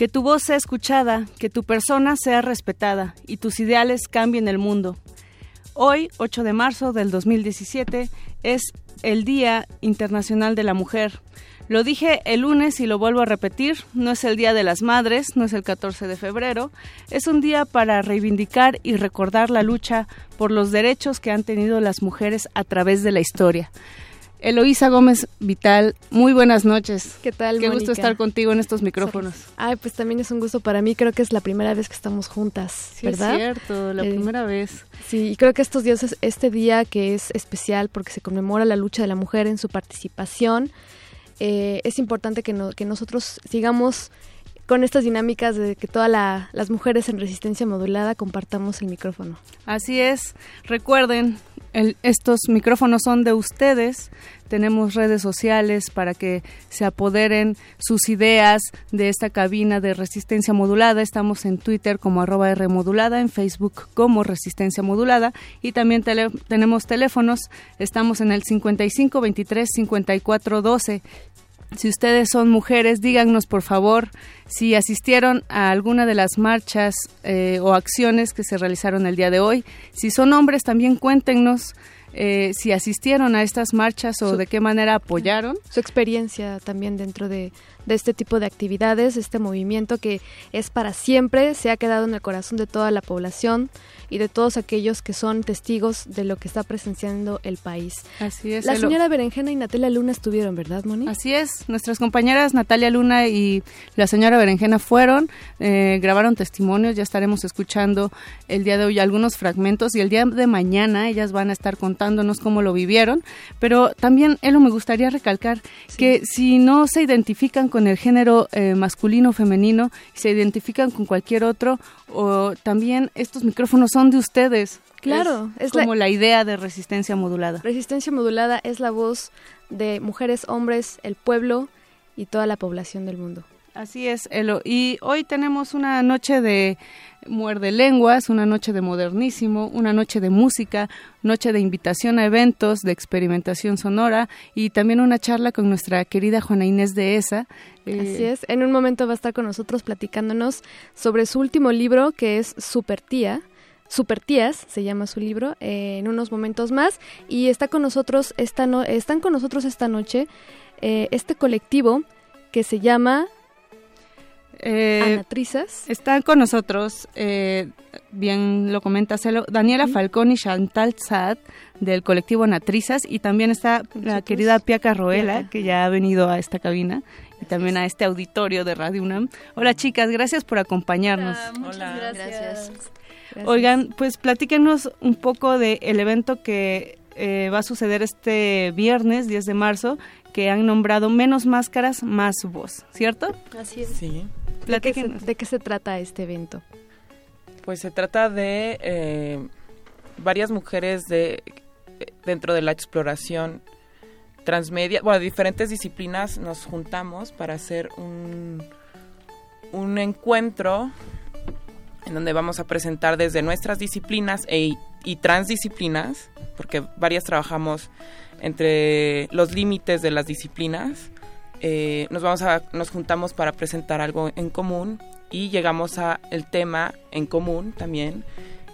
Que tu voz sea escuchada, que tu persona sea respetada y tus ideales cambien el mundo. Hoy, 8 de marzo del 2017, es el Día Internacional de la Mujer. Lo dije el lunes y lo vuelvo a repetir, no es el Día de las Madres, no es el 14 de febrero, es un día para reivindicar y recordar la lucha por los derechos que han tenido las mujeres a través de la historia. Eloísa Gómez Vital, muy buenas noches. ¿Qué tal? Qué gusto estar contigo en estos micrófonos. Ay, pues también es un gusto para mí. Creo que es la primera vez que estamos juntas, Sí, ¿verdad? es cierto, la Eh, primera vez. Sí, y creo que estos días, es- este día que es especial porque se conmemora la lucha de la mujer en su participación, eh, es importante que, no- que nosotros sigamos con estas dinámicas de que todas las mujeres en resistencia modulada compartamos el micrófono. Así es. Recuerden, el- estos micrófonos son de ustedes. Tenemos redes sociales para que se apoderen sus ideas de esta cabina de resistencia modulada. Estamos en Twitter como arroba R en Facebook como resistencia modulada y también tenemos teléfonos. Estamos en el 55 23 54 12. Si ustedes son mujeres, díganos por favor si asistieron a alguna de las marchas eh, o acciones que se realizaron el día de hoy. Si son hombres, también cuéntenos eh, si asistieron a estas marchas o Su- de qué manera apoyaron. Su experiencia también dentro de, de este tipo de actividades, este movimiento que es para siempre, se ha quedado en el corazón de toda la población y de todos aquellos que son testigos de lo que está presenciando el país. Así es. La señora Berenjena y Natalia Luna estuvieron, ¿verdad, Moni? Así es, nuestras compañeras Natalia Luna y la señora Berenjena fueron, eh, grabaron testimonios, ya estaremos escuchando el día de hoy algunos fragmentos y el día de mañana ellas van a estar contándonos cómo lo vivieron, pero también, Elo, me gustaría recalcar que si no se identifican con el género eh, masculino o femenino, se identifican con cualquier otro, o también estos micrófonos son de ustedes. Claro, es, es la- como la idea de resistencia modulada. Resistencia modulada es la voz de mujeres, hombres, el pueblo y toda la población del mundo. Así es, Elo. Y hoy tenemos una noche de muerde lenguas, una noche de modernísimo, una noche de música, noche de invitación a eventos, de experimentación sonora y también una charla con nuestra querida Juana Inés de ESA. Eh, Así es. En un momento va a estar con nosotros platicándonos sobre su último libro, que es Super Tía. Super Tías se llama su libro, eh, en unos momentos más. Y está con nosotros esta no- están con nosotros esta noche eh, este colectivo que se llama eh, Anatrizas. Están con nosotros, eh, bien lo comenta Celo, Daniela Falcón y Chantal Sad del colectivo Natrizas y también está la querida Pia Carroela que ya ha venido a esta cabina y también a este auditorio de Radio UNAM. Hola chicas, gracias por acompañarnos. Hola, Gracias. Oigan, pues platíquenos un poco del evento que eh, va a suceder este viernes 10 de marzo que han nombrado Menos Máscaras, Más Voz, ¿cierto? Así es. Sí, ¿De qué, se, Platíquenos. de qué se trata este evento? pues se trata de eh, varias mujeres de dentro de la exploración transmedia, bueno, diferentes disciplinas nos juntamos para hacer un, un encuentro en donde vamos a presentar desde nuestras disciplinas e, y transdisciplinas, porque varias trabajamos entre los límites de las disciplinas. Eh, nos vamos a nos juntamos para presentar algo en común y llegamos a el tema en común también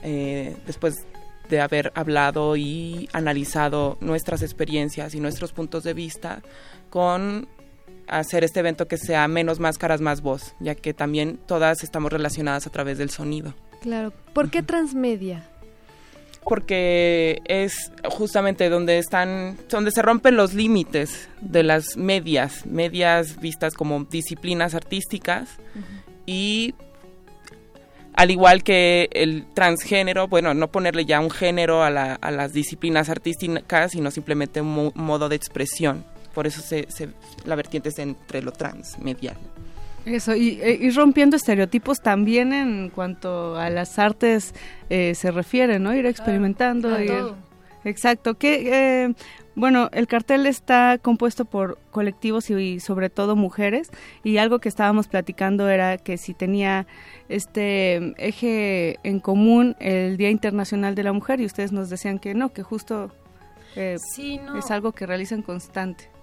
eh, después de haber hablado y analizado nuestras experiencias y nuestros puntos de vista con hacer este evento que sea menos máscaras, más voz, ya que también todas estamos relacionadas a través del sonido. Claro. ¿Por qué transmedia? Porque es justamente donde están, donde se rompen los límites de las medias, medias vistas como disciplinas artísticas y al igual que el transgénero, bueno, no ponerle ya un género a, las disciplinas artísticas, sino simplemente un modo de expresión. Por eso se, la vertiente es entre lo transmedial. Eso, y, e, y, rompiendo estereotipos también en cuanto a las artes eh, se refiere, ¿no? Ir experimentando. exacto. Que, eh, bueno, el cartel está compuesto por colectivos y, sobre todo mujeres y algo que estábamos platicando era que si tenía este eje en común el Día Internacional de la Mujer y ustedes nos decían que no, que justo eh, es algo que realizan constante.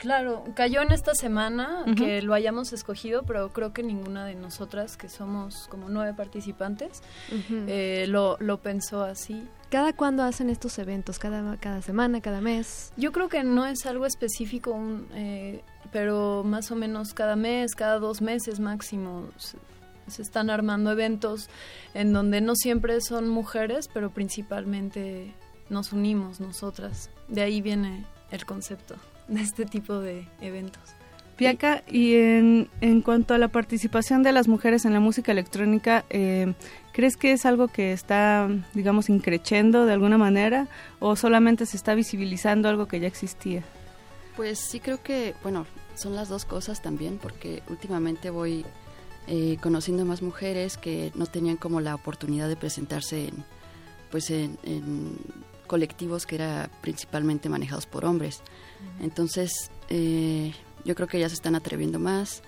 Claro, cayó en esta semana que lo hayamos escogido, pero creo que ninguna de nosotras, que somos como nueve participantes, eh, lo, lo pensó así. ¿Cada cuándo hacen estos eventos? ¿Cada, cada semana, cada mes? Yo creo que no es algo específico, eh, pero más o menos cada mes, cada dos meses máximo se están armando eventos en donde no siempre son mujeres, pero principalmente nos unimos nosotras. De ahí viene el concepto de este tipo de eventos. Piaca, y en, en cuanto a la participación de las mujeres en la música electrónica, eh, ¿crees que es algo que está, digamos, increchendo de alguna manera o solamente se está visibilizando algo que ya existía? Pues sí creo que, bueno, son las dos cosas también, porque últimamente voy eh, conociendo más mujeres que no tenían como la oportunidad de presentarse en, pues en, en colectivos que eran principalmente manejados por hombres. Entonces, eh, yo creo que ya se están atreviendo más,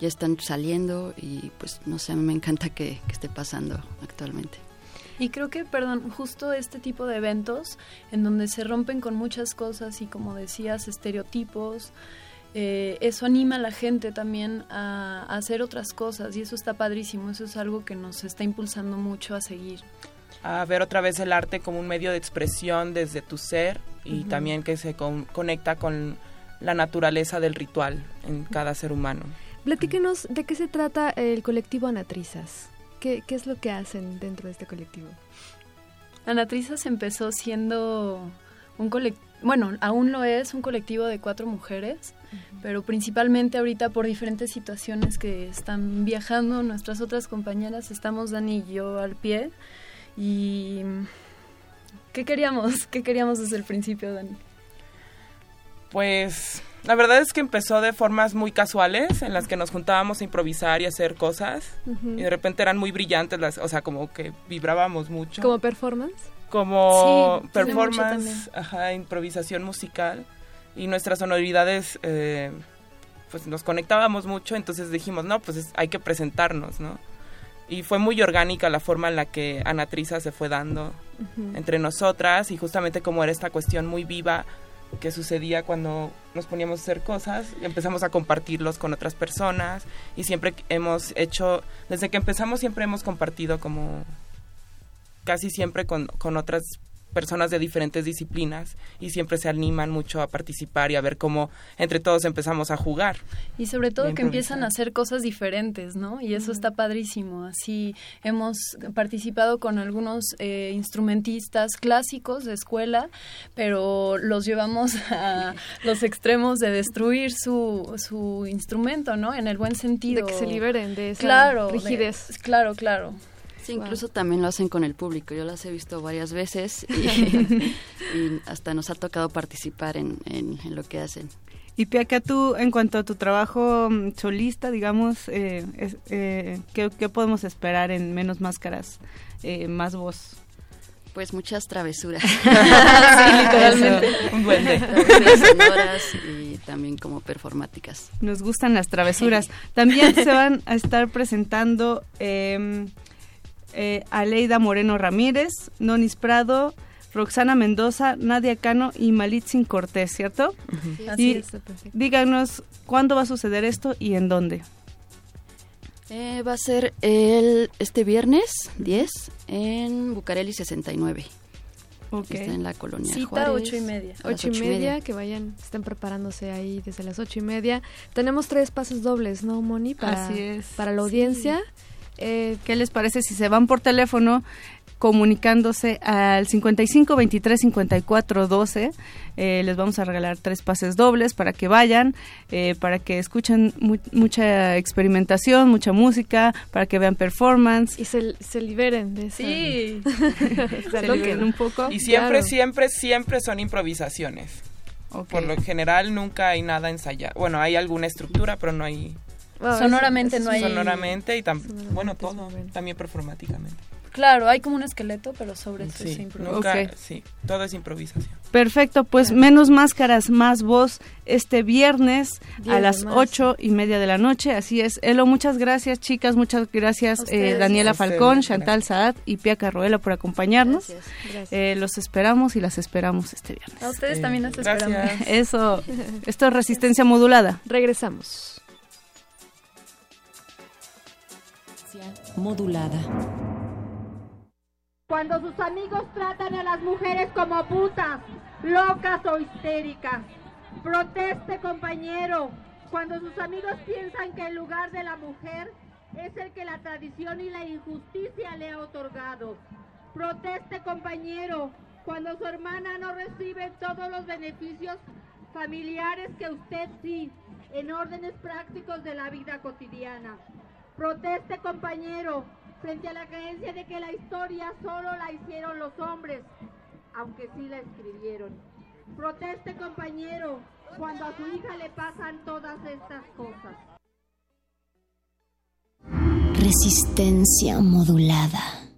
ya están saliendo y pues no sé, a me encanta que, esté pasando actualmente. Y creo que, perdón, justo este tipo de eventos en donde se rompen con muchas cosas y como decías, estereotipos, eh, eso anima a la gente también a, hacer otras cosas y eso está padrísimo, eso es algo que nos está impulsando mucho a seguir a ver otra vez el arte como un medio de expresión desde tu ser y también que se conecta con la naturaleza del ritual en cada ser humano. Platíquenos de qué se trata el colectivo Anatrizas. ¿Qué, qué es lo que hacen dentro de este colectivo? Anatrizas empezó siendo un colectivo, bueno, aún lo es, un colectivo de cuatro mujeres, pero principalmente ahorita por diferentes situaciones que están viajando nuestras otras compañeras, estamos Dani y yo al pie y ¿qué queríamos? ¿Qué queríamos desde el principio, Dani? Pues la verdad es que empezó de formas muy casuales en las que nos juntábamos a improvisar y hacer cosas y de repente eran muy brillantes las, o sea, como que vibrábamos mucho. ¿Como performance? Como performance, ajá, improvisación musical y nuestras sonoridades eh, pues nos conectábamos mucho, entonces dijimos, no, pues hay que presentarnos, ¿no? Y fue muy orgánica la forma en la que Anatrisa se fue dando entre nosotras y justamente como era esta cuestión muy viva que sucedía cuando nos poníamos a hacer cosas, empezamos a compartirlos con otras personas y siempre hemos hecho, desde que empezamos siempre hemos compartido como casi siempre con, con otras personas de diferentes disciplinas y siempre se animan mucho a participar y a ver cómo entre todos empezamos a jugar. Y sobre todo que empiezan a hacer cosas diferentes, ¿no? Y eso está padrísimo. Así hemos participado con algunos eh, instrumentistas clásicos de escuela, pero los llevamos a los extremos de destruir su, su instrumento, ¿no? En el buen sentido. De que se liberen de esa claro, rigidez. claro, claro. Sí, incluso también lo hacen con el público. Yo las he visto varias veces y, hasta nos ha tocado participar en, en, lo que hacen. Y Piaca, tú, en cuanto a tu trabajo mm, solista, digamos, eh, eh, ¿qué, podemos esperar en Menos Máscaras, eh, más voz? Pues muchas travesuras. sí, literalmente. Un buen sonoras y también como performáticas. Nos gustan las travesuras. También se van a estar presentando em, eh, Aleida Moreno Ramírez, Nonis Prado, Roxana Mendoza, Nadia Cano y Malitzin Cortés, ¿cierto? y díganos cuándo va a suceder esto y en dónde. Eh, va a ser el este viernes 10 en Bucareli 69. que está en la colonia Cita Juárez. ocho y media. Ocho y media, que vayan, estén preparándose ahí desde las ocho y media. Tenemos tres pases dobles, ¿no, Moni? Para, Así es. Para la audiencia. Eh, ¿Qué les parece si se van por teléfono comunicándose al 55 23 54 12? Eh, les vamos a regalar tres pases dobles para que vayan, eh, para que escuchen mu- mucha experimentación, mucha música, para que vean performance. y se, se liberen de esa... Sí. se liberen un poco. Y siempre, Claro. siempre, siempre son improvisaciones. Por lo general nunca hay nada ensayado. Bueno, hay alguna estructura, pero no hay Wow, Sonoramente no hay- sonoramente y tam- Sonoramente bueno, todo, también performáticamente. Claro, hay como un esqueleto, pero sobre eso Sí, se improvisa. nunca, Ok. sí, todo es improvisación. Perfecto, pues menos máscaras, más voz este viernes Diez a las ocho y media de la noche. Así es. Elo, muchas gracias, chicas. Muchas gracias, eh. Daniela ustedes, Falcón, gracias. Chantal Saad y Pia Carruela por acompañarnos. Gracias. Gracias. Eh, los esperamos y las esperamos este viernes. A ustedes Eh, también las esperamos. gracias. Eso, esto es resistencia modulada. Regresamos. Modulada. Cuando sus amigos tratan a las mujeres como putas, locas o histéricas. Proteste, compañero. Cuando sus amigos piensan que el lugar de la mujer es el que la tradición y la injusticia le ha otorgado. Proteste, compañero. Cuando su hermana no recibe todos los beneficios familiares que usted sí, en órdenes prácticos de la vida cotidiana. Proteste, compañero, frente a la creencia de que la historia solo la hicieron los hombres, aunque sí la escribieron. Proteste, compañero, cuando a su hija le pasan todas estas cosas. Resistencia modulada.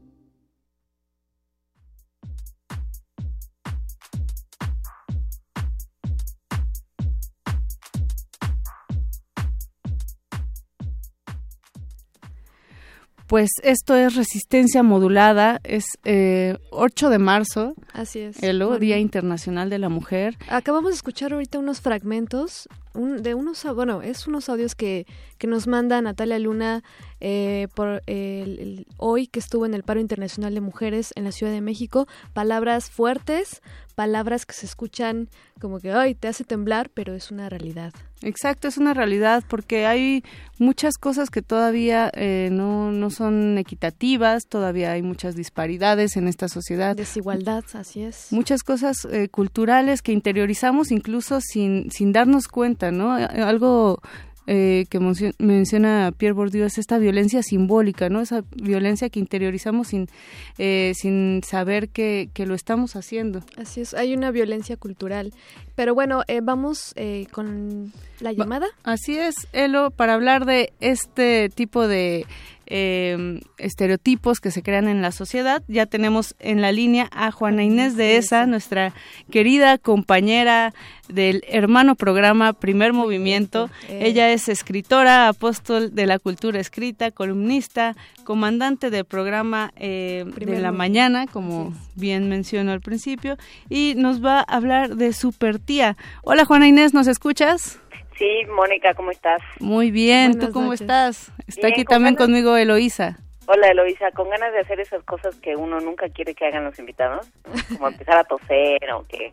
Pues esto es resistencia modulada, es eh, 8 de marzo, Así es. el. Día Internacional de la Mujer. Acabamos de escuchar ahorita unos fragmentos un- de unos, bueno, es unos audios que, que nos manda Natalia Luna eh, por el- el- hoy que estuvo en el Paro Internacional de Mujeres en la Ciudad de México. Palabras fuertes, palabras que se escuchan como que, ay, te hace temblar, pero es una realidad. Exacto, es una realidad porque hay muchas cosas que todavía eh, no, no son equitativas, todavía hay muchas disparidades en esta sociedad. Desigualdad, así es. Muchas cosas eh, culturales que interiorizamos incluso sin, sin darnos cuenta, ¿no? Algo eh, que mencio- menciona Pierre Bourdieu es esta violencia simbólica, ¿no? Esa violencia que interiorizamos sin, eh, sin saber que, que lo estamos haciendo. Así es, hay una violencia cultural. Pero bueno, eh, vamos eh, con la llamada. Así es, Elo, para hablar de este tipo de eh, estereotipos que se crean en la sociedad, ya tenemos en la línea a Juana Inés de Esa, nuestra querida compañera del hermano programa Primer Movimiento. Eh. Ella es escritora, apóstol de la cultura escrita, columnista, comandante del programa eh, de la mañana, como bien mencionó al principio, y nos va a hablar de Super Tía. Hola Juana Inés, ¿nos escuchas? Sí, Mónica, ¿cómo estás? Muy bien, Buenas ¿tú cómo noches. estás? Está Bien, aquí con también ganas. conmigo Eloísa. Hola, Eloisa, con ganas de hacer esas cosas que uno nunca quiere que hagan los invitados, ¿no? como empezar a toser o que,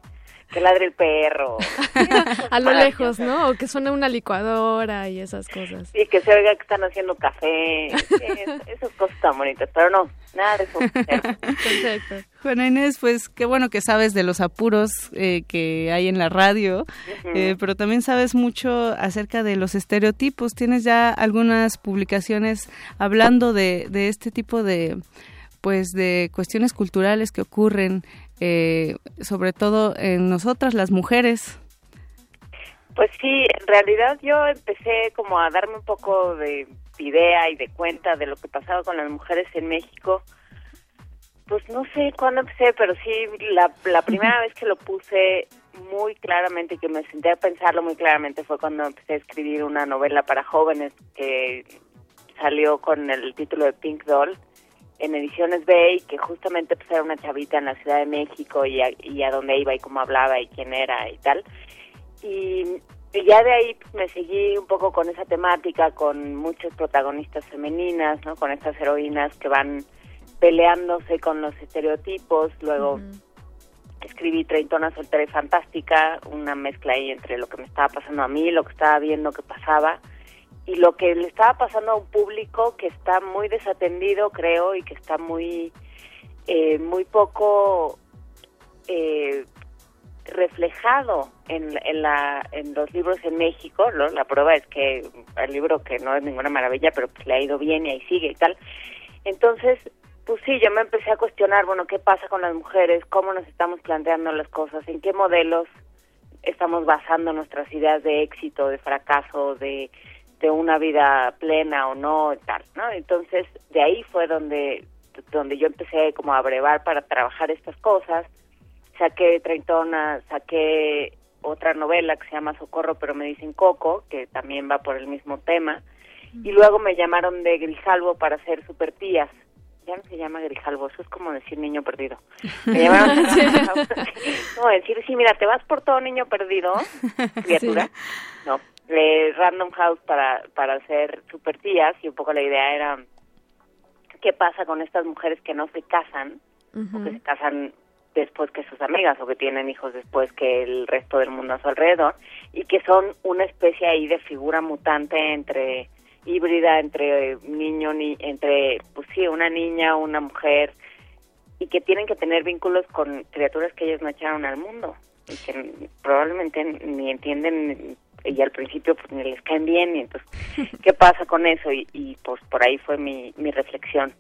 que ladre el perro. A lo lejos, ¿no? O que suena una licuadora y esas cosas. Y que se oiga que están haciendo café. Es- esas cosas tan bonitas, pero no, nada de eso. Perfecto. Juana Inés, pues qué bueno que sabes de los apuros eh, que hay en la radio, eh, pero también sabes mucho acerca de los estereotipos. Tienes ya algunas publicaciones hablando de, de este tipo de pues de cuestiones culturales que ocurren eh, sobre todo en nosotras las mujeres Pues sí, en realidad yo empecé como a darme un poco de idea y de cuenta de lo que pasaba con las mujeres en México. Pues no sé cuándo empecé, pero sí, la, la primera vez que lo puse muy claramente, que me senté a pensarlo muy claramente, fue cuando empecé a escribir una novela para jóvenes que salió con el título de Pink Doll en Ediciones B y que justamente pues, era una chavita en la Ciudad de México y a, y a dónde iba y cómo hablaba y quién era y tal. Y, y ya de ahí pues, me seguí un poco con esa temática, con muchas protagonistas femeninas, ¿no? Con estas heroínas que van peleándose con los estereotipos, luego escribí Treintona Soltera y Fantástica, una mezcla ahí entre lo que me estaba pasando a mí, lo que estaba viendo que pasaba y lo que le estaba pasando a un público que está muy desatendido, creo, y que está muy, eh, muy poco eh, reflejado en, en, la, en los libros en México. ¿no? La prueba es que el libro, que no es ninguna maravilla, pero pues le ha ido bien y ahí sigue y tal. Entonces, pues sí, yo me empecé a cuestionar, bueno, ¿qué pasa con las mujeres? ¿Cómo nos estamos planteando las cosas? ¿En qué modelos estamos basando nuestras ideas de éxito, de fracaso, de, de una vida plena o no, tal, ¿no? Entonces, de ahí fue donde, donde yo empecé como a brevar para trabajar estas cosas. Saqué Treintona, saqué otra novela que se llama Socorro, pero me dicen Coco, que también va por el mismo tema. Y luego me llamaron de Grijalvo para hacer Super Tías, ya no se llama Grijalvo, eso es como decir niño perdido. Me llamaron no, decir, sí, mira, te vas por todo niño perdido, criatura. No, de Random House para, para hacer super tías y un poco la idea era qué pasa con estas mujeres que no se casan o que se casan después que sus amigas o que tienen hijos después que el resto del mundo a su alrededor y que son una especie ahí de figura mutante entre híbrida entre niño ni entre pues sí una niña una mujer y que tienen que tener vínculos con criaturas que ellos no echaron al mundo y que probablemente ni entienden y al principio pues ni les caen bien y entonces qué pasa con eso y, y pues por ahí fue mi, mi reflexión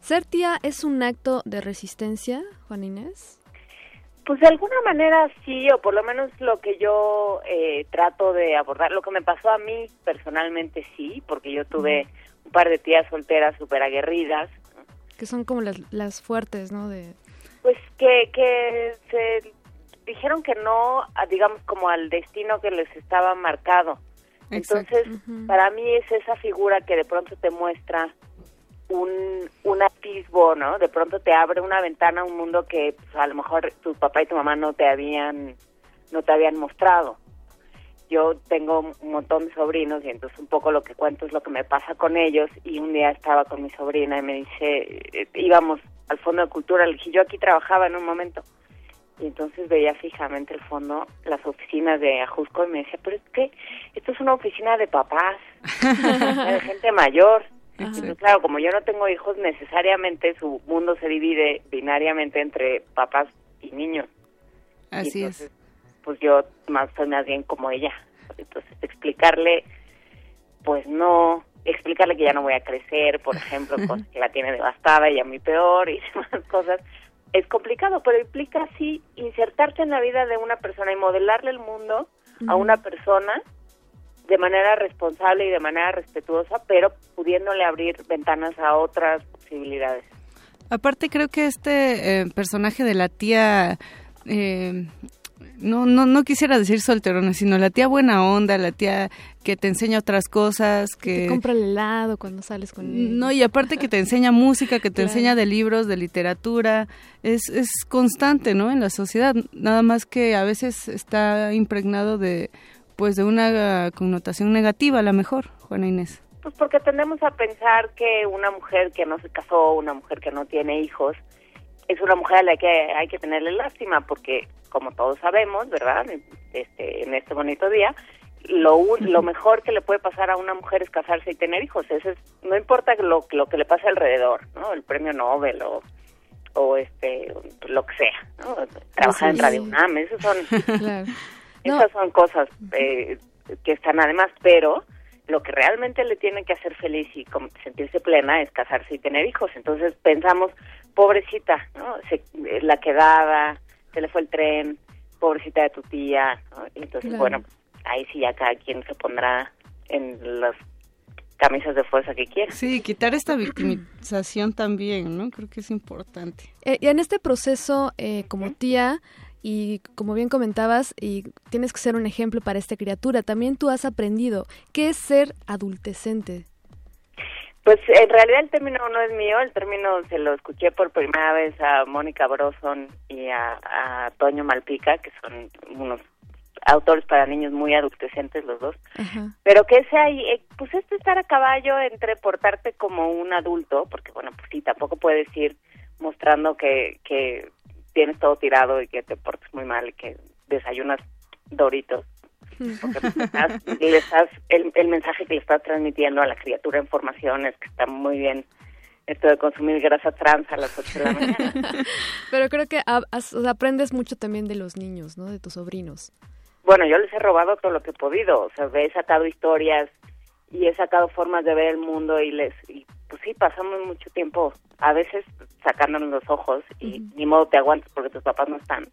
ser tía es un acto de resistencia Juan Inés pues de alguna manera sí, o por lo menos lo que yo eh, trato de abordar, lo que me pasó a mí personalmente sí, porque yo tuve un par de tías solteras súper aguerridas. Que son como las, las fuertes, ¿no? De... Pues que, que se dijeron que no, digamos, como al destino que les estaba marcado. Entonces, para mí es esa figura que de pronto te muestra un, un atisbo, ¿no? De pronto te abre una ventana a un mundo que pues, a lo mejor tu papá y tu mamá no te habían no te habían mostrado. Yo tengo un montón de sobrinos y entonces un poco lo que cuento es lo que me pasa con ellos y un día estaba con mi sobrina y me dice, eh, íbamos al Fondo de Cultura, le dije, yo aquí trabajaba en un momento y entonces veía fijamente el fondo, las oficinas de Ajusco y me decía, pero es que esto es una oficina de papás, de gente mayor. Entonces, claro, como yo no tengo hijos, necesariamente su mundo se divide binariamente entre papás y niños. Así es. Pues yo más soy más bien como ella. Entonces, explicarle, pues no, explicarle que ya no voy a crecer, por ejemplo, que la tiene devastada y a mí peor y demás cosas, es complicado, pero implica sí insertarte en la vida de una persona y modelarle el mundo a una persona de manera responsable y de manera respetuosa, pero pudiéndole abrir ventanas a otras posibilidades. Aparte creo que este eh, personaje de la tía eh, no, no, no quisiera decir solterona, sino la tía buena onda, la tía que te enseña otras cosas, que... compra el helado cuando sales con él. No, y aparte que te enseña música, que te enseña de libros, de literatura, es, es constante, ¿no? En la sociedad, nada más que a veces está impregnado de, pues, de una connotación negativa, a lo mejor, Juana Inés. Pues porque tendemos a pensar que una mujer que no se casó, una mujer que no tiene hijos, es una mujer a la que hay que tenerle lástima, porque como todos sabemos, ¿verdad? Este, en este bonito día, lo, lo mejor que le puede pasar a una mujer es casarse y tener hijos. Eso es, no importa lo, lo que le pase alrededor, ¿no? El premio Nobel o, o este, lo que sea, ¿no? Trabajar en Radio UNAM, esas son, esas son cosas eh, que están además, pero lo que realmente le tiene que hacer feliz y sentirse plena es casarse y tener hijos. Entonces pensamos, pobrecita, ¿no? Se, la quedada, se le fue el tren, pobrecita de tu tía, entonces bueno, ahí sí ya cada quien se pondrá en las camisas de fuerza que quiera. Sí, quitar esta victimización también, ¿no? Creo que es importante. Eh, y en este proceso, eh, como tía, y como bien comentabas, y tienes que ser un ejemplo para esta criatura, también tú has aprendido qué es ser adultecente. Pues en realidad el término no es mío, el término se lo escuché por primera vez a Mónica Broson y a, Toño Malpica, que son unos autores para niños muy adultecentes los dos, pero que ese ahí, eh, pues este estar a caballo entre portarte como un adulto, porque bueno, pues sí, tampoco puedes ir mostrando que, que tienes todo tirado y que te portes muy mal y que desayunas doritos. Porque le estás, el, el mensaje que le estás transmitiendo a la criatura en formación es que está muy bien esto de consumir grasa trans a las 8 de la mañana. Pero creo que aprendes mucho también de los niños, ¿no? De tus sobrinos. Bueno, yo les he robado todo lo que he podido, o sea, he sacado historias y he sacado formas de ver el mundo y les, y pues sí, pasamos mucho tiempo a veces sacándonos los ojos y ni modo te aguantas porque tus papás no están.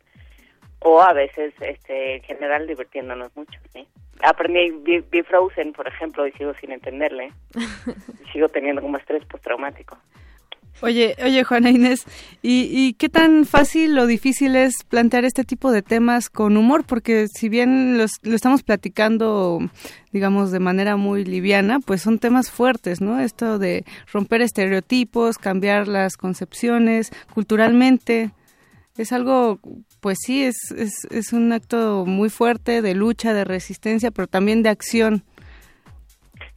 O a veces, este, en general, divirtiéndonos mucho, ¿sí? Aprendí, vi, Frozen, por ejemplo, y sigo sin entenderle. sigo teniendo como estrés postraumático. Oye, oye, Juana Inés, ¿y, ¿y, qué tan fácil o difícil es plantear este tipo de temas con humor? Porque si bien los, lo estamos platicando, digamos, de manera muy liviana, pues son temas fuertes, ¿no? Esto de romper estereotipos, cambiar las concepciones culturalmente, es algo, pues sí, es, es, es un acto muy fuerte de lucha, de resistencia, pero también de acción.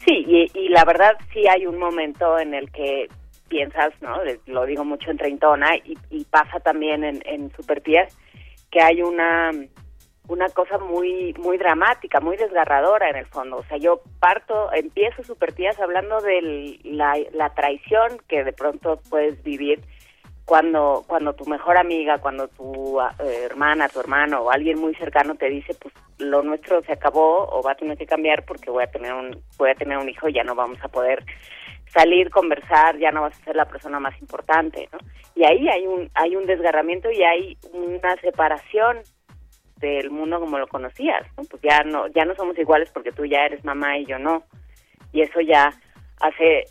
Sí, y, y la verdad sí hay un momento en el que piensas, ¿no? Lo digo mucho en Treintona y, y pasa también en, en que hay una una cosa muy muy dramática, muy desgarradora en el fondo. O sea, yo parto, empiezo Superpies hablando de la, la traición que de pronto puedes vivir cuando cuando tu mejor amiga, cuando tu eh, hermana, tu hermano o alguien muy cercano te dice, pues lo nuestro se acabó o va a tener que cambiar porque voy a tener un voy a tener un hijo y ya no vamos a poder salir, conversar, ya no vas a ser la persona más importante, ¿no? Y ahí hay un hay un desgarramiento y hay una separación del mundo como lo conocías, ¿no? Pues ya no ya no somos iguales porque tú ya eres mamá y yo no. Y eso ya hace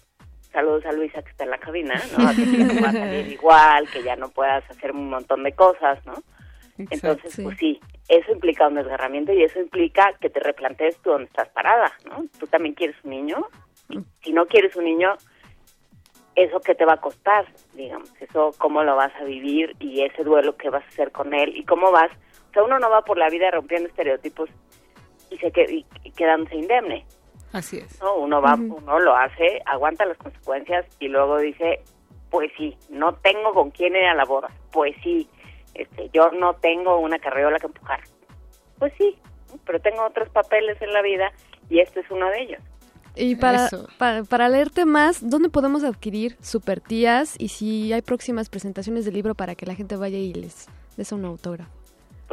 saludos a Luisa que está en la cabina, ¿no? que no salir igual, que ya no puedas hacer un montón de cosas, ¿no? Entonces, pues sí, eso implica un desgarramiento y eso implica que te replantees tú dónde estás parada, ¿no? Tú también quieres un niño, si no quieres un niño, eso que te va a costar, digamos, eso cómo lo vas a vivir y ese duelo que vas a hacer con él y cómo vas, o sea, uno no va por la vida rompiendo estereotipos y se y, quedándose indemne. Así es. ¿no? Uno va, uno lo hace, aguanta las consecuencias y luego dice, pues sí, no tengo con quién ir a la boda, pues sí, este, yo no tengo una carriola que empujar, pues sí, pero tengo otros papeles en la vida y este es uno de ellos. Y para, para, leerte más, ¿dónde podemos adquirir Super Tías? Y si hay próximas presentaciones del libro para que la gente vaya y les des un autógrafo.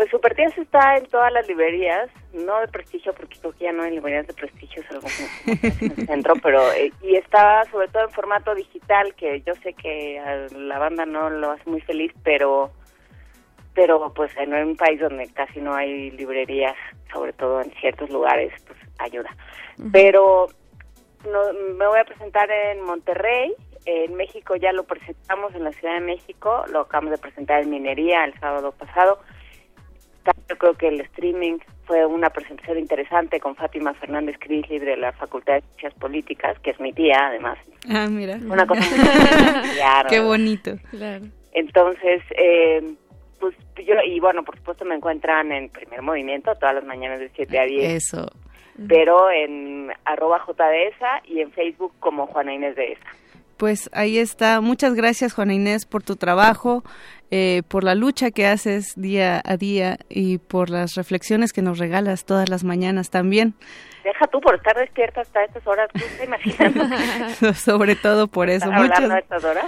Pues Super Tías está en todas las librerías, no de prestigio, porque creo que ya no hay librerías de prestigio, es algo en el centro, pero eh, y está sobre todo en formato digital, que yo sé que a la banda no lo hace muy feliz, pero pero pues en un país donde casi no hay librerías, sobre todo en ciertos lugares, pues ayuda. Pero no, me voy a presentar en Monterrey, en México ya lo presentamos en la Ciudad de México, lo acabamos de presentar en Minería el sábado pasado. Yo creo que el streaming fue una presentación interesante con Fátima Fernández Crisli de la Facultad de Ciencias Políticas, que es mi tía además. Ah, mira. Una cosa muy Qué bonito. Claro. Entonces, eh, pues yo, y bueno, por supuesto me encuentran en Primer Movimiento todas las mañanas de 7 a 10. Eso pero en arroba JDESA y en Facebook como Juana Inés de ESA. Pues ahí está. Muchas gracias, Juana Inés, por tu trabajo, eh, por la lucha que haces día a día y por las reflexiones que nos regalas todas las mañanas también. Deja tú por estar despierta hasta estas horas, ¿tú te imaginas? Sobre todo por eso. Muchas, estas horas?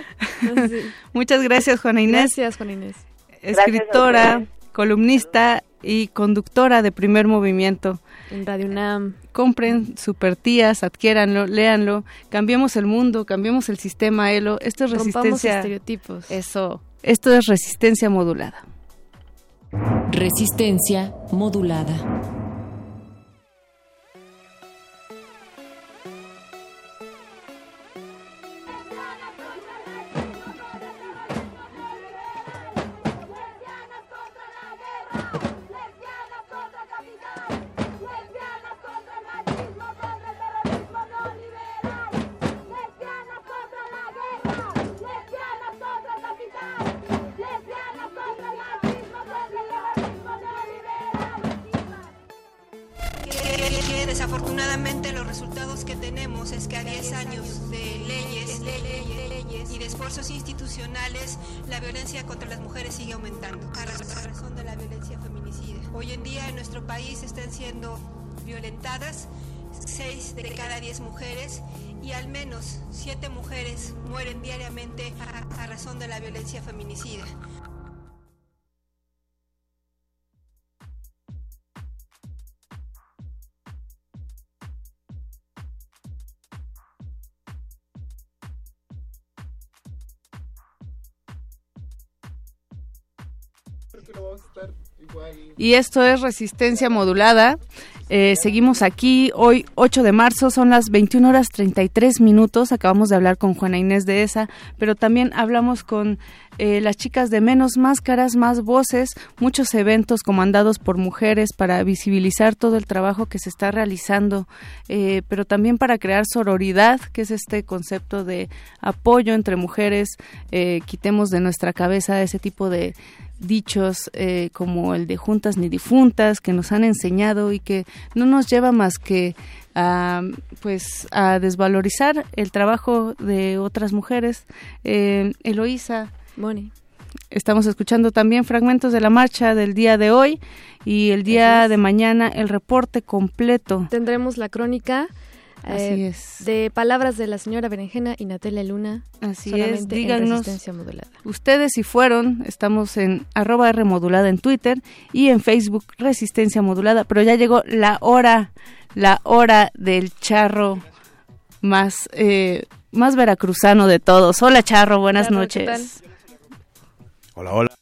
Muchas gracias, Juana Inés. Gracias, Juana Inés. Escritora, columnista y conductora de Primer Movimiento. En Radio UNAM. Compren Super Tías, adquiéranlo, léanlo, cambiemos el mundo, cambiemos el sistema ELO. Esto es resistencia. estereotipos. Eso. Esto es resistencia modulada. Resistencia modulada. Y esto es Resistencia Modulada. Eh, seguimos aquí hoy 8 de marzo, son las 21 horas 33 minutos. Acabamos de hablar con Juana Inés de esa, pero también hablamos con eh, las chicas de Menos Máscaras, Más Voces, muchos eventos comandados por mujeres para visibilizar todo el trabajo que se está realizando, eh, pero también para crear sororidad, que es este concepto de apoyo entre mujeres. quitemos de nuestra cabeza ese tipo de dichos eh, como el de juntas ni difuntas que nos han enseñado y que no nos lleva más que a, pues a desvalorizar el trabajo de otras mujeres. Eh, Eloísa. Moni. Estamos escuchando también fragmentos de la marcha del día de hoy y el día de mañana el reporte completo. Tendremos la crónica Así eh, es. De palabras de la señora Berenjena y Natalia Luna. Así es, díganos. Ustedes si fueron, estamos en arroba R modulada en Twitter y en Facebook Resistencia Modulada, pero ya llegó la hora, la hora del charro más, eh, más veracruzano de todos. Hola charro, buenas noches. Hola, hola.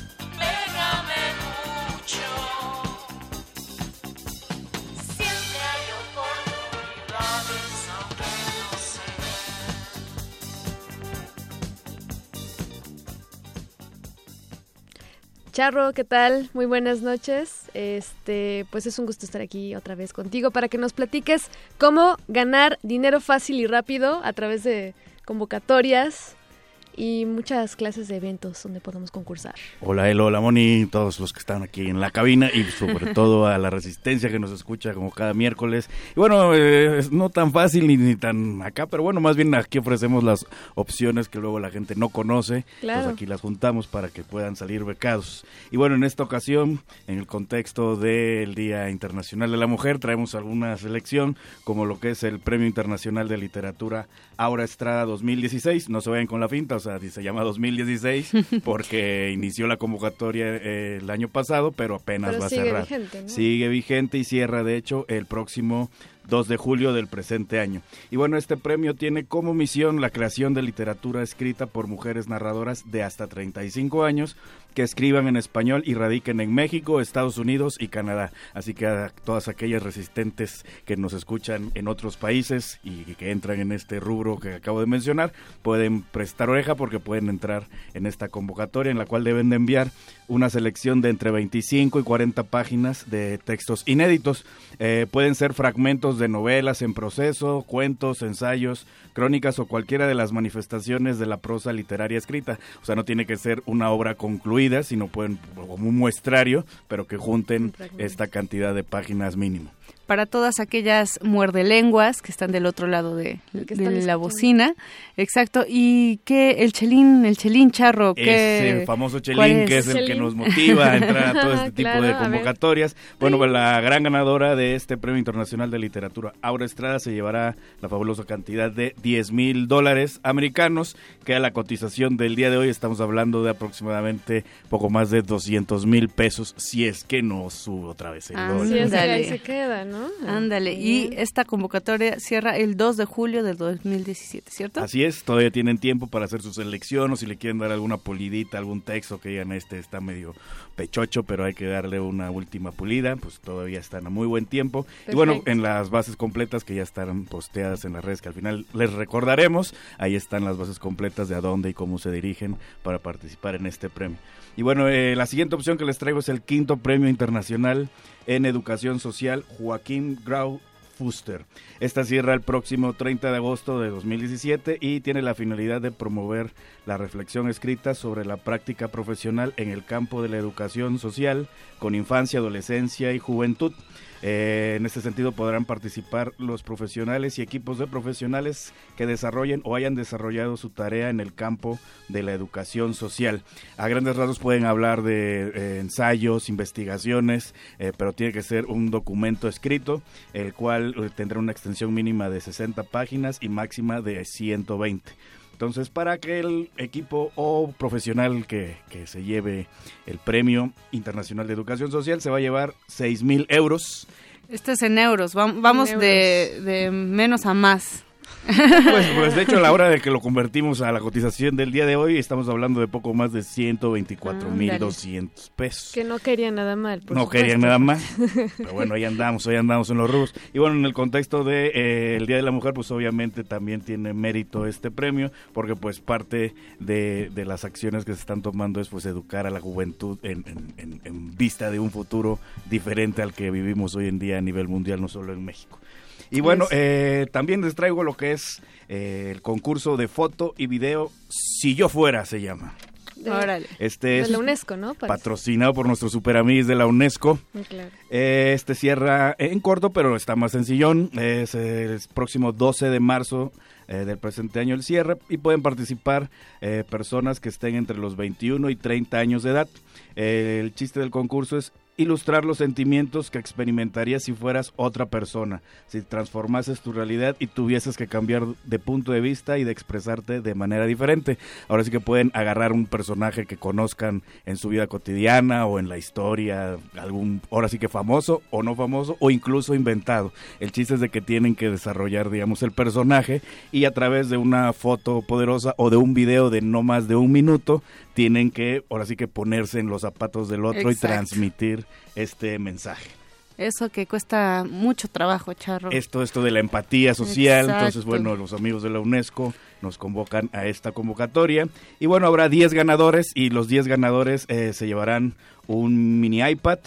Charro, ¿qué tal? Muy buenas noches. Este, pues es un gusto estar aquí otra vez contigo para que nos platiques cómo ganar dinero fácil y rápido a través de convocatorias, y muchas clases de eventos donde podemos concursar. Hola Elo, hola Moni, todos los que están aquí en la cabina y sobre todo a la resistencia que nos escucha como cada miércoles. Y bueno, eh, no tan fácil ni, tan acá, pero bueno, más bien aquí ofrecemos las opciones que luego la gente no conoce. Pues aquí las juntamos para que puedan salir becados. Y bueno, en esta ocasión, en el contexto del Día Internacional de la Mujer, traemos alguna selección como lo que es el Premio Internacional de Literatura Aura Estrada 2016. No se vayan con la finta, se llama 2016 porque inició la convocatoria eh, el año pasado, pero apenas va a cerrar. Vigente, Sigue vigente y cierra, de hecho, el próximo 2 de julio del presente año. Y bueno, este premio tiene como misión la creación de literatura escrita por mujeres narradoras de hasta 35 años que escriban en español y radiquen en México, Estados Unidos y Canadá. Así que a todas aquellas resistentes que nos escuchan en otros países y que entran en este rubro que acabo de mencionar, pueden prestar oreja porque pueden entrar en esta convocatoria en la cual deben de enviar una selección de entre 25 y 40 páginas de textos inéditos. Eh, pueden ser fragmentos de novelas en proceso, cuentos, ensayos, crónicas o cualquiera de las manifestaciones de la prosa literaria escrita. O sea, no tiene que ser una obra concluida, sino pueden como un muestrario, pero que junten esta cantidad de páginas mínimo para todas aquellas muerdelenguas que están del otro lado de, la bocina. Exacto. Y que el chelín, el chelín charro. Que, Ese famoso chelín que es el que nos motiva a entrar a todo este tipo de convocatorias. Bueno, pues la gran ganadora de este Premio Internacional de Literatura, Aura Estrada, se llevará la fabulosa cantidad de 10 mil dólares americanos, que a la cotización del día de hoy estamos hablando de aproximadamente poco más de 200 mil pesos, si es que no sube otra vez el ah, dólar. Sí, es que ahí se queda, ¿no? Ándale, y esta convocatoria cierra el 2 de julio del 2017, ¿cierto? Así es, todavía tienen tiempo para hacer su selección o si le quieren dar alguna pulidita, algún texto que digan este está medio pechocho, pero hay que darle una última pulida, pues todavía están a muy buen tiempo. Y bueno, en las bases completas que ya estarán posteadas en las redes que al final les recordaremos, ahí están las bases completas de a dónde y cómo se dirigen para participar en este premio. Y bueno, eh, la siguiente opción que les traigo es el quinto premio internacional en educación social Joaquín Grau Fuster. Esta cierra el próximo 30 de agosto de 2017 y tiene la finalidad de promover la reflexión escrita sobre la práctica profesional en el campo de la educación social con infancia, adolescencia y juventud. Eh, en este sentido podrán participar los profesionales y equipos de profesionales que desarrollen o hayan desarrollado su tarea en el campo de la educación social. A grandes rasgos pueden hablar de eh, ensayos, investigaciones, eh, pero tiene que ser un documento escrito, el cual tendrá una extensión mínima de 60 páginas y máxima de 120. Entonces, para que el equipo o profesional que, que, se lleve el Premio Internacional de Educación Social se va a llevar 6 mil euros. Este es en euros, vamos De, de menos a más. Pues, pues, de hecho a la hora de que lo convertimos a la cotización del día de hoy estamos hablando de poco más de 124 mil 200 pesos. Que no querían nada mal. no querían nada mal. Pero bueno, ahí andamos, hoy andamos en los rubros. Y bueno, en el contexto de eh, el Día de la Mujer, pues obviamente también tiene mérito este premio, porque pues parte de, de las acciones que se están tomando es pues educar a la juventud en, en, en vista de un futuro diferente al que vivimos hoy en día a nivel mundial, no solo en México. Y bueno, eh, también les traigo lo que es eh, el concurso de foto y video Si yo fuera, se llama. Órale. Este es de la UNESCO, ¿no? patrocinado por nuestros super de la UNESCO. Claro. Eh, este cierra en corto, pero está más sencillón. Es el próximo 12 de marzo del presente año el cierre y pueden participar personas que estén entre los 21 y 30 años de edad. el chiste del concurso es ilustrar los sentimientos que experimentarías si fueras otra persona, si transformases tu realidad y tuvieses que cambiar de punto de vista y de expresarte de manera diferente. Ahora sí que pueden agarrar un personaje que conozcan en su vida cotidiana o en la historia, algún, ahora sí que famoso o no famoso o incluso inventado. El chiste es de que tienen que desarrollar, digamos, el personaje y a través de una foto poderosa o de un video de no más de un minuto, tienen que, ahora sí que ponerse en los zapatos del otro y transmitir este mensaje. Eso que cuesta mucho trabajo, Charro. Esto, esto de la empatía social. Entonces, bueno, los amigos de la UNESCO nos convocan a esta convocatoria. Y bueno, habrá 10 ganadores y los 10 ganadores eh, se llevarán un mini iPad,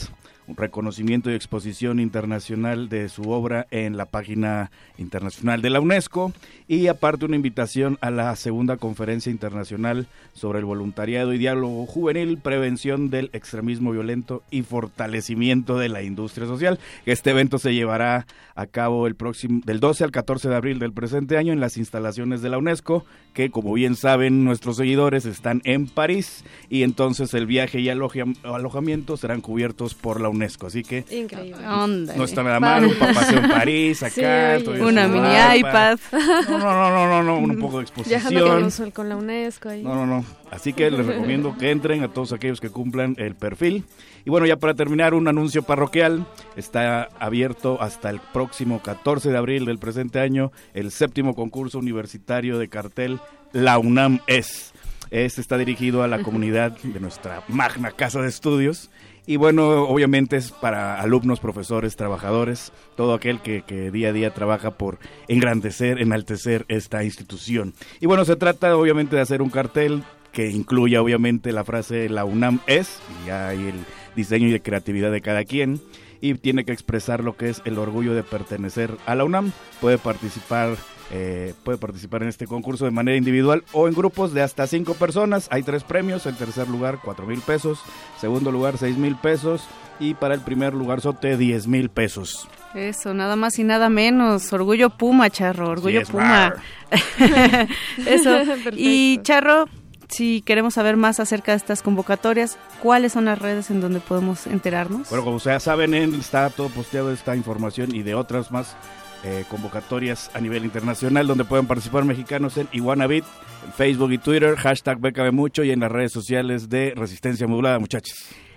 reconocimiento y exposición internacional de su obra en la página internacional de la UNESCO y aparte una invitación a la segunda conferencia internacional sobre el voluntariado y diálogo juvenil, prevención del extremismo violento y fortalecimiento de la industria social. Este evento se llevará a cabo el próximo del 12 al 14 de abril del presente año en las instalaciones de la UNESCO, que como bien saben nuestros seguidores están en París y entonces el viaje y alojamiento serán cubiertos por la UNESCO, así que Increíble. no está nada mal un paseo en París acá, una mini iPad. No, no, no, no, no, un poco de exposición. con la UNESCO ahí. No, no, no. Así que les recomiendo que entren a todos aquellos que cumplan el perfil. Y bueno, ya para terminar, un anuncio parroquial. Está abierto hasta el próximo 14 de abril del presente año el séptimo concurso universitario de cartel La UNAM es. Este está dirigido a la comunidad de nuestra magna casa de estudios y bueno, obviamente es para alumnos, profesores, trabajadores, todo aquel que, que, día a día trabaja por engrandecer, enaltecer esta institución. Y bueno, se trata obviamente de hacer un cartel que incluya obviamente la frase la UNAM es, y hay el diseño y creatividad de cada quien, y tiene que expresar lo que es el orgullo de pertenecer a la UNAM. Puede participar eh, puede participar en este concurso de manera individual o en grupos de hasta cinco personas. Hay tres premios. En tercer lugar, cuatro mil pesos. Segundo lugar, seis mil pesos. Y para el primer lugar, sote, diez mil pesos. Eso, nada más y nada menos. Orgullo Puma, Charro. Orgullo Puma. Eso. y Charro, si queremos saber más acerca de estas convocatorias, ¿cuáles son las redes en donde podemos enterarnos? Bueno, como ya saben, está todo posteado esta información y de otras más eh, convocatorias a nivel internacional donde pueden participar mexicanos en Iguanabit, en Facebook y Twitter, hashtag BKB Mucho y en las redes sociales de Resistencia Modulada, muchachos.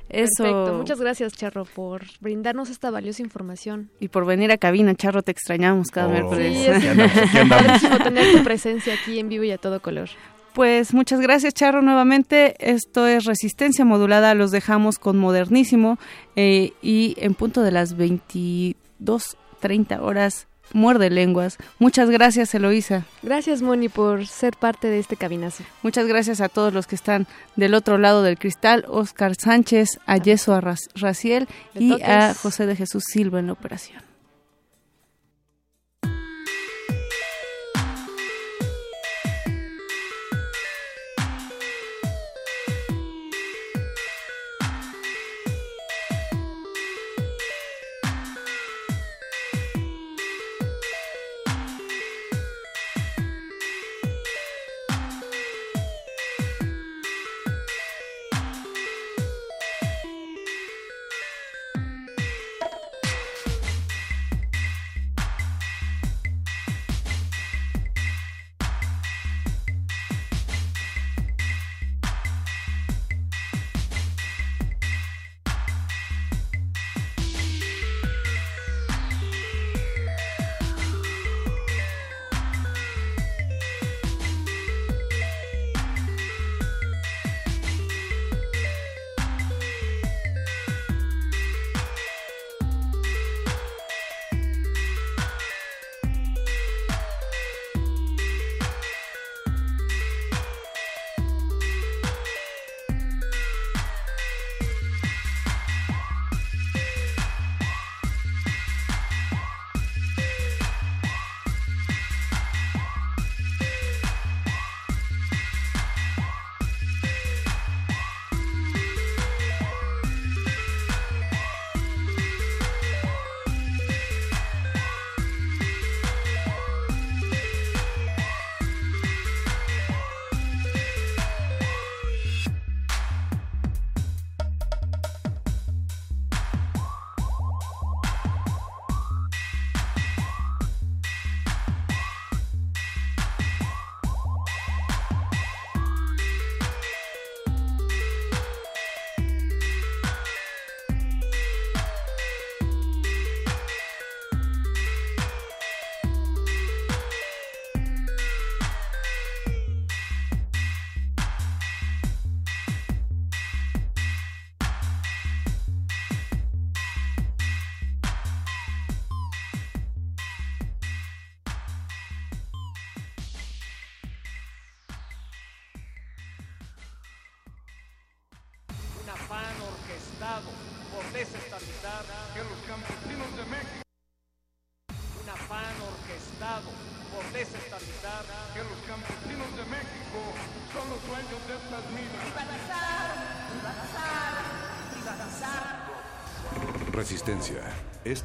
Eso. Perfecto. Muchas gracias, Charro, por brindarnos esta valiosa información. Y por venir a cabina, Charro, te extrañamos cada Oh. miércoles. Sí, es tener tu presencia aquí en vivo y a todo color. Pues muchas gracias, Charro, nuevamente. Esto es Resistencia Modulada. Los dejamos con Modernísimo eh, y en punto de las 22.30 horas, Muerde Lenguas. Muchas gracias, Eloísa. Gracias, Moni, por ser parte de este cabinazo. Muchas gracias a todos los que están del otro lado del cristal, Oscar Sánchez, a Yeso Raciel y a José de Jesús Silva en la operación.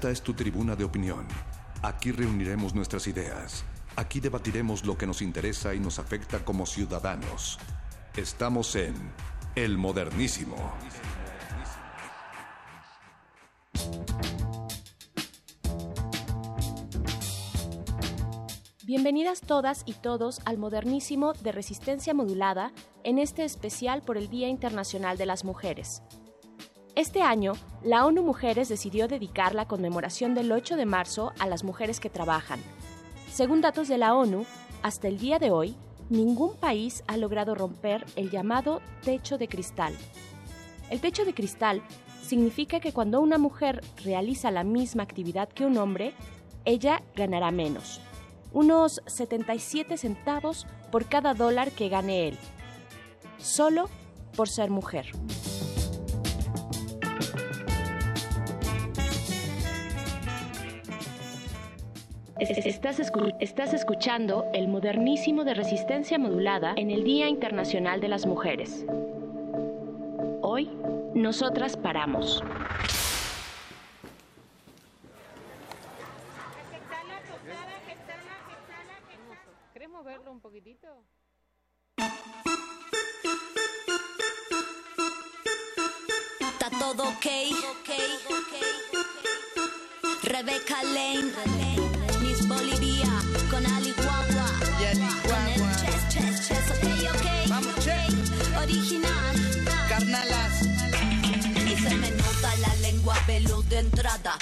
Esta es tu tribuna de opinión. Aquí reuniremos nuestras ideas. Aquí debatiremos lo que nos interesa y nos afecta como ciudadanos. Estamos en El Modernísimo. Bienvenidas todas y todos al modernísimo de resistencia modulada en este especial por el Día Internacional de las Mujeres. Este año, la ONU Mujeres decidió dedicar la conmemoración del 8 de marzo a las mujeres que trabajan. Según datos de la ONU, hasta el día de hoy, ningún país ha logrado romper el llamado techo de cristal. El techo de cristal significa que cuando una mujer realiza la misma actividad que un hombre, ella ganará menos, unos 77 centavos por cada dólar que gane él, solo por ser mujer. Estás, escu- estás escuchando el modernísimo de resistencia modulada en el Día Internacional de las Mujeres. Hoy, nosotras paramos. ¿Querés moverlo un poquitito? Está todo ok. Rebeca Lane, Bolivia, con Ali Guagua. Y Ali Guagua. Con el chess, chess, chess, ok, ok. Vamos, okay. Original. Carnalas. Y se me nota la lengua veluda de entrada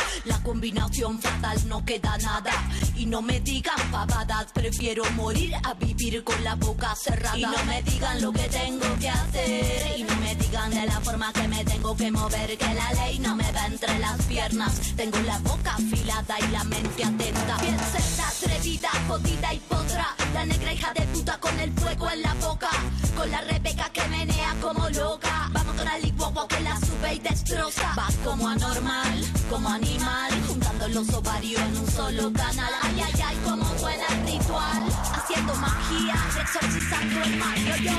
combinación fatal, no queda nada. Y no me digan pavadas, prefiero morir a vivir con la boca cerrada. Y no me digan lo que tengo que hacer. Y no me digan de la forma que me tengo que mover, que la ley no me va entre las piernas. Tengo la boca afilada y la mente atenta. Piensa atrevida, jodida y potra. La negra hija de puta con el fuego en la boca. Con la rebeca que menea como loca. Vamos con la licuagua que la sube y destroza. Vas como anormal, como animal. Juntando los ovarios en un solo canal. Ay, ay, ay, como suena el ritual. Haciendo magia, exorcizando el mal. Yo,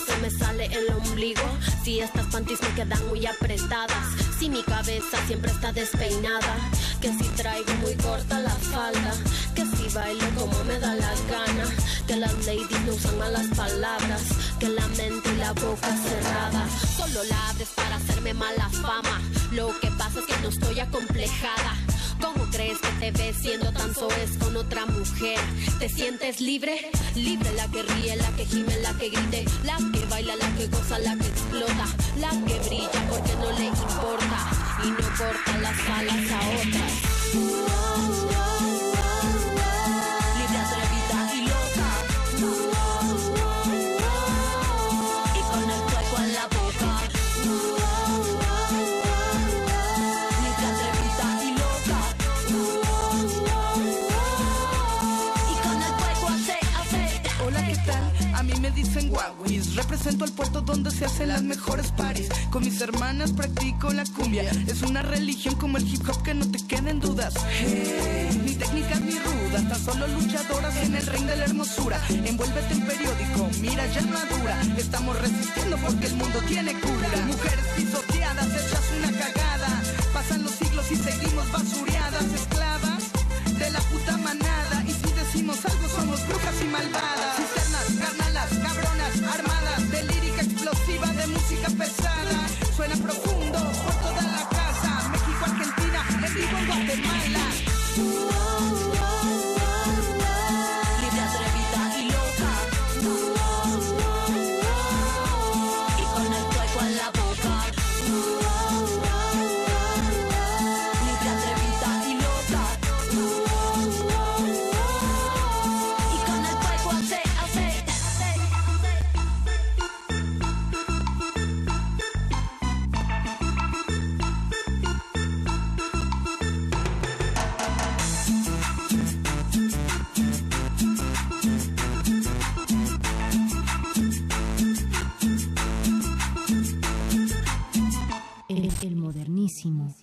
se me sale el ombligo. Si estas panties me quedan muy apretadas. Si mi cabeza siempre está despeinada. Que si traigo muy corta la falda. Que si bailo como me da la gana. Que las ladies no usan malas palabras. Que la mente y la boca cerrada. Solo la abres para hacerme mala fama. Lo que pasa es que no estoy acomplejada. ¿Cómo crees que te ves siendo tan soez con otra mujer? ¿Te sientes libre? Libre la que ríe, la que gime, la que grite, la que baila, la que goza, la que explota, la que brilla porque no le importa y no corta las alas a otras. Represento el puerto donde se hacen las mejores paris. Con mis hermanas practico la cumbia. Es una religión como el hip hop que no te queden dudas. Ni técnicas ni rudas, tan solo luchadoras en el ring de la hermosura. Envuélvete en periódico, mira ya madura. Estamos resistiendo porque el mundo tiene cura. Mujeres pisoteadas, El, modernísimo.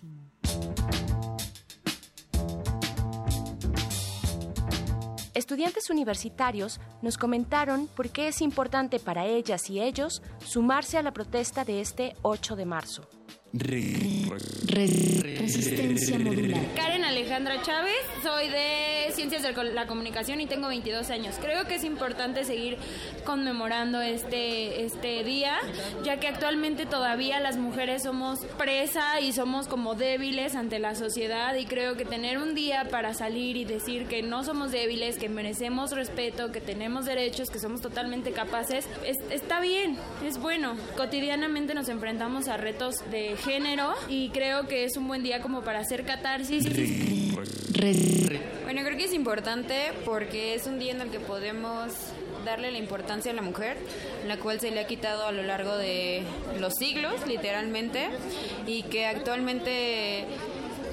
Estudiantes universitarios nos comentaron por qué es importante para ellas y ellos sumarse a la protesta de este 8 de marzo. Resistencia modular. Karen Alejandra Chávez, soy de Ciencias de la Comunicación y tengo 22 años. Creo que es importante seguir conmemorando este, este día, ya que actualmente todavía las mujeres somos presa y somos como débiles ante la sociedad y creo que tener un día para salir y decir que no somos débiles, que merecemos respeto, que tenemos derechos, que somos totalmente capaces, es- está bien, es bueno. Cotidianamente nos enfrentamos a retos de género y creo que es un buen día como para hacer catarsis. Bueno, creo que es importante porque es un día en el que podemos darle la importancia a la mujer, la cual se le ha quitado a lo largo de los siglos, literalmente, y que actualmente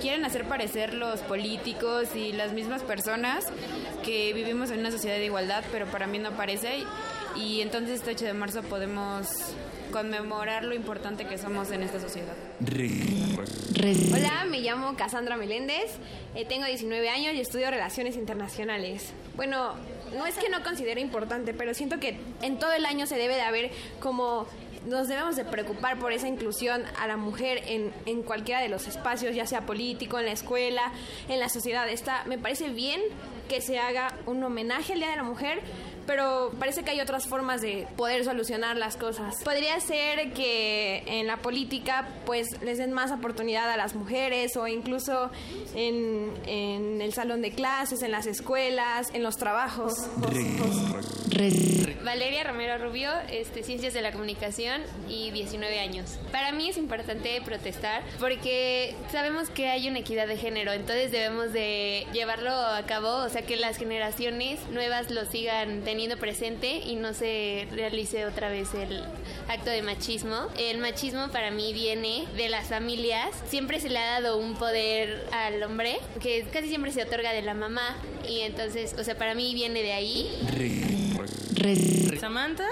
quieren hacer parecer los políticos y las mismas personas que vivimos en una sociedad de igualdad, pero para mí no parece. Y entonces este 8 de marzo podemos conmemorar lo importante que somos en esta sociedad. Hola, me llamo Cassandra Meléndez, eh, tengo 19 años y estudio Relaciones Internacionales. Bueno, no es que no considere importante, pero siento que en todo el año se debe de haber como nos debemos de preocupar por esa inclusión a la mujer en, en cualquiera de los espacios, ya sea político, en la escuela, en la sociedad. Está, me parece bien que se haga un homenaje al Día de la Mujer, pero parece que hay otras formas de poder solucionar las cosas. Podría ser que en la política pues les den más oportunidad a las mujeres o incluso en, en el salón de clases, en las escuelas, en los trabajos. Valeria Romero Rubio, este, Ciencias de la Comunicación y 19 años. Para mí es importante protestar porque sabemos que hay una equidad de género, entonces debemos de llevarlo a cabo, o sea que las generaciones nuevas lo sigan teniendo presente y no se realice otra vez el acto de machismo. El machismo para mí viene de las familias, siempre se le ha dado un poder al hombre que casi siempre se otorga de la mamá y entonces, o sea, para mí viene de ahí. Samantha,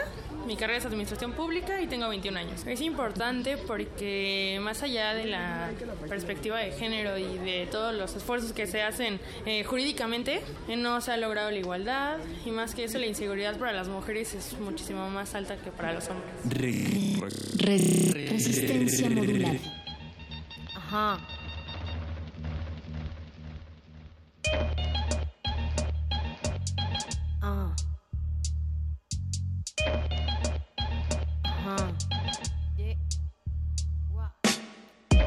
mi carrera es Administración Pública y tengo 21 años. Es importante porque más allá de la perspectiva de género y de todos los esfuerzos que se hacen eh, jurídicamente, eh, no se ha logrado la igualdad y más que eso la inseguridad para las mujeres es muchísimo más alta que para los hombres. Resistencia modular. Ajá. Ah.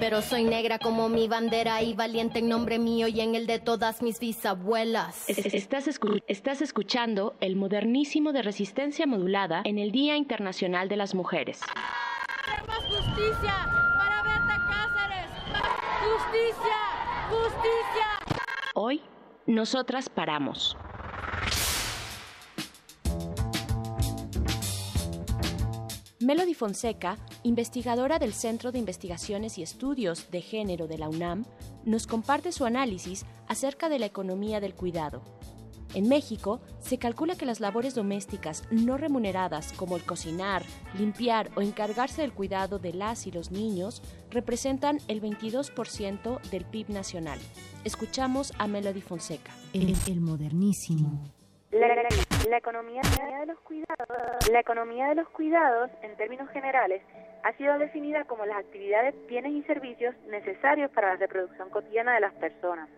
pero soy negra como mi bandera y valiente en nombre mío y en el de todas mis bisabuelas. Estás, escu estás escuchando el modernísimo de resistencia modulada en el Día Internacional de las Mujeres. ¡Queremos justicia para Berta Cáceres! ¡Justicia! ¡Justicia! Hoy, nosotras paramos. Melody Fonseca, investigadora del Centro de Investigaciones y Estudios de Género de la UNAM, nos comparte su análisis acerca de la economía del cuidado. En México, se calcula que las labores domésticas no remuneradas como el cocinar, limpiar o encargarse del cuidado de las y los niños representan el 22% del PIB nacional. Escuchamos a Melody Fonseca. El, el modernísimo. La, la, la, economía de los cuidados, la economía de los cuidados, en términos generales, ha sido definida como las actividades, bienes y servicios necesarios para la reproducción cotidiana de las personas.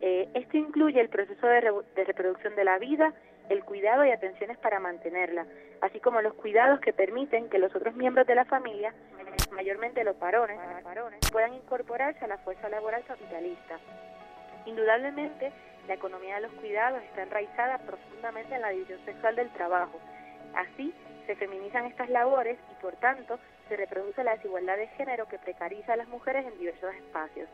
Eh, esto incluye el proceso de, de reproducción de la vida, el cuidado y atenciones para mantenerla, así como los cuidados que permiten que los otros miembros de la familia, mayormente los varones, puedan incorporarse a la fuerza laboral capitalista. Indudablemente, la economía de los cuidados está enraizada profundamente en la división sexual del trabajo. Así, se feminizan estas labores y, por tanto, se reproduce la desigualdad de género que precariza a las mujeres en diversos espacios.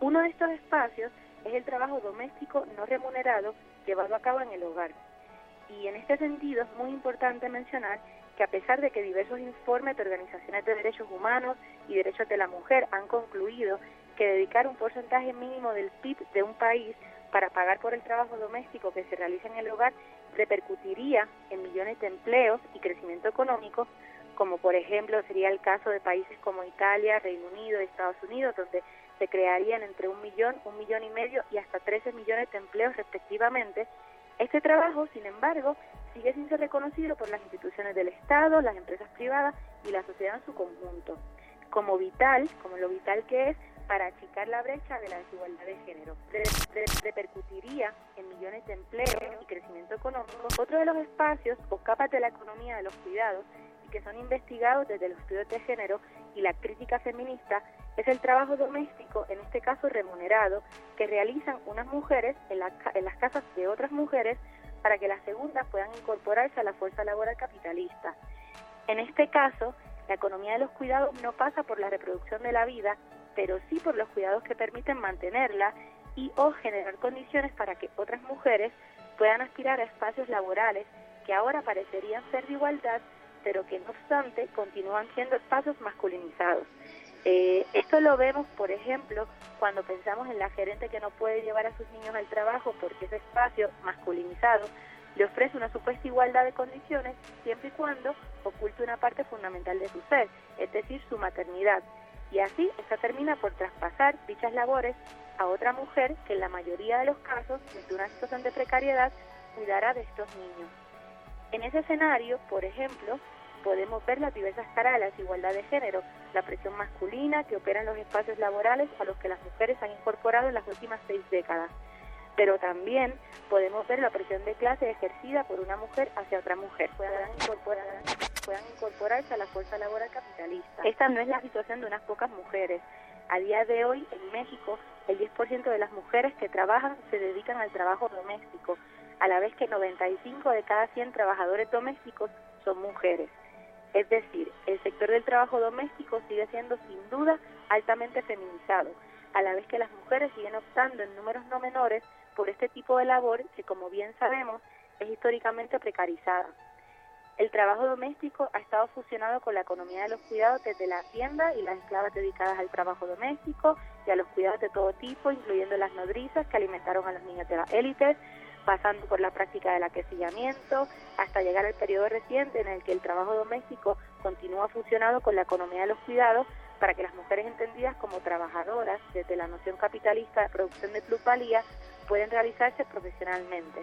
Uno de estos espacios es el trabajo doméstico no remunerado llevado a cabo en el hogar. Y en este sentido es muy importante mencionar que a pesar de que diversos informes de organizaciones de derechos humanos y derechos de la mujer han concluido que dedicar un porcentaje mínimo del PIB de un país para pagar por el trabajo doméstico que se realiza en el hogar repercutiría en millones de empleos y crecimiento económico, como por ejemplo sería el caso de países como Italia, Reino Unido Estados Unidos, donde se crearían entre un millón, un millón y medio y hasta 13 millones de empleos respectivamente. Este trabajo, sin embargo, sigue sin ser reconocido por las instituciones del Estado, las empresas privadas y la sociedad en su conjunto, como vital, como lo vital que es para achicar la brecha de la desigualdad de género. repercutiría en millones de empleos y crecimiento económico. Otro de los espacios o capas de la economía de los cuidados y que son investigados desde los estudios de género y la crítica feminista es el trabajo doméstico, en este caso remunerado, que realizan unas mujeres en, en las casas de otras mujeres para que las segundas puedan incorporarse a la fuerza laboral capitalista. En este caso, la economía de los cuidados no pasa por la reproducción de la vida, pero sí por los cuidados que permiten mantenerla y o generar condiciones para que otras mujeres puedan aspirar a espacios laborales que ahora parecerían ser de igualdad, pero que no obstante continúan siendo espacios masculinizados. Eh, esto lo vemos, por ejemplo, cuando pensamos en la gerente que no puede llevar a sus niños al trabajo porque ese espacio masculinizado le ofrece una supuesta igualdad de condiciones siempre y cuando oculte una parte fundamental de su ser, es decir, su maternidad. Y así, esta termina por traspasar dichas labores a otra mujer que en la mayoría de los casos, desde una situación de precariedad, cuidará de estos niños. En ese escenario, por ejemplo, podemos ver las diversas caras de la desigualdad de género, la presión masculina que opera en los espacios laborales a los que las mujeres han incorporado en las últimas seis décadas. Pero también podemos ver la presión de clase ejercida por una mujer hacia otra mujer. Puedan, incorporar, puedan incorporarse a la fuerza laboral capitalista. Esta no es la situación de unas pocas mujeres. A día de hoy, en México, el 10% de las mujeres que trabajan se dedican al trabajo doméstico, a la vez que 95 de cada 100 trabajadores domésticos son mujeres. Es decir, el sector del trabajo doméstico sigue siendo sin duda altamente feminizado, a la vez que las mujeres siguen optando en números no menores por este tipo de labor que, como bien sabemos, es históricamente precarizada. El trabajo doméstico ha estado fusionado con la economía de los cuidados desde la tienda y las esclavas dedicadas al trabajo doméstico y a los cuidados de todo tipo, incluyendo las nodrizas que alimentaron a los niños de las élites, pasando por la práctica del aquecillamiento, hasta llegar al periodo reciente en el que el trabajo doméstico continúa fusionado con la economía de los cuidados para que las mujeres entendidas como trabajadoras desde la noción capitalista de producción de plusvalía pueden realizarse profesionalmente.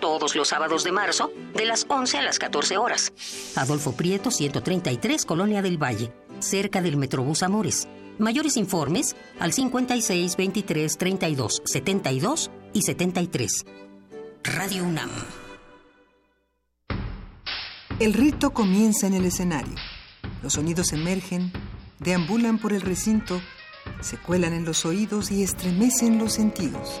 todos los sábados de marzo, de las 11 a las 14 horas. Adolfo Prieto, 133, Colonia del Valle, cerca del Metrobús Amores. Mayores informes al 56 23 32 72 y 73. Radio UNAM. El rito comienza en el escenario. Los sonidos emergen, deambulan por el recinto, se cuelan en los oídos y estremecen los sentidos.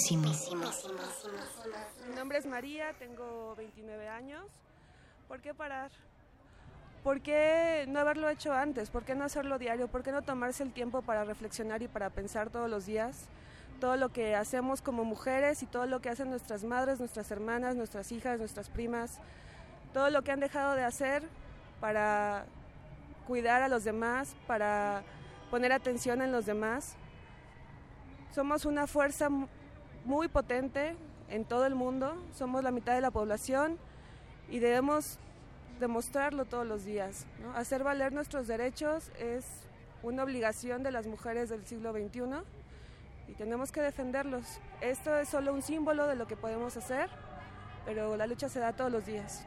Modernísimo. Mi nombre es María, tengo 29 años. ¿Por qué parar? ¿Por qué no haberlo hecho antes? ¿Por qué no hacerlo diario? ¿Por qué no tomarse el tiempo para reflexionar y para pensar todos los días? Todo lo que hacemos como mujeres y todo lo que hacen nuestras madres, nuestras hermanas, nuestras hijas, nuestras primas, todo lo que han dejado de hacer para cuidar a los demás, para poner atención en los demás. Somos una fuerza muy potente en todo el mundo, somos la mitad de la población y debemos demostrarlo todos los días. Hacer valer nuestros derechos es una obligación de las mujeres del siglo XXI y tenemos que defenderlos. Esto es solo un símbolo de lo que podemos hacer, pero la lucha se da todos los días.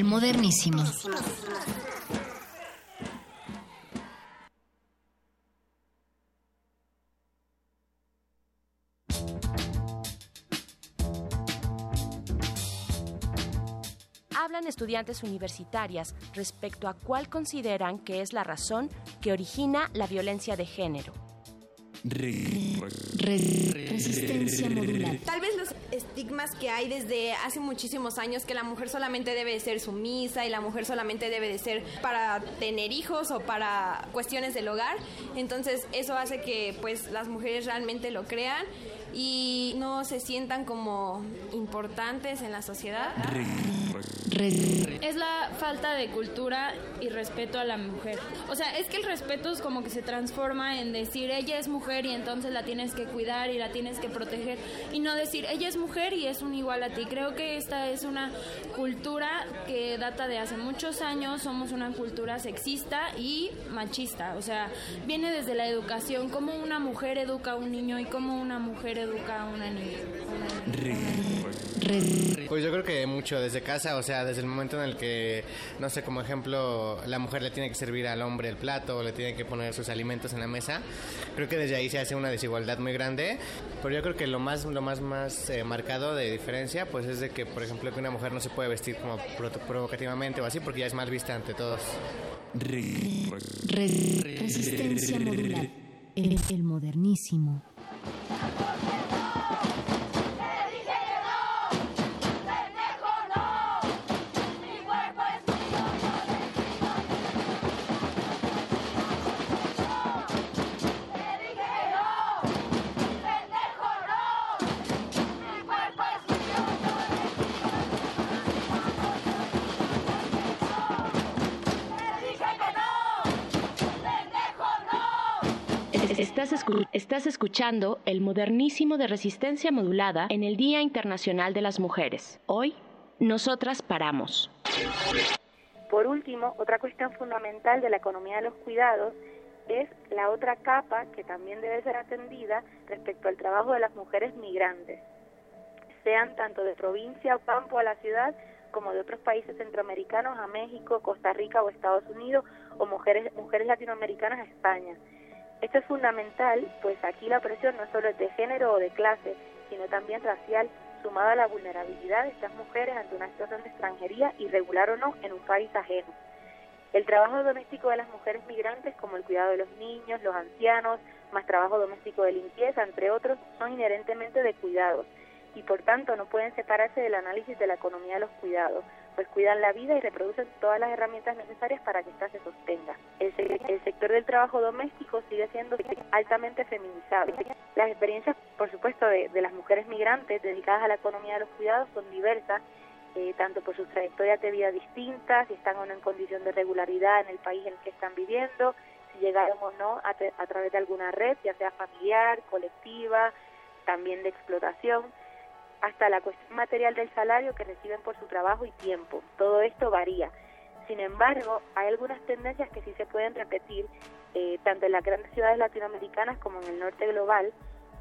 El modernísimo. Hablan estudiantes universitarias respecto a cuál consideran que es la razón que origina la violencia de género. resistencia modular. Tal vez estigmas que hay desde hace muchísimos años que la mujer solamente debe de ser sumisa y la mujer solamente debe de ser para tener hijos o para cuestiones del hogar. Entonces eso hace que pues las mujeres realmente lo crean y no se sientan como importantes en la sociedad. Es la falta de cultura y respeto a la mujer. O sea, es que el respeto es como que se transforma en decir ella es mujer y entonces la tienes que cuidar y la tienes que proteger y no decir ella es mujer y es un igual a ti. Creo que esta es una cultura que data de hace muchos años, somos una cultura sexista y machista. O sea, viene desde la educación, cómo una mujer educa a un niño y cómo una mujer educa a una niña. Pues yo creo que mucho desde casa, o sea, desde el momento en el que, no sé, como ejemplo, la mujer le tiene que servir al hombre el plato o le tiene que poner sus alimentos en la mesa, creo que desde ahí se hace una desigualdad muy grande, pero yo creo que lo más, lo más, más eh, marcado de diferencia, pues es de que, por ejemplo, que una mujer no se puede vestir como provocativamente o así, porque ya es mal vista ante todos. Resistencia modular. el modernísimo. Estás, escuchando el modernísimo de resistencia modulada en el Día Internacional de las Mujeres. Hoy, nosotras paramos. Por último, otra cuestión fundamental de la economía de los cuidados es la otra capa que también debe ser atendida respecto al trabajo de las mujeres migrantes, sean tanto de provincia o campo a la ciudad como de otros países centroamericanos a México, Costa Rica o Estados Unidos o mujeres, mujeres latinoamericanas a España. Esto es fundamental, pues aquí la presión no solo es de género o de clase, sino también racial, sumada a la vulnerabilidad de estas mujeres ante una situación de extranjería, irregular o no, en un país ajeno. El trabajo doméstico de las mujeres migrantes, como el cuidado de los niños, los ancianos, más trabajo doméstico de limpieza, entre otros, son inherentemente de cuidados y por tanto no pueden separarse del análisis de la economía de los cuidados, pues cuidan la vida y reproducen todas las herramientas necesarias para que ésta se sostenga. El, el, sector del trabajo doméstico sigue siendo altamente feminizado. Las experiencias, por supuesto, de, de las mujeres migrantes dedicadas a la economía de los cuidados son diversas, eh, tanto por sus trayectorias de vida distintas, si están o no en condición de regularidad en el país en el que están viviendo, si llegaron o no a, a través de alguna red, ya sea familiar, colectiva, también de explotación hasta la cuestión material del salario que reciben por su trabajo y tiempo. Todo esto varía. Sin embargo, hay algunas tendencias que sí se pueden repetir, eh, tanto en las grandes ciudades latinoamericanas como en el norte global,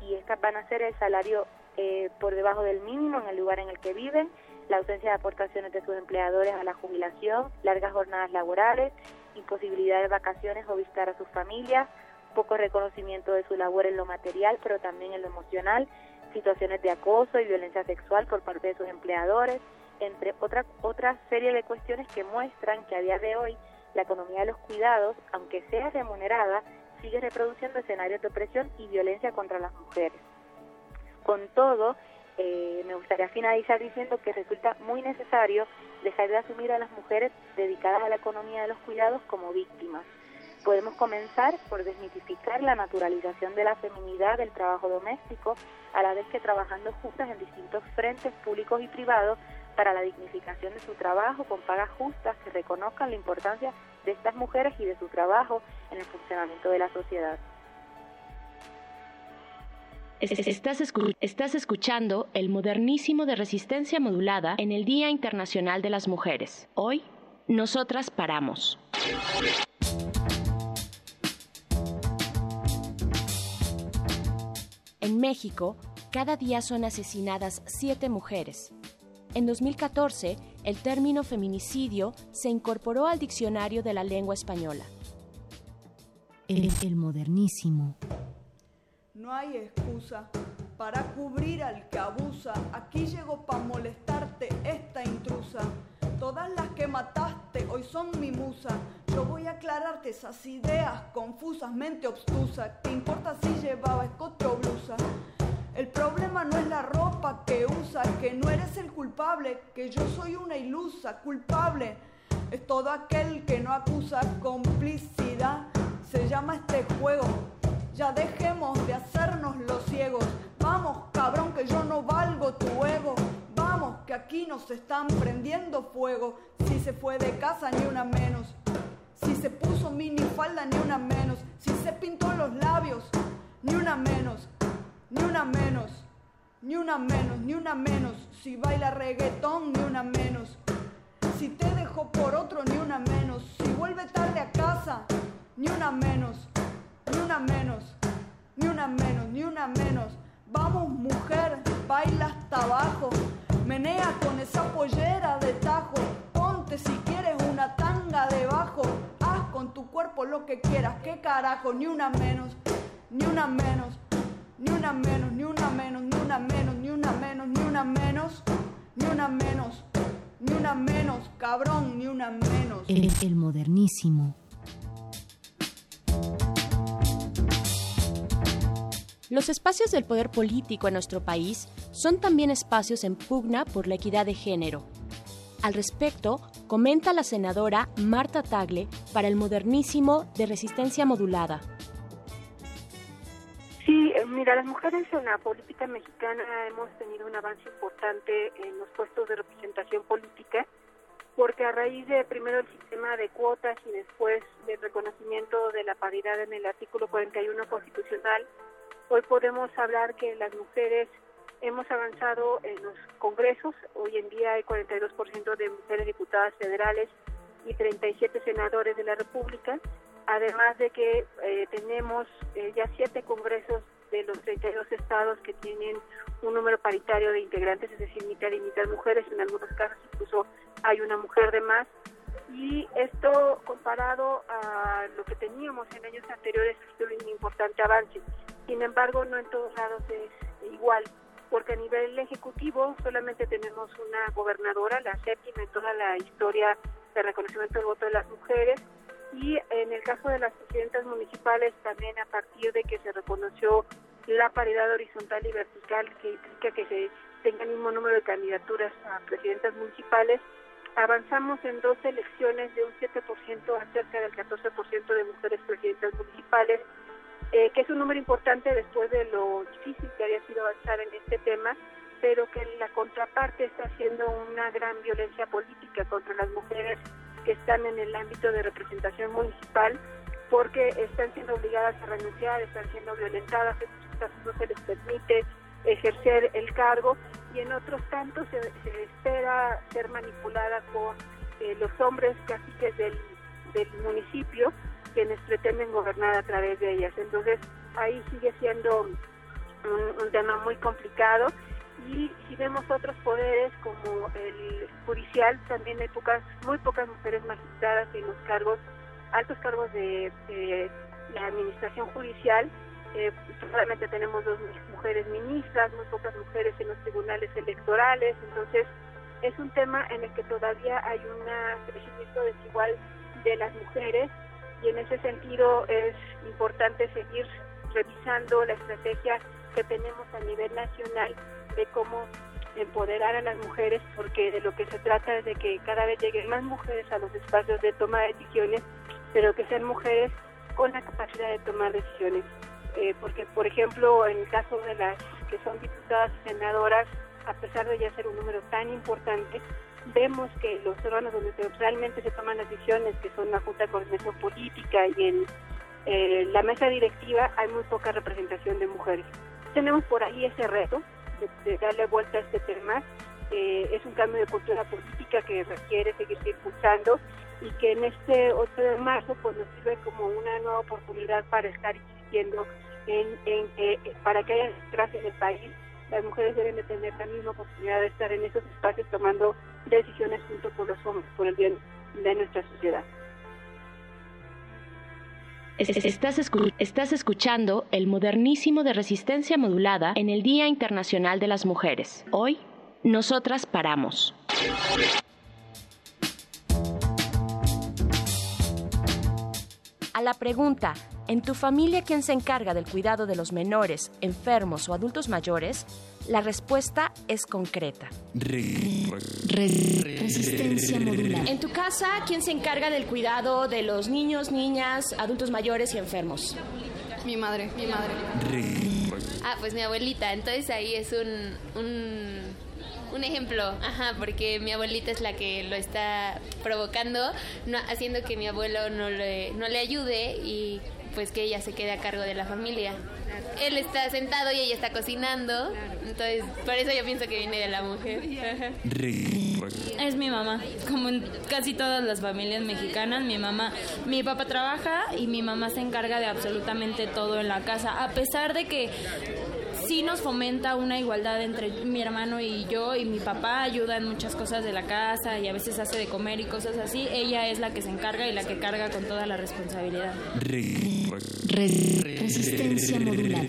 y estas van a ser el salario eh, por debajo del mínimo en el lugar en el que viven, la ausencia de aportaciones de sus empleadores a la jubilación, largas jornadas laborales, imposibilidad de vacaciones o visitar a sus familias, poco reconocimiento de su labor en lo material, pero también en lo emocional, situaciones de acoso y violencia sexual por parte de sus empleadores, entre otra, otra serie de cuestiones que muestran que a día de hoy la economía de los cuidados, aunque sea remunerada, sigue reproduciendo escenarios de opresión y violencia contra las mujeres. Con todo, eh, me gustaría finalizar diciendo que resulta muy necesario dejar de asumir a las mujeres dedicadas a la economía de los cuidados como víctimas. Podemos comenzar por desmitificar la naturalización de la feminidad del trabajo doméstico, a la vez que trabajando juntas en distintos frentes públicos y privados para la dignificación de su trabajo con pagas justas que reconozcan la importancia de estas mujeres y de su trabajo en el funcionamiento de la sociedad. Estás, estás, escuchando el modernísimo de resistencia modulada en el Día Internacional de las Mujeres. Hoy, nosotras paramos. En México, cada día son asesinadas siete mujeres. En 2014, el término feminicidio se incorporó al diccionario de la lengua española. El, el modernísimo. No hay excusa para cubrir al que abusa. Aquí llego para molestarte esta intrusa. Todas las que mataste hoy son mi musa. Yo voy a aclararte esas ideas confusas, mente obstusa. ¿Qué importa si llevaba escote o blusa? El problema no es la ropa que usa, que no eres el culpable, que yo soy una ilusa, culpable. Es todo aquel que no acusa complicidad. Se llama este juego. Ya dejemos de hacernos los ciegos. Vamos, cabrón, que yo no valgo tu ego. Vamos, que aquí nos están prendiendo fuego. Si se fue de casa, ni una menos. Si se puso minifalda, ni una menos. Si se pintó los labios, ni una menos. Ni una menos. Ni una menos, ni una menos. Si baila reggaetón, ni una menos. Si te dejó por otro, ni una menos. Si vuelve tarde a casa, ni una menos. Ni una menos. Ni una menos, ni una menos. Vamos, mujer, baila hasta abajo. Menea con esa pollera de tajo. Ponte si quieres una tanga debajo. Haz con tu cuerpo lo que quieras. ¿Qué carajo? Ni una menos, ni una menos, ni una menos, ni una menos, ni una menos, ni una menos, ni una menos, ni una menos, ni una menos, cabrón, ni una menos. El, el modernísimo. Los espacios del poder político en nuestro país son también espacios en pugna por la equidad de género. Al respecto, comenta la senadora Marta Tagle para el modernísimo de resistencia modulada. Sí, mira, las mujeres en la política mexicana hemos tenido un avance importante en los puestos de representación política, porque a raíz de primero el sistema de cuotas y después del reconocimiento de la paridad en el artículo 41 constitucional, Hoy podemos hablar que las mujeres hemos avanzado en los congresos. Hoy en día hay 42% de mujeres diputadas federales y 37 senadores de la República. Además de que eh, tenemos eh, ya siete congresos de los 32 estados que tienen un número paritario de integrantes, es decir, mitad y mitad mujeres. En algunos casos incluso hay una mujer de más. Y esto comparado a lo que teníamos en años anteriores ha sido un importante avance. Sin embargo, no en todos lados es igual, porque a nivel ejecutivo solamente tenemos una gobernadora, la séptima en toda la historia de reconocimiento del voto de las mujeres, y en el caso de las presidentas municipales también a partir de que se reconoció la paridad horizontal y vertical que implica que se tenga el mismo número de candidaturas a presidentas municipales, avanzamos en dos elecciones de un 7% a cerca del 14% de mujeres presidentas municipales, eh, que es un número importante después de lo difícil que había sido avanzar en este tema, pero que la contraparte está haciendo una gran violencia política contra las mujeres que están en el ámbito de representación municipal porque están siendo obligadas a renunciar, están siendo violentadas, en muchos casos no se les permite ejercer el cargo y en otros tantos se, espera ser manipulada por eh, los hombres caciques del, del municipio quienes pretenden gobernar a través de ellas. Entonces ahí sigue siendo un, tema muy complicado y si vemos otros poderes como el judicial, también hay pocas, muy pocas mujeres magistradas en los cargos, altos cargos de, la administración judicial. Eh, solamente tenemos dos mujeres ministras, muy pocas mujeres en los tribunales electorales, entonces es un tema en el que todavía hay un crecimiento desigual de las mujeres y en ese sentido es importante seguir revisando la estrategia que tenemos a nivel nacional de cómo empoderar a las mujeres, porque de lo que se trata es de que cada vez lleguen más mujeres a los espacios de toma de decisiones, pero que sean mujeres con la capacidad de tomar decisiones. Eh, porque, por ejemplo, en el caso de las que son diputadas y senadoras, a pesar de ya ser un número tan importante, vemos que los órganos donde realmente se toman decisiones, que son la Junta de Coordinación Política y en eh, la mesa directiva, hay muy poca representación de mujeres. Tenemos por ahí ese reto de, darle vuelta a este tema. Eh, es un cambio de cultura política que requiere seguirse impulsando y que en este 8 de marzo pues nos sirve como una nueva oportunidad para estar insistiendo en, en para que haya democracia en el país las mujeres deben de tener la misma oportunidad de estar en esos espacios tomando decisiones junto con los hombres por el bien de nuestra sociedad. Estás, estás, escuchando el modernísimo de resistencia modulada en el Día Internacional de las Mujeres. Hoy, nosotras paramos. A la pregunta, ¿en tu familia quién se encarga del cuidado de los menores, enfermos o adultos mayores? La respuesta es concreta. resistencia modular. En tu casa, ¿quién se encarga del cuidado de los niños, niñas, adultos mayores y enfermos? Mi madre, mi madre. Ah, pues mi abuelita. Entonces ahí es un, un ejemplo, ajá, porque mi abuelita es la que lo está provocando, haciendo que mi abuelo no le, no le ayude y pues que ella se quede a cargo de la familia. Él está sentado y ella está cocinando, entonces por eso yo pienso que viene de la mujer. Es mi mamá, como en casi todas las familias mexicanas, mi mamá, mi papá trabaja y mi mamá se encarga de absolutamente todo en la casa, a pesar de que sí nos fomenta una igualdad entre mi hermano y yo y mi papá ayuda en muchas cosas de la casa y a veces hace de comer y cosas así. Ella es la que se encarga y la que carga con toda la responsabilidad. resistencia modular.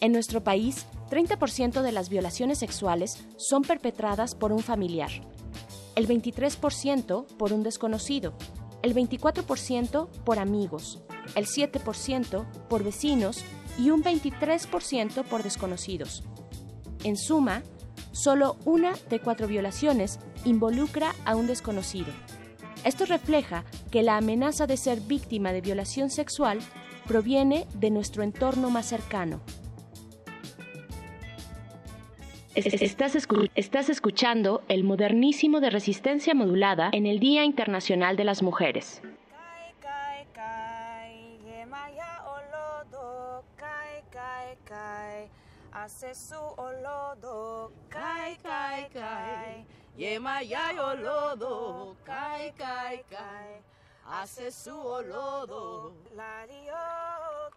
En nuestro país, 30% de las violaciones sexuales son perpetradas por un familiar, el 23% por un desconocido el 24% por amigos, el 7% por vecinos y un 23% por desconocidos. En suma, solo una de cuatro violaciones involucra a un desconocido. Esto refleja que la amenaza de ser víctima de violación sexual proviene de nuestro entorno más cercano, Estás, estás, escuchando el modernísimo de resistencia modulada en el Día Internacional de las Mujeres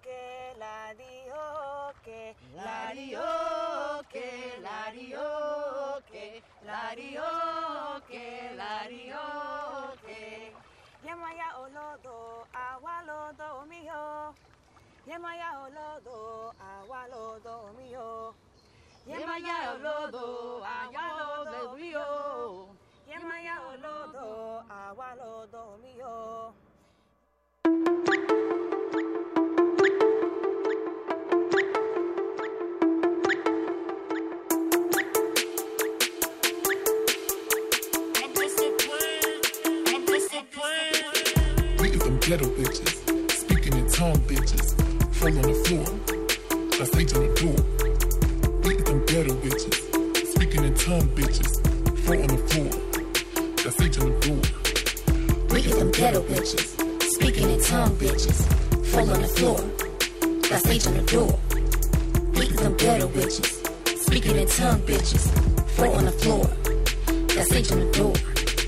que larioque, larioque, larioque, larioque, larioque. Yemaya olodo, oh, agualodo mío. Yemaya olodo, oh, agualodo mío. Yemaya olodo, agualodo mío. Yemaya olodo, agualodo mío. Ghetto bitches, speaking in tongue bitches, fall on the floor. That's age on the door. Get them ghetto bitches, speaking in tongue bitches, fall on the floor. That's age on the door. Get them ghetto bitches, speaking in tongue bitches, fall on the floor. That's age on the door. Get them ghetto bitches, speaking in tongue bitches, fall on the floor. That's age on the door.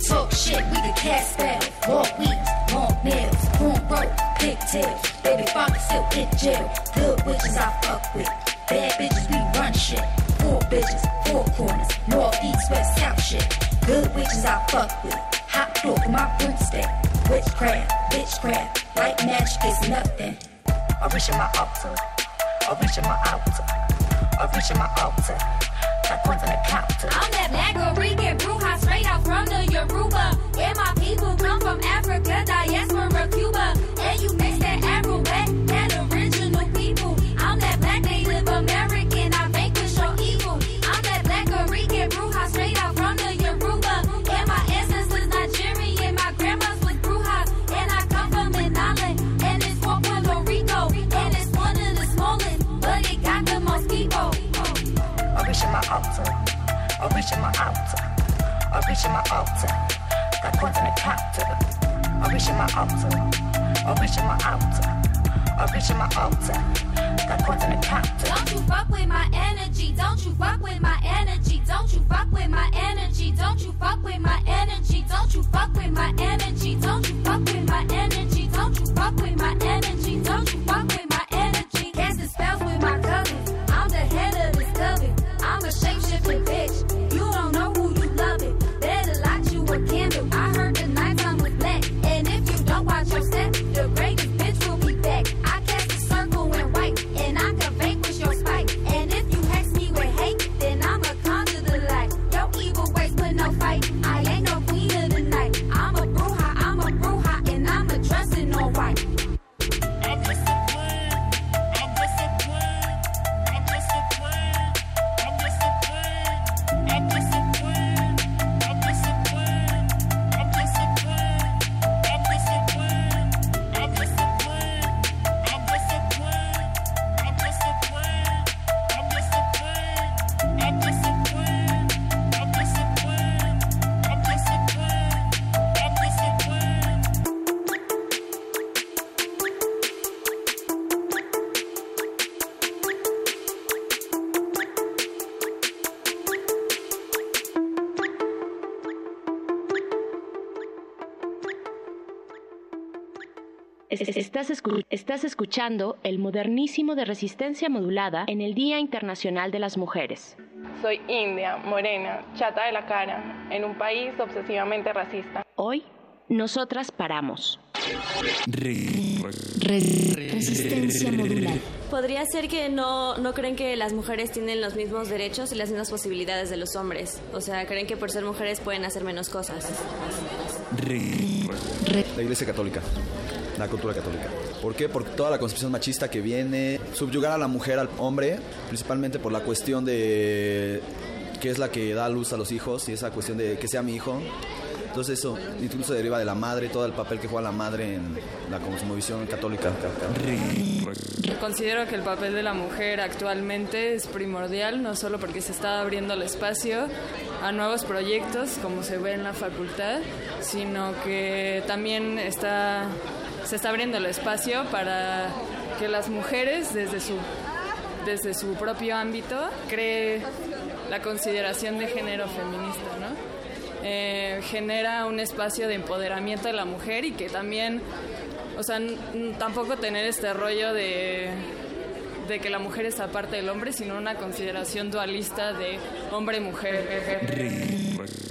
Talk shit, we can cast spell. Walk weeds, long nails, cornrow, pigtails. Baby father still in jail. Good witches I fuck with. Bad bitches, we run shit. Four bitches, four corners. North, east, west, south shit. Good witches I fuck with. Hot dog in my broomstick. Witchcraft, bitchcraft. White magic is nothing. I reach in my altar. I reach in my altar. I reach in my altar. Got coins on the counter. I'm that black Bruja straight out from the Yoruba. I reach in my altar. I reach in my altar. Got coins on the counter. I reach in my altar. I reach in my altar. I reach in my altar. Got coins on the counter. Don't you fuck with my energy. Don't you fuck with my energy. Don't you fuck with my energy. Don't you fuck with my energy. Don't you fuck with my energy. Don't Estás, escu- estás escuchando el modernísimo de resistencia modulada en el Día Internacional de las Mujeres. Soy india, morena, chata de la cara, en un país obsesivamente racista. Hoy, nosotras paramos. Resistencia modular. Podría ser que no, no creen que las mujeres tienen los mismos derechos y las mismas posibilidades de los hombres. O sea, creen que por ser mujeres pueden hacer menos cosas. La Iglesia Católica, la cultura católica. ¿Por qué? Por toda la concepción machista que viene, subyugar a la mujer al hombre, principalmente por la cuestión de que es la que da luz a los hijos y esa cuestión de que sea mi hijo. Entonces eso incluso deriva de la madre, todo el papel que juega la madre en la cosmovisión católica. Considero que el papel de la mujer actualmente es primordial, no solo porque se está abriendo el espacio a nuevos proyectos, como se ve en la facultad, sino que también está, se está abriendo el espacio para que las mujeres, desde su, desde su propio ámbito, cree la consideración de género feminista, ¿no? Eh, genera un espacio de empoderamiento de la mujer y que también o sea, tampoco tener este rollo de de que la mujer es aparte del hombre, sino una consideración dualista de hombre-mujer.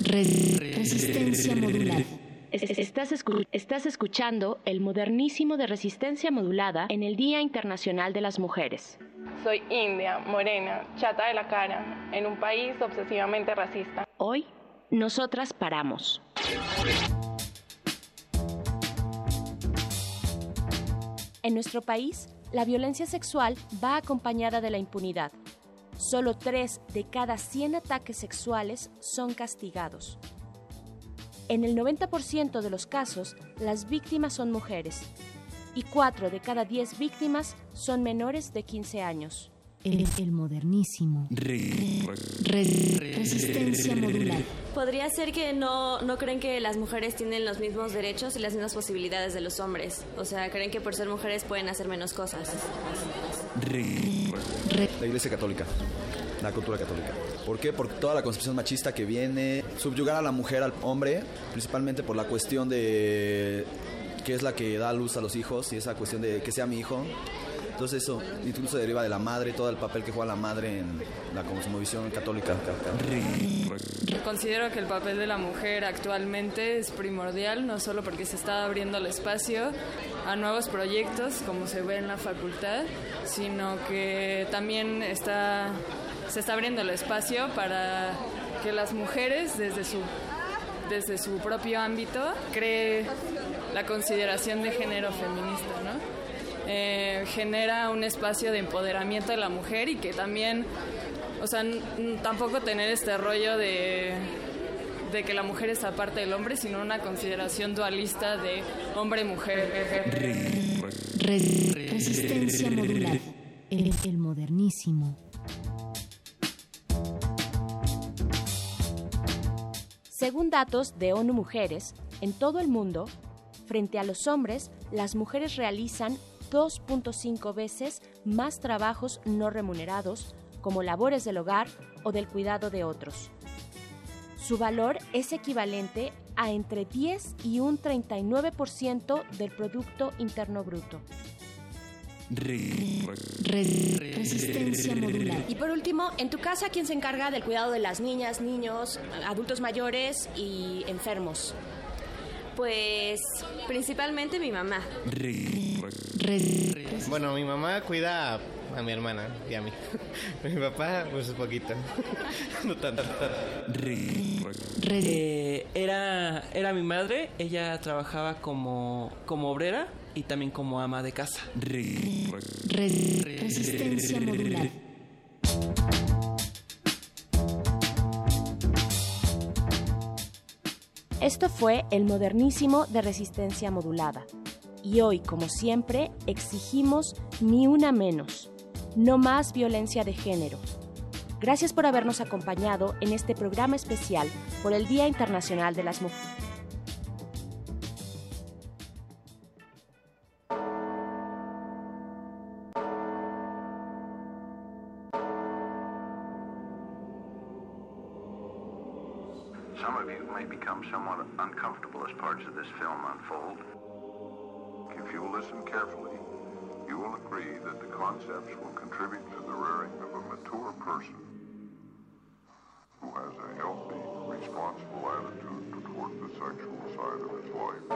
Resistencia modular. Estás, estás escuchando el modernísimo de resistencia modulada en el Día Internacional de las Mujeres. Soy india, morena, chata de la cara, en un país obsesivamente racista. Hoy, nosotras paramos. En nuestro país, la violencia sexual va acompañada de la impunidad. Solo 3 de cada 100 ataques sexuales son castigados. En el 90% de los casos, las víctimas son mujeres y 4 de cada 10 víctimas son menores de 15 años. El, modernísimo. resistencia modular. Podría ser que no, no creen que las mujeres tienen los mismos derechos y las mismas posibilidades de los hombres. O sea, creen que por ser mujeres pueden hacer menos cosas. La Iglesia Católica. La cultura católica. ¿Por qué? Por toda la concepción machista que viene, subyugar a la mujer al hombre, principalmente por la cuestión de que es la que da luz a los hijos y esa cuestión de que sea mi hijo. Entonces eso incluso deriva de la madre, todo el papel que juega la madre en la cosmovisión católica. Considero que el papel de la mujer actualmente es primordial, no solo porque se está abriendo el espacio a nuevos proyectos, como se ve en la facultad, sino que también está, se está abriendo el espacio para que las mujeres desde su desde su propio ámbito cree la consideración de género feminista, ¿no? Eh, genera un espacio de empoderamiento de la mujer y que también, o sea, tampoco tener este rollo de, de que la mujer es aparte del hombre, sino una consideración dualista de hombre-mujer. Resistencia modular. El, el modernísimo. Según datos de ONU Mujeres, en todo el mundo, frente a los hombres, las mujeres realizan 2.5 veces más trabajos no remunerados, como labores del hogar o del cuidado de otros. Su valor es equivalente a entre 10 y un 39% del Producto Interno Bruto. Resistencia modular. Y por último, en tu casa, ¿quién se encarga del cuidado de las niñas, niños, adultos mayores y enfermos? Pues principalmente mi mamá. Bueno, mi mamá cuida a mi hermana y a mí. mi papá, pues un poquito. no tanto. Eh, era, era mi madre, ella trabajaba como, como obrera y también como ama de casa. Resistencia modular. Esto fue el modernísimo de resistencia modulada. Y hoy, como siempre, exigimos ni una menos, no más violencia de género. Gracias por habernos acompañado en este programa especial por el Día Internacional de las Mujeres. Parts of this film unfold. If you listen carefully, you will agree that the concepts will contribute to the rearing of a mature person who has a healthy, responsible attitude toward the sexual side of his life.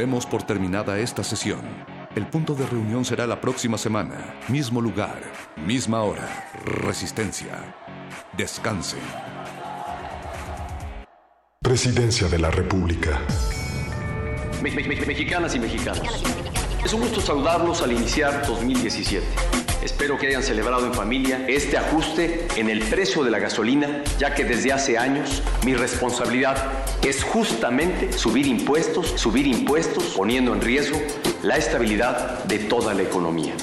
Demos por terminada esta sesión. El punto de reunión será la próxima semana. Mismo lugar, misma hora. Resistencia. Descansen. Presidencia de la República. Me- me- me- mexicanas y mexicanos. Es un gusto saludarlos al iniciar 2017. Espero que hayan celebrado en familia este ajuste en el precio de la gasolina, ya que desde hace años mi responsabilidad es justamente subir impuestos, subir impuestos, poniendo en riesgo la estabilidad de toda la economía.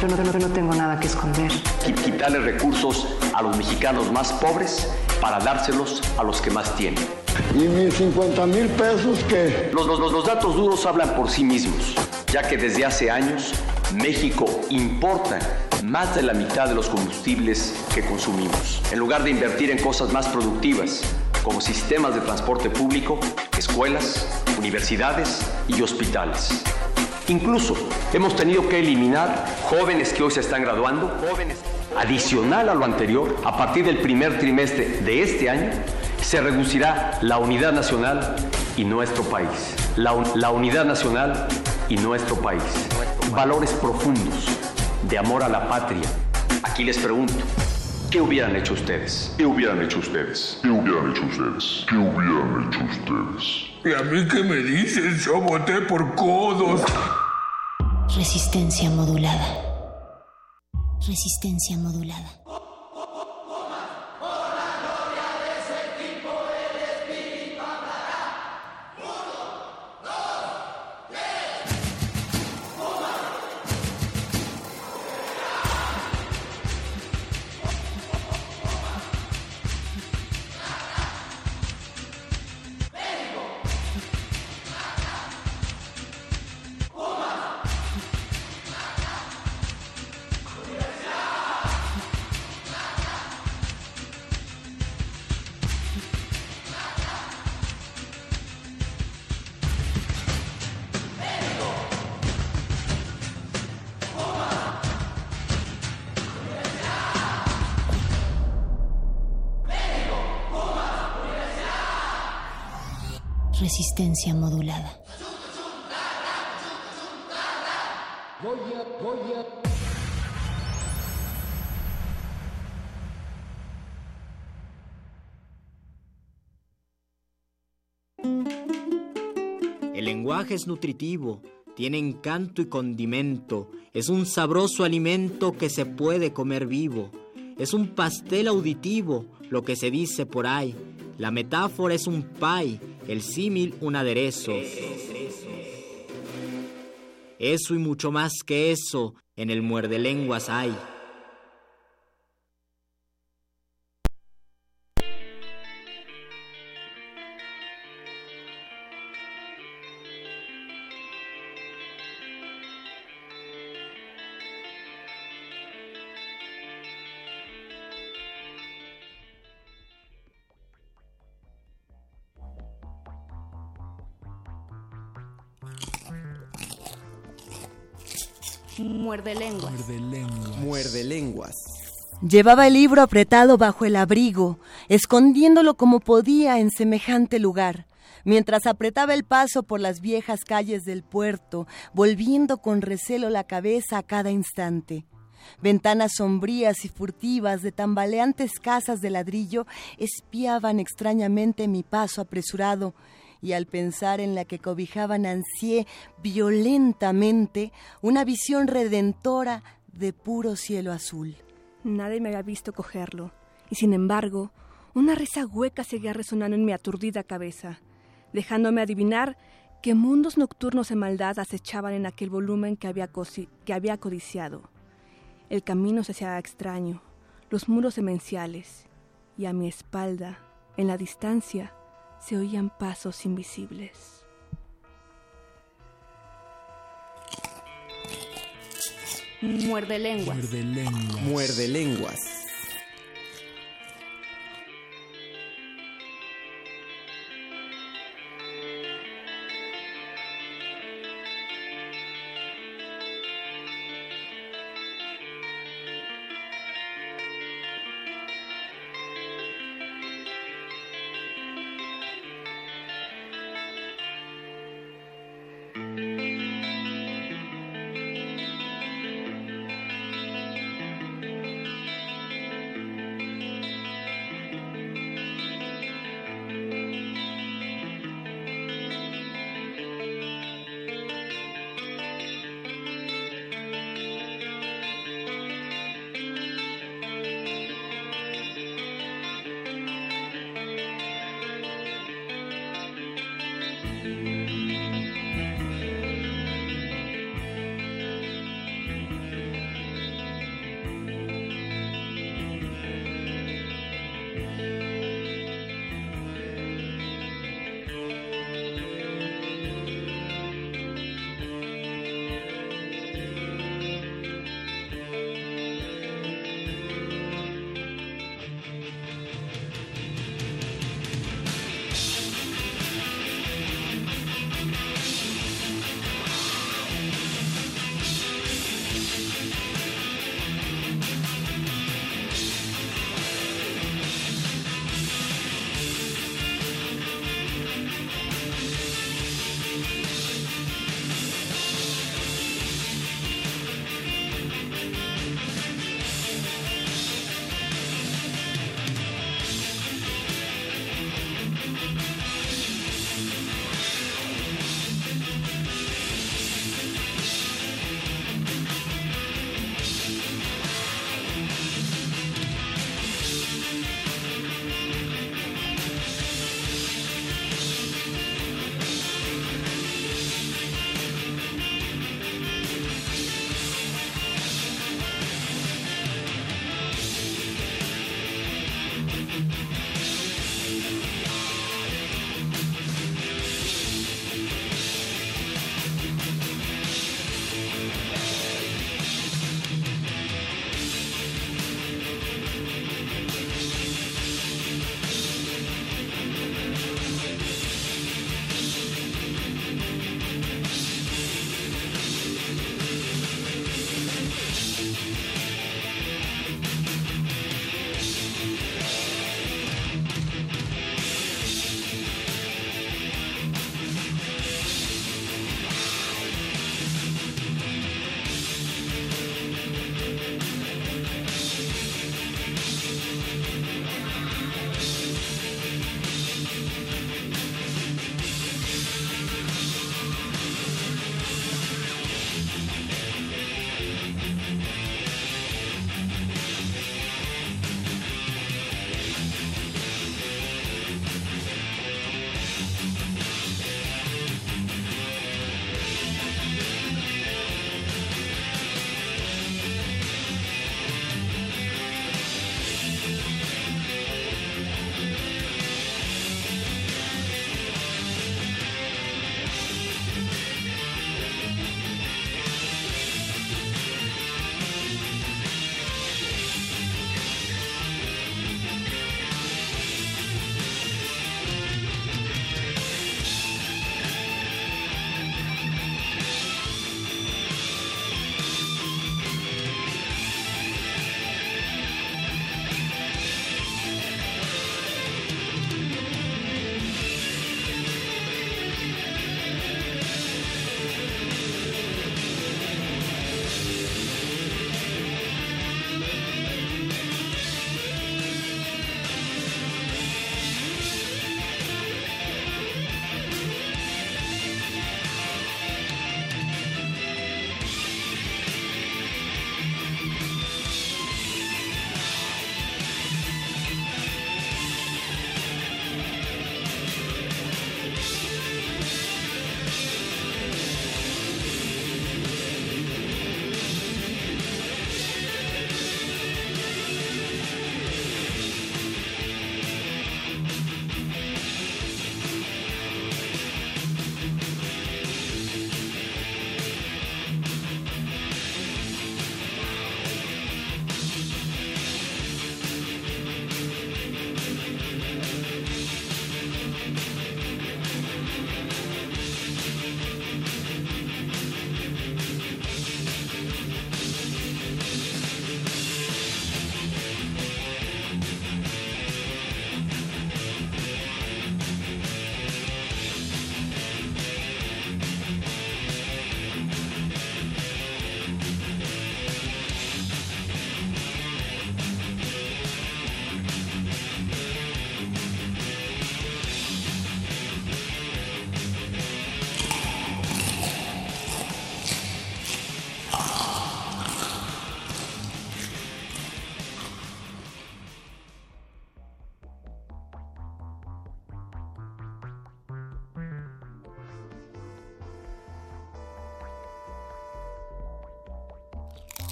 Yo no, no- no tengo nada que esconder. Qui- Quitarle recursos a los mexicanos más pobres para dárselos a los que más tienen. ¿Y mis 50 mil pesos qué? Los, los- los- los datos duros hablan por sí mismos, ya que desde hace años México importa más de la mitad de los combustibles que consumimos. En lugar de invertir en cosas más productivas, como sistemas de transporte público, escuelas, universidades y hospitales. Incluso hemos tenido que eliminar jóvenes que hoy se están graduando, jóvenes. Adicional a lo anterior, a partir del primer trimestre de este año, se reducirá la unidad nacional y nuestro país. La, un- la unidad nacional y nuestro país. Valores profundos de amor a la patria. Aquí les pregunto, ¿qué hubieran hecho ustedes? ¿Qué hubieran hecho ustedes? ¿Qué hubieran hecho ustedes? ¿Qué hubieran hecho ustedes? ¿Y a mí qué me dicen? Yo voté por codos. Resistencia modulada. Resistencia modulada. Modulada. El lenguaje es nutritivo, tiene encanto y condimento, es un sabroso alimento que se puede comer vivo, es un pastel auditivo, lo que se dice por ahí, la metáfora es un pie, el símil un aderezo. Eso y mucho más que eso en el muerde lenguas hay. Muerde lenguas. Muerde lenguas. Llevaba el libro apretado bajo el abrigo, escondiéndolo como podía en semejante lugar, mientras apretaba el paso por las viejas calles del puerto, volviendo con recelo la cabeza a cada instante. Ventanas sombrías y furtivas de tambaleantes casas de ladrillo espiaban extrañamente mi paso apresurado, y al pensar en la que cobijaban ansié violentamente una visión redentora de puro cielo azul. Nadie me había visto cogerlo, y sin embargo, una risa hueca seguía resonando en mi aturdida cabeza, dejándome adivinar que mundos nocturnos de maldad acechaban en aquel volumen que había, que había codiciado. El camino se hacía extraño, los muros demenciales, y a mi espalda, en la distancia, se oían pasos invisibles. Muerde lenguas. Muerde lenguas. Muerde lenguas.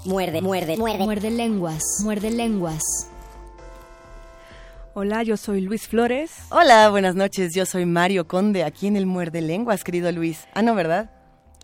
Muerde, muerde, muerde. Muerde lenguas, muerde lenguas. Hola, yo soy Luis Flores. Hola, buenas noches. Yo soy Mario Conde, aquí en el Muerde Lenguas, querido Luis. Ah, no, ¿verdad?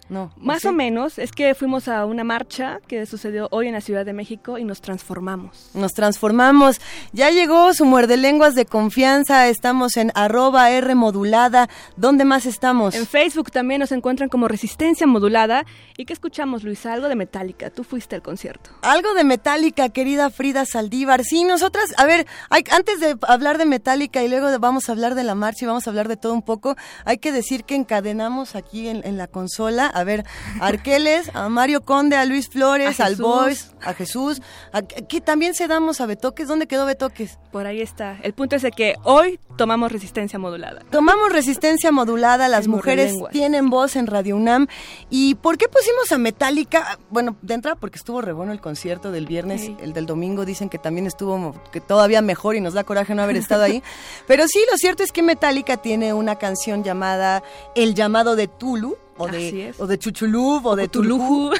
No. Más o menos, es que fuimos a una marcha que sucedió hoy en la Ciudad de México y nos transformamos. Nos transformamos. Ya llegó su muerde lenguas de confianza. Estamos en arroba R modulada. ¿Dónde más estamos? En Facebook también nos encuentran como Resistencia Modulada. ¿Y qué escuchamos, Luisa? Algo de Metallica. Tú fuiste al concierto. Algo de Metallica, querida Frida Saldívar. Sí, nosotras, a ver, hay, antes de hablar de Metallica y luego de, vamos a hablar de la marcha y vamos a hablar de todo un poco, hay que decir que encadenamos aquí en, en la consola a ver, a Arqueles, a Mario Conde, a Luis Flores, A al. Boys, a Jesús. Aquí también se damos a Betoques. ¿Dónde quedó Betoques? Por ahí está. El punto es de que hoy tomamos resistencia modulada. Tomamos resistencia modulada, las mujeres tienen voz en Radio UNAM. ¿Y por qué pusimos a Metallica? Bueno, de entrada porque estuvo re bueno el concierto del viernes, Sí. el del domingo dicen que también estuvo que todavía mejor y nos da coraje no haber estado ahí. Pero sí, lo cierto es que Metallica tiene una canción llamada El llamado de Tulu. O de, o de Chuchulub, o de. Tulujú.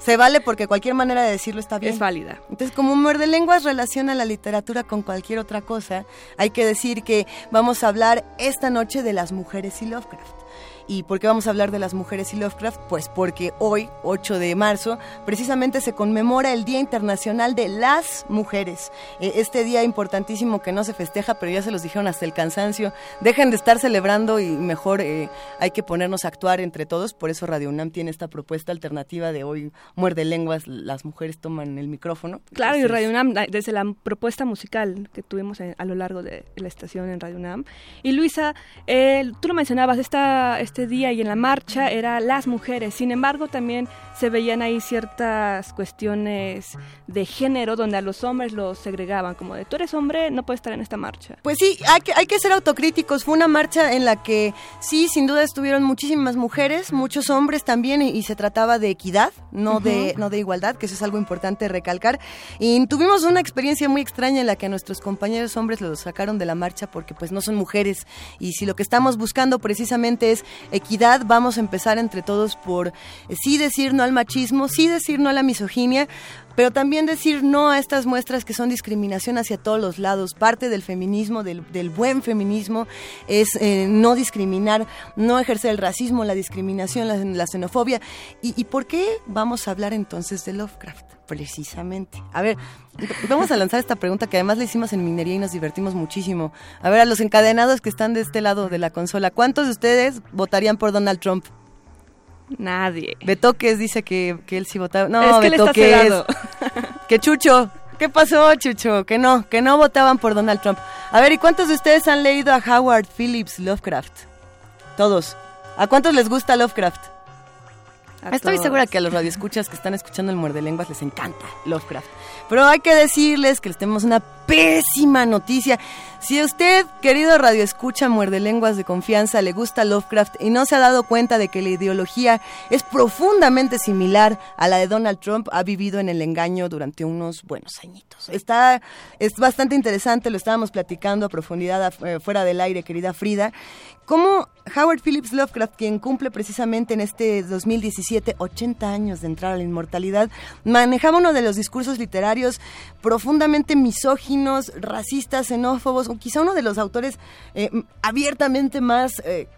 Se vale porque cualquier manera de decirlo está bien. Es válida. Entonces, como Muerde Lenguas relaciona la literatura con cualquier otra cosa, hay que decir que vamos a hablar esta noche de las mujeres y Lovecraft. ¿Y por qué vamos a hablar de las mujeres y Lovecraft? Pues porque hoy, 8 de marzo, precisamente se conmemora el Día Internacional de las Mujeres. Eh, este día importantísimo que no se festeja, pero ya se los dijeron hasta el cansancio. Dejen de estar celebrando y mejor eh, hay que ponernos a actuar entre todos. Por eso Radio UNAM tiene esta propuesta alternativa de hoy, muerde lenguas, las mujeres toman el micrófono. Claro, y Radio UNAM, desde la propuesta musical que tuvimos en- a lo largo de la estación en Radio UNAM. Y Luisa, eh, tú lo mencionabas, esta, este día y en la marcha era las mujeres. Sin embargo, también se veían ahí ciertas cuestiones de género donde a los hombres los segregaban, como de tú eres hombre, no puedes estar en esta marcha. Pues sí, hay que, hay que ser autocríticos. Fue una marcha en la que sí, sin duda estuvieron muchísimas mujeres, muchos hombres también, y, y se trataba de equidad, no, de, no de igualdad, que eso es algo importante recalcar. Y tuvimos una experiencia muy extraña en la que a nuestros compañeros hombres los sacaron de la marcha porque pues no son mujeres. Y si lo que estamos buscando precisamente es equidad, vamos a empezar entre todos por eh, sí decir no al machismo, sí decir no a la misoginia, pero también decir no a estas muestras que son discriminación hacia todos los lados. Parte del feminismo, del, del buen feminismo, es eh, no discriminar, no ejercer el racismo, la discriminación, la, xenofobia. ¿Y, ¿Y por qué vamos a hablar entonces de Lovecraft? Precisamente. A ver, vamos a lanzar esta pregunta que además la hicimos en minería y nos divertimos muchísimo. A ver, a los encadenados que están de este lado de la consola, ¿cuántos de ustedes votarían por Donald Trump? Nadie. Betoques dice que, que él sí votaba. No, Es que él está Betoques. que Chucho. ¿Qué pasó, Chucho? Que no, que no votaban por Donald Trump. A ver, ¿y cuántos de ustedes han leído a Howard Phillips Lovecraft? Todos. ¿A cuántos les gusta Lovecraft? A Estoy todos. segura que a los radioescuchas que están escuchando el muerde lenguas les encanta Lovecraft. Pero hay que decirles que les tenemos una pésima noticia. Si a usted, querido radioescucha muerde lenguas de confianza, le gusta Lovecraft y no se ha dado cuenta de que la ideología es profundamente similar a la de Donald Trump, ha vivido en el engaño durante unos buenos añitos. Está, es bastante interesante, lo estábamos platicando a profundidad eh, fuera del aire, querida Frida. Cómo Howard Phillips Lovecraft, quien cumple precisamente en este 2017 80 años de entrar a la inmortalidad, manejaba uno de los discursos literarios profundamente misóginos, racistas, xenófobos, quizá uno de los autores eh, abiertamente más... eh,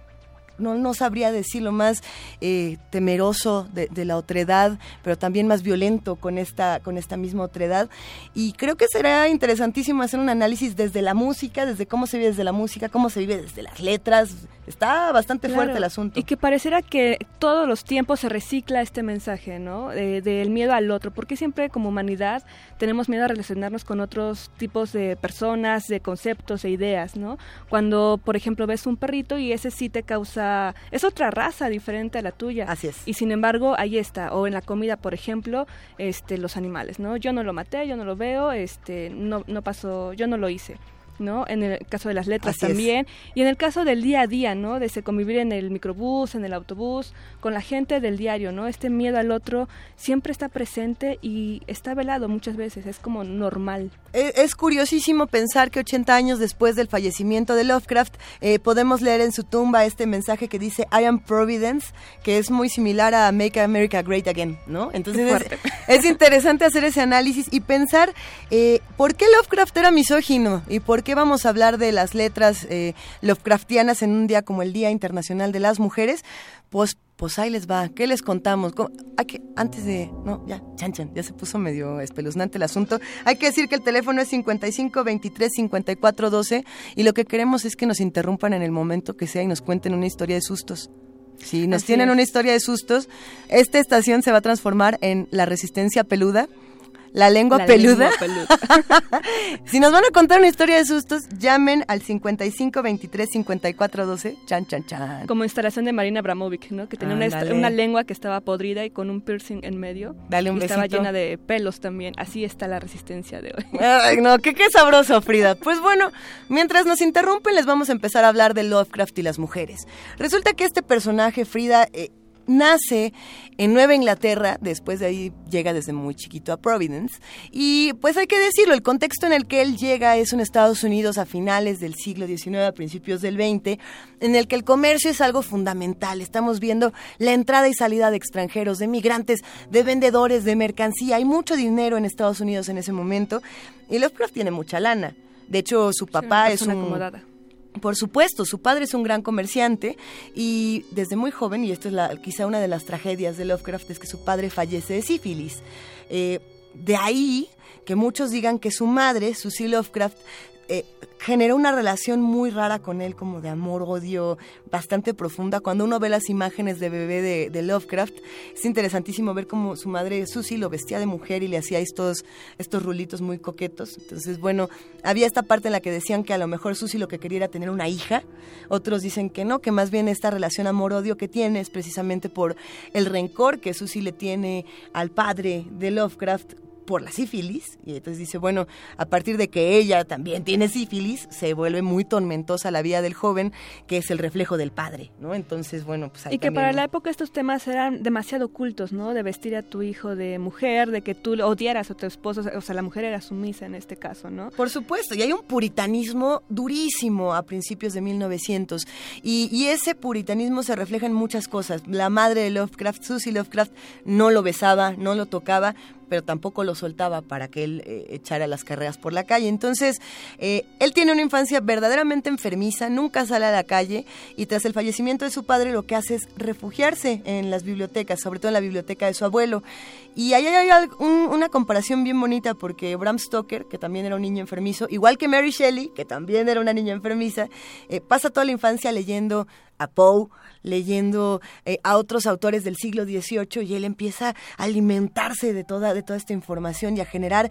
no, no sabría decirlo más eh, temeroso de, de la otredad, pero también más violento con esta, con esta misma otredad. Y creo que será interesantísimo hacer un análisis desde la música, desde cómo se vive desde la música, cómo se vive desde las letras. Está bastante Claro, fuerte el asunto. Y que pareciera que todos los tiempos se recicla este mensaje, ¿no? De- Del miedo al otro. Porque siempre como humanidad tenemos miedo a relacionarnos con otros tipos de personas, de conceptos e ideas, ¿no? Cuando, por ejemplo, ves un perrito y ese sí te causa... Es otra raza diferente a la tuya. Así es. Y sin embargo, ahí está. O en la comida, por ejemplo, este, los animales, ¿no? Yo no lo maté, yo no lo veo, este, no, no pasó, yo no lo hice. ¿No? En el caso de las letras Así es. también. Y en el caso del día a día, ¿no? De se convivir en el microbús, en el autobús, con la gente del diario, ¿no? Este miedo al otro siempre está presente y está velado muchas veces, es como normal. E- Es curiosísimo pensar que 80 años después del fallecimiento de Lovecraft eh, podemos leer en su tumba este mensaje que dice I am Providence, que es muy similar a Make America Great Again, ¿no? Entonces es interesante hacer ese análisis y pensar eh, por qué Lovecraft era misógino y por qué vamos a hablar de las letras eh, Lovecraftianas en un día como el Día Internacional de las Mujeres. Pues pues ahí les va, ¿qué les contamos? ¿Cómo- Hay que, antes de, no, ya, chan, chan, ya se puso medio espeluznante el asunto. Hay que decir que el teléfono es 55 23 54 12 y lo que queremos es que nos interrumpan en el momento que sea y nos cuenten una historia de sustos. Si nos Así tienen es. una historia de sustos, esta estación se va a transformar en la resistencia peluda. La lengua La peluda. lengua peluda. si nos van a contar una historia de sustos, llamen al 55 23 54 12. Chan, chan, chan. Como instalación de Marina Abramovic, ¿no? Que tenía una, lengua que estaba podrida y con un piercing en medio. Dale un y estaba llena de pelos también. Así está la resistencia de hoy. Ay, no, qué, qué sabroso, Frida. Pues bueno, mientras nos interrumpen, les vamos a empezar a hablar de Lovecraft y las mujeres. Resulta que este personaje, Frida, eh, nace en Nueva Inglaterra, después de ahí llega desde muy chiquito a Providence, y pues hay que decirlo, el contexto en el que él llega es un Estados Unidos a finales del siglo XIX, a principios del XX, en el que el comercio es algo fundamental. Estamos viendo la entrada y salida de extranjeros, de migrantes, de vendedores, de mercancía. Hay mucho dinero en Estados Unidos en ese momento y Lovecraft tiene mucha lana. De hecho, su papá es persona un acomodada. Por supuesto, su padre es un gran comerciante y desde muy joven, y esto es la, quizá una de las tragedias de Lovecraft, es que su padre fallece de sífilis. Eh, de ahí que muchos digan que su madre, Susie Lovecraft, eh, generó una relación muy rara con él, como de amor-odio, bastante profunda. Cuando uno ve las imágenes de bebé de, Lovecraft, es interesantísimo ver cómo su madre Susie lo vestía de mujer y le hacía estos, estos rulitos muy coquetos. Entonces, bueno, había esta parte en la que decían que a lo mejor Susie lo que quería era tener una hija. Otros dicen que no, que más bien esta relación amor-odio que tiene es precisamente por el rencor que Susie le tiene al padre de Lovecraft por la sífilis y entonces dice, bueno, a partir de que ella también tiene sífilis, se vuelve muy tormentosa la vida del joven, que es el reflejo del padre, ¿no? Entonces, bueno, pues ahí Y que para la época estos temas eran demasiado ocultos, ¿no? De vestir a tu hijo de mujer, de que tú odiaras a tu esposo, o sea, la mujer era sumisa en este caso, ¿no? Por supuesto, y hay un puritanismo durísimo a principios de 1900 y, y ese puritanismo se refleja en muchas cosas. La madre de Lovecraft, Susie Lovecraft, no lo besaba, no lo tocaba, pero tampoco lo soltaba para que él eh, echara las carreras por la calle. Entonces, eh, él tiene una infancia verdaderamente enfermiza, nunca sale a la calle y tras el fallecimiento de su padre lo que hace es refugiarse en las bibliotecas, sobre todo en la biblioteca de su abuelo. Y ahí hay, hay un, una comparación bien bonita porque Bram Stoker, que también era un niño enfermizo, igual que Mary Shelley, que también era una niña enfermiza, eh, pasa toda la infancia leyendo a Poe, leyendo eh, a otros autores del siglo XVIII y él empieza a alimentarse de toda, de toda esta información y a generar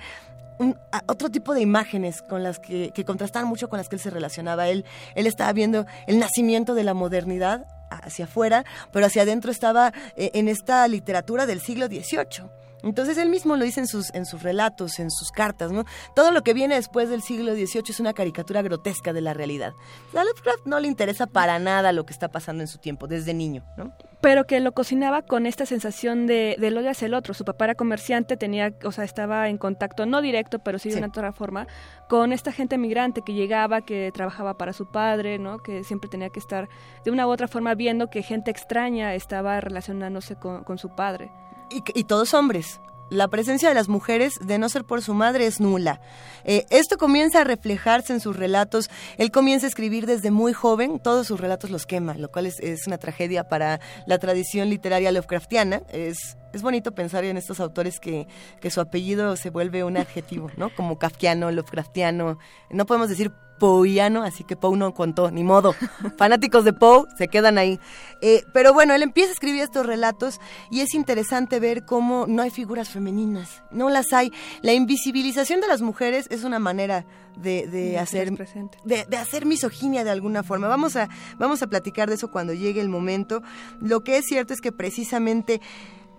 otro tipo de imágenes con las que, que contrastaban mucho con las que él se relacionaba. Él, él estaba viendo el nacimiento de la modernidad hacia afuera, pero hacia adentro estaba eh, en esta literatura del siglo XVIII. Entonces él mismo lo dice en sus, en sus relatos, en sus cartas, ¿no? Todo lo que viene después del siglo XVIII es una caricatura grotesca de la realidad. A Lovecraft no le interesa para nada lo que está pasando en su tiempo, desde niño, ¿no? Pero que lo cocinaba con esta sensación de, del odio hacia el otro. Su papá era comerciante, tenía, o sea, estaba en contacto, no directo, pero sí de sí. una otra forma, con esta gente migrante que llegaba, que trabajaba para su padre, ¿no? Que siempre tenía que estar de una u otra forma viendo que gente extraña estaba relacionándose con, con su padre. Y, todos hombres. La presencia de las mujeres, de no ser por su madre, es nula. Eh, esto comienza a reflejarse en sus relatos. Él comienza a escribir desde muy joven, todos sus relatos los quema, lo cual es, es una tragedia para la tradición literaria Lovecraftiana. Es, es bonito pensar en estos autores que, que su apellido se vuelve un adjetivo, ¿no? Como kafkiano, Lovecraftiano. No podemos decir Poeiano, así que Poe no contó, ni modo. Fanáticos de Poe se quedan ahí. Eh, pero bueno, él empieza a escribir estos relatos y es interesante ver cómo no hay figuras femeninas, no las hay. La invisibilización de las mujeres es una manera de, de hacer de, de, hacer misoginia de alguna forma. Vamos a, vamos a platicar de eso cuando llegue el momento. Lo que es cierto es que precisamente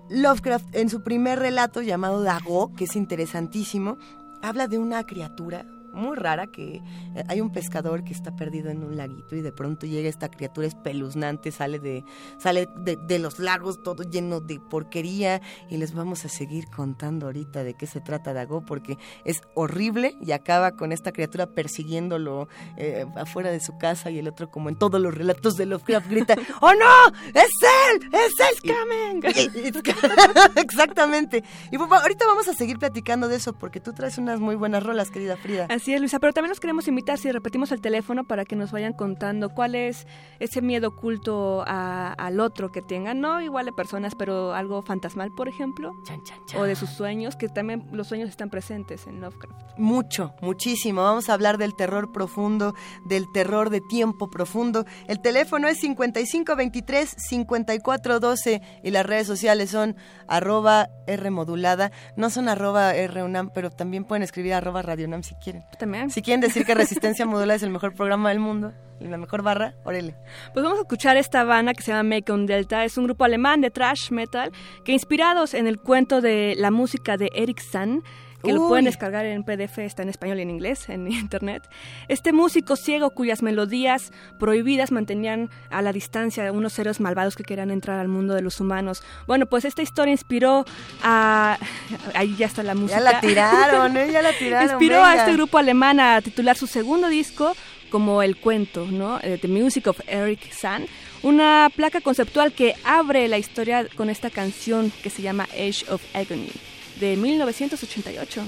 Lovecraft en su primer relato llamado Dago, que es interesantísimo, habla de una criatura muy rara que eh, hay un pescador que está perdido en un laguito y de pronto llega esta criatura espeluznante, sale de, sale de, de, los lagos todo lleno de porquería y les vamos a seguir contando ahorita de qué se trata Dago porque es horrible y acaba con esta criatura persiguiéndolo eh, afuera de su casa y el otro como en todos los relatos de Lovecraft grita ¡Oh no! ¡Es él! ¡Es él! Exactamente. Y pues, ahorita vamos a seguir platicando de eso porque tú traes unas muy buenas rolas, querida Frida. Así es, Luisa, pero también nos queremos invitar, si repetimos el teléfono, para que nos vayan contando cuál es ese miedo oculto a, al otro que tengan, no igual de personas, pero algo fantasmal, por ejemplo, chan, chan, chan. o de sus sueños, que también los sueños están presentes en Lovecraft. Mucho, muchísimo. Vamos a hablar del terror profundo, del terror de tiempo profundo. El teléfono es 5523-5412 y las redes sociales son arroba R modulada. No son arroba R UNAM, pero también pueden escribir arroba Radio UNAM si quieren. También. Si quieren decir que Resistencia Modulada es el mejor programa del mundo y la mejor barra, órale. Pues vamos a escuchar esta banda que se llama Make on Delta. Es un grupo alemán de thrash metal que inspirados en el cuento de la música de Eric San que Uy. lo pueden descargar en PDF, está en español y en inglés en internet. Este músico ciego cuyas melodías prohibidas mantenían a la distancia a unos seres malvados que querían entrar al mundo de los humanos. Bueno, pues esta historia inspiró a... Ahí ya está la música. Ya la tiraron, ¿eh? Ya la tiraron. inspiró venga. a este grupo alemán a titular su segundo disco como El Cuento, ¿no? Eh, The Music of Eric San, una placa conceptual que abre la historia con esta canción que se llama Age of Agony de 1988.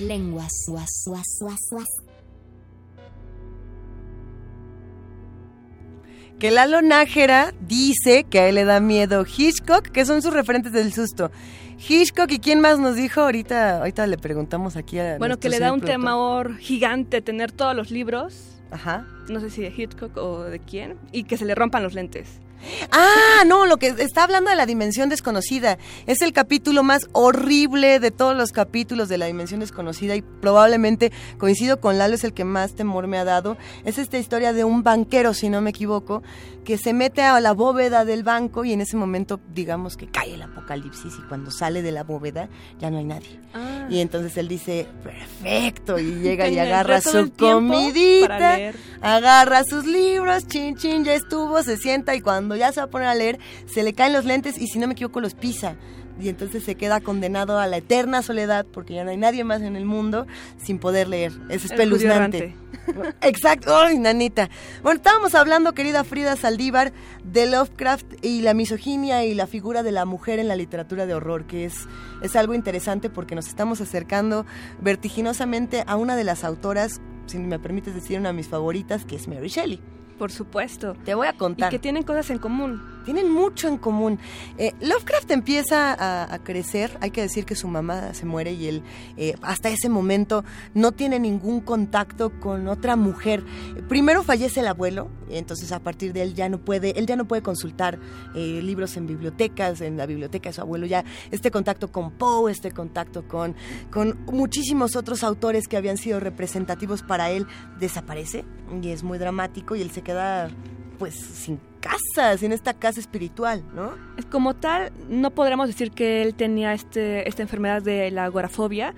Muerde lenguas. Guas, guas, guas, guas. Que Lalo Nájera dice que a él le da miedo Hitchcock, que son sus referentes del susto. Hitchcock y quién más nos dijo ahorita, ahorita le preguntamos aquí a Bueno, que le da un temor gigante tener todos los libros. Ajá. No sé si de Hitchcock o de quién. Y que se le rompan los lentes. Ah, no, lo que está hablando de la dimensión desconocida. Es el capítulo más horrible de todos los capítulos de la dimensión desconocida y probablemente coincido con Lalo, es el que más temor me ha dado. Es esta historia de un banquero, si no me equivoco, que se mete a la bóveda del banco y en ese momento, digamos que cae el apocalipsis y cuando sale de la bóveda ya no hay nadie. Ah. Y entonces él dice, perfecto, y llega y agarra su comidita, agarra sus libros, chin chin, ya estuvo, se sienta y cuando ya se va a poner a leer, se le caen los lentes y si no me equivoco los pisa. Y entonces se queda condenado a la eterna soledad porque ya no hay nadie más en el mundo sin poder leer. Es El espeluznante. Exacto, ¡ay, nanita! Bueno, estábamos hablando, querida Frida Saldívar, de Lovecraft y la misoginia y la figura de la mujer en la literatura de horror, que es, es algo interesante porque nos estamos acercando vertiginosamente a una de las autoras, si me permites decir, una de mis favoritas, que es Mary Shelley. Por supuesto. Te voy a contar. Y que tienen cosas en común. Tienen mucho en común. Eh, Lovecraft empieza a, crecer, hay que decir que su mamá se muere y él eh, hasta ese momento no tiene ningún contacto con otra mujer. Primero fallece el abuelo, entonces a partir de él ya no puede, él ya no puede consultar eh, libros en bibliotecas, en la biblioteca de su abuelo ya este contacto con Poe, este contacto con, con muchísimos otros autores que habían sido representativos para él desaparece y es muy dramático y él se queda pues sin casa, sin esta casa espiritual, ¿no? Como tal, no podríamos decir que él tenía este, esta enfermedad de la agorafobia,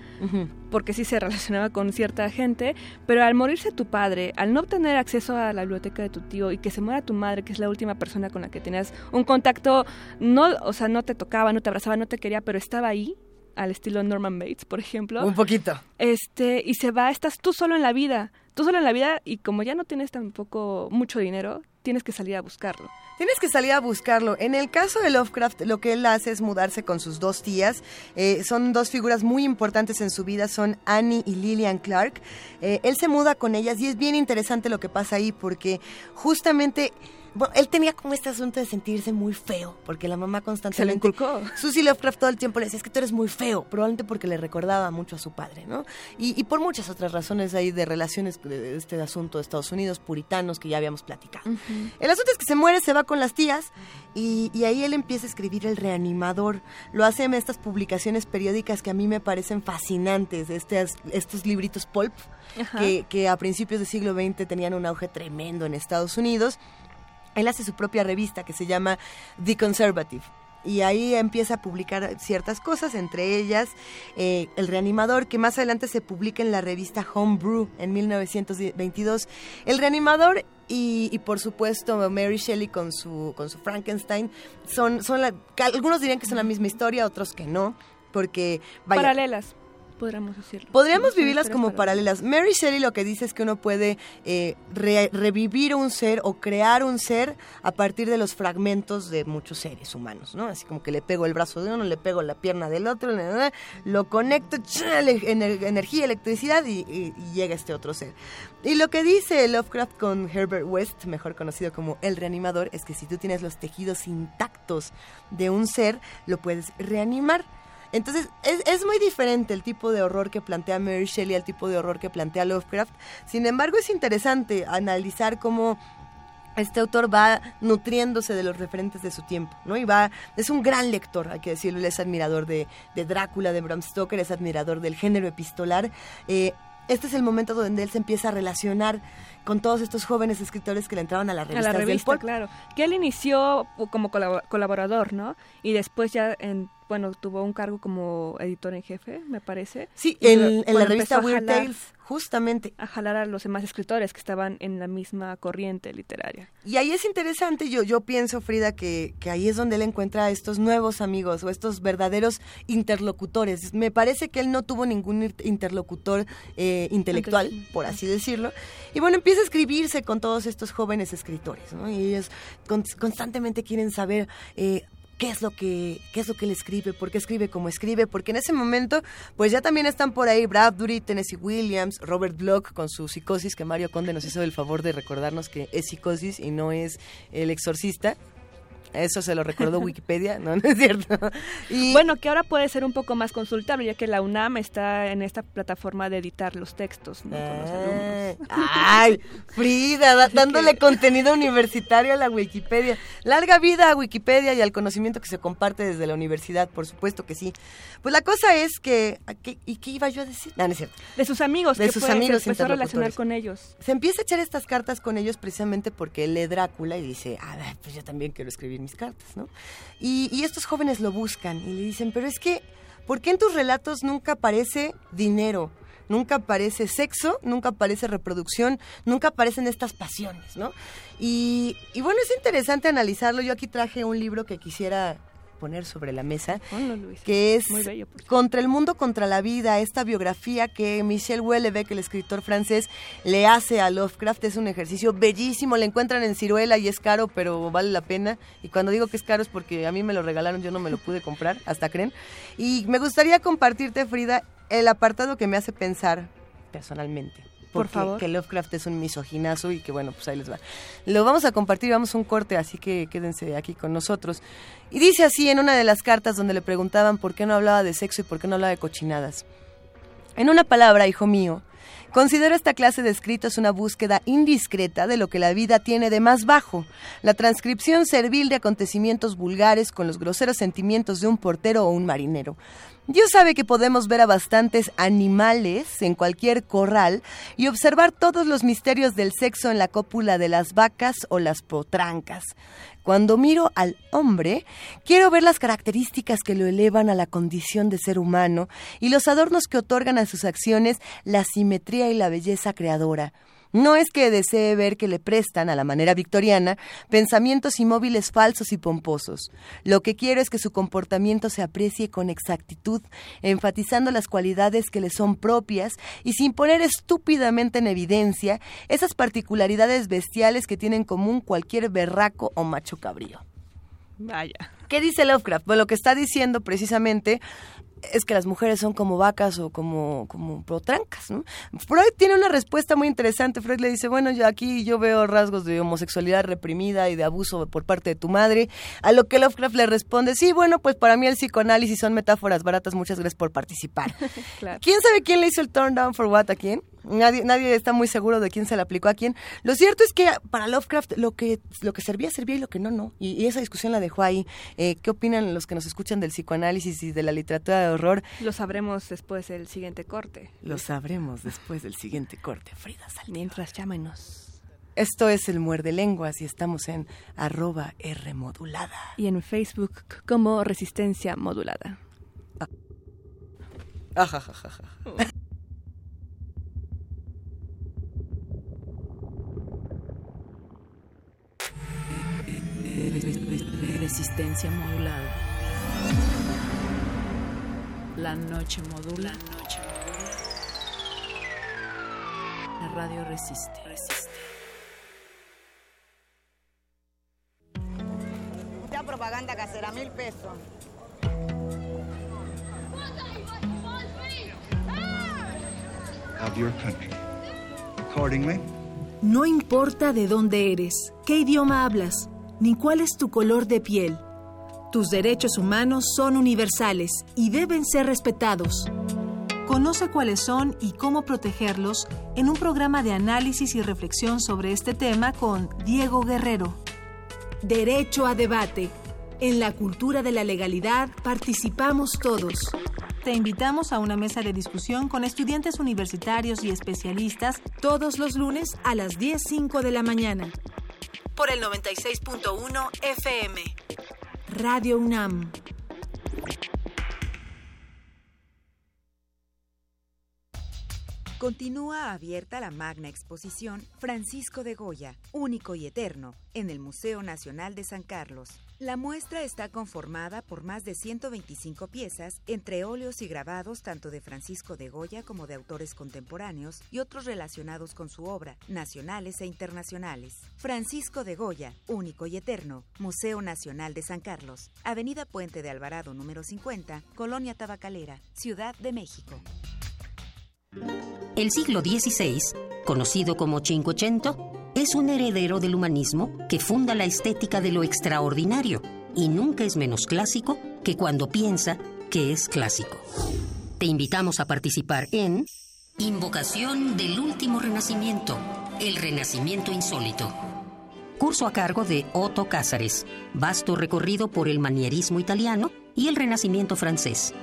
porque sí se relacionaba con cierta gente, pero al morirse tu padre, al no obtener acceso a la biblioteca de tu tío y que se muera tu madre, que es la última persona con la que tenías un contacto, no, o sea, no te tocaba, no te abrazaba, no te quería, pero estaba ahí, al estilo Norman Bates, por ejemplo. Un poquito. Este, y se va, estás tú solo en la vida, tú solo en la vida y como ya no tienes tampoco mucho dinero, tienes que salir a buscarlo. Tienes que salir a buscarlo. En el caso de Lovecraft, lo que él hace es mudarse con sus dos tías. Eh, son dos figuras muy importantes en su vida, son Annie y Lillian Clark. Eh, él se muda con ellas y es bien interesante lo que pasa ahí porque justamente... Bueno, él tenía como este asunto de sentirse muy feo, porque la mamá constantemente... Se le inculcó. Susie Lovecraft todo el tiempo le decía, es que tú eres muy feo, probablemente porque le recordaba mucho a su padre, ¿no? Y, y por muchas otras razones ahí de relaciones de este asunto de Estados Unidos, puritanos, que ya habíamos platicado. El asunto es que se muere, se va con las tías y, y ahí él empieza a escribir El Reanimador. Lo hace en estas publicaciones periódicas que a mí me parecen fascinantes, estas, estos libritos pulp que, que a principios del siglo XX tenían un auge tremendo en Estados Unidos. Él hace su propia revista que se llama The Conservative. Y ahí empieza a publicar ciertas cosas, entre ellas eh, El Reanimador, que más adelante se publica en la revista Homebrew en 1922. El Reanimador y, por supuesto Mary Shelley con su, con su Frankenstein son, son la- algunos dirían que son la misma historia, otros que no, porque vaya, Paralelas, podríamos decirlo. Podríamos vivirlas como paralelas. Mary Shelley lo que dice es que uno puede eh, re- revivir un ser o crear un ser a partir de los fragmentos de muchos seres humanos, ¿no? Así como que le pego el brazo de uno, le pego la pierna del otro, lo conecto, energía, electricidad y, y- y llega este otro ser. Y lo que dice Lovecraft con Herbert West, mejor conocido como el reanimador, es que si tú tienes los tejidos intactos de un ser, lo puedes reanimar. Entonces, es, muy diferente el tipo de horror que plantea Mary Shelley al tipo de horror que plantea Lovecraft. Sin embargo, es interesante analizar cómo este autor va nutriéndose de los referentes de su tiempo, ¿no? Y va, es un gran lector, hay que decirlo, él es admirador de, de Drácula, de Bram Stoker, es admirador del género epistolar. Eh, este es el momento donde él se empieza a relacionar con todos estos jóvenes escritores que le entraban a las A revistas la revista, claro. Que él inició como colabo- colaborador, ¿no? Y después ya, en, bueno, tuvo un cargo como editor en jefe, me parece. Sí, en, lo- en la revista a Weird jalar- Tales, justamente. A jalar a los demás escritores que estaban en la misma corriente literaria. Y ahí es interesante, yo, yo pienso, Frida, que, que ahí es donde él encuentra a estos nuevos amigos o estos verdaderos interlocutores. Me parece que él no tuvo ningún interlocutor eh, intelectual, por así decirlo. Y bueno, empieza escribirse con todos estos jóvenes escritores, ¿no? Y ellos con- constantemente quieren saber... eh, qué es lo que qué es lo que él escribe, por qué escribe como escribe, porque en ese momento pues ya también están por ahí Bradbury, Tennessee Williams, Robert Bloch con su psicosis que Mario Conde nos hizo el favor de recordarnos que es psicosis y no es el exorcista. Eso se lo recordó Wikipedia, no, no es cierto. Y bueno, que ahora puede ser un poco más consultable, ya que la UNAM está en esta plataforma de editar los textos ¿no? con los alumnos. Ay, Frida, da- dándole contenido universitario a la Wikipedia. Larga vida a Wikipedia y al conocimiento que se comparte desde la universidad, por supuesto que sí. Pues la cosa es que, ¿a qué- ¿y qué iba yo a decir? No, no es cierto. De sus amigos, De que sus fue- amigos se empezó a relacionar con ellos. Se empieza a echar estas cartas con ellos precisamente porque él lee Drácula y dice, a ver, pues yo también quiero escribir mis cartas, ¿no? Y, estos jóvenes lo buscan y le dicen, pero es que, ¿por qué en tus relatos nunca aparece dinero? Nunca aparece sexo, nunca aparece reproducción, nunca aparecen estas pasiones, ¿no? Y bueno, es interesante analizarlo. Yo aquí traje un libro que quisiera poner sobre la mesa, que es Muy bello, Contra el mundo, contra la vida, esta biografía que Michel Houellebecq, el escritor francés, le hace a Lovecraft. Es un ejercicio bellísimo, le encuentran en ciruela y es caro, pero vale la pena. Y cuando digo que es caro es porque a mí me lo regalaron, yo no me lo pude comprar, hasta creen. Y me gustaría compartirte, Frida, el apartado que me hace pensar personalmente. Por favor. Que Lovecraft es un misoginazo y que bueno, pues ahí les va. Lo vamos a compartir, vamos a un corte, así que quédense aquí con nosotros. Y dice así en una de las cartas donde le preguntaban por qué no hablaba de sexo y por qué no hablaba de cochinadas. En una palabra, hijo mío, considero esta clase de escritos una búsqueda indiscreta de lo que la vida tiene de más bajo, la transcripción servil de acontecimientos vulgares con los groseros sentimientos de un portero o un marinero. Dios sabe que podemos ver a bastantes animales en cualquier corral y observar todos los misterios del sexo en la cópula de las vacas o las potrancas. Cuando miro al hombre, quiero ver las características que lo elevan a la condición de ser humano y los adornos que otorgan a sus acciones la simetría y la belleza creadora. No es que desee ver que le prestan, a la manera victoriana, pensamientos inmóviles falsos y pomposos. Lo que quiero es que su comportamiento se aprecie con exactitud, enfatizando las cualidades que le son propias y sin poner estúpidamente en evidencia esas particularidades bestiales que tiene en común cualquier berraco o macho cabrío. Vaya. ¿Qué dice Lovecraft? Pues lo que está diciendo precisamente es que las mujeres son como vacas o como, como protrancas, ¿no? Freud tiene una respuesta muy interesante. Freud le dice, bueno, yo aquí yo veo rasgos de homosexualidad reprimida y de abuso por parte de tu madre. A lo que Lovecraft le responde, sí, bueno, pues para mí el psicoanálisis son metáforas baratas, muchas gracias por participar. Claro. ¿Quién sabe quién le hizo el turn down for what a quién? Nadie, nadie está muy seguro de quién se le aplicó a quién. Lo cierto es que para Lovecraft lo que, lo que servía, servía y lo que no, no. Y, y esa discusión la dejó ahí. Eh, ¿Qué opinan los que nos escuchan del psicoanálisis y de la literatura de horror? Lo sabremos después del siguiente corte. Lo sabremos después del siguiente corte, Frida Saldívar. Mientras llámenos. Esto es el Muerde Lenguas y estamos en arroba R modulada. Y en Facebook como Resistencia Modulada. Ajajajaja. Resistencia modulada. La noche modula. La noche modula. La radio resiste. Resiste. Mucha propaganda casera, mil pesos. of your country. Accordingly, No importa de dónde eres, qué idioma hablas, ni cuál es tu color de piel. Tus derechos humanos son universales y deben ser respetados. Conoce cuáles son y cómo protegerlos en un programa de análisis y reflexión sobre este tema con Diego Guerrero. Derecho a debate. En la cultura de la legalidad participamos todos. Te invitamos a una mesa de discusión con estudiantes universitarios y especialistas todos los lunes a las 10.05 de la mañana. Por el 96.1 FM. Radio UNAM. Continúa abierta la magna exposición Francisco de Goya, único y eterno, en el Museo Nacional de San Carlos. La muestra está conformada por más de 125 piezas, entre óleos y grabados tanto de Francisco de Goya como de autores contemporáneos y otros relacionados con su obra, nacionales e internacionales. Francisco de Goya, único y eterno, Museo Nacional de San Carlos, Avenida Puente de Alvarado número 50, Colonia Tabacalera, Ciudad de México. El siglo XVI, conocido como Cinquecento, es un heredero del humanismo que funda la estética de lo extraordinario y nunca es menos clásico que cuando piensa que es clásico. Te invitamos a participar en Invocación del Último Renacimiento, el Renacimiento Insólito. Curso a cargo de Otto Cázares, vasto recorrido por el manierismo italiano y el Renacimiento francés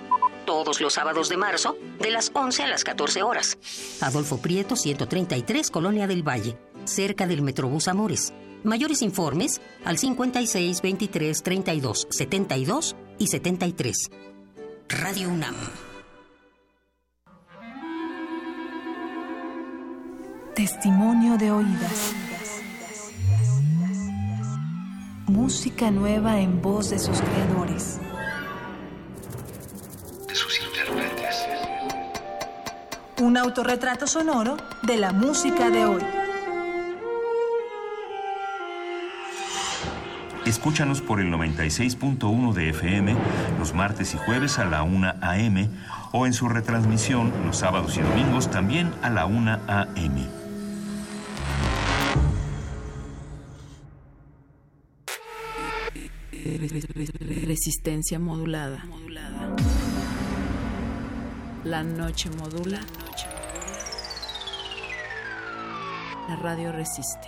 todos los sábados de marzo, de las 11 a las 14 horas. Adolfo Prieto, 133, Colonia del Valle, cerca del Metrobús Amores. Mayores informes al 56 23 32 72 y 73. Radio UNAM. Testimonio de oídas. Música nueva en voz de sus creadores. Un autorretrato sonoro de la música de hoy. Escúchanos por el 96.1 de FM los martes y jueves a la 1 a.m. o en su retransmisión los sábados y domingos también a la 1 a.m. Resistencia modulada. La noche modula. La radio resiste.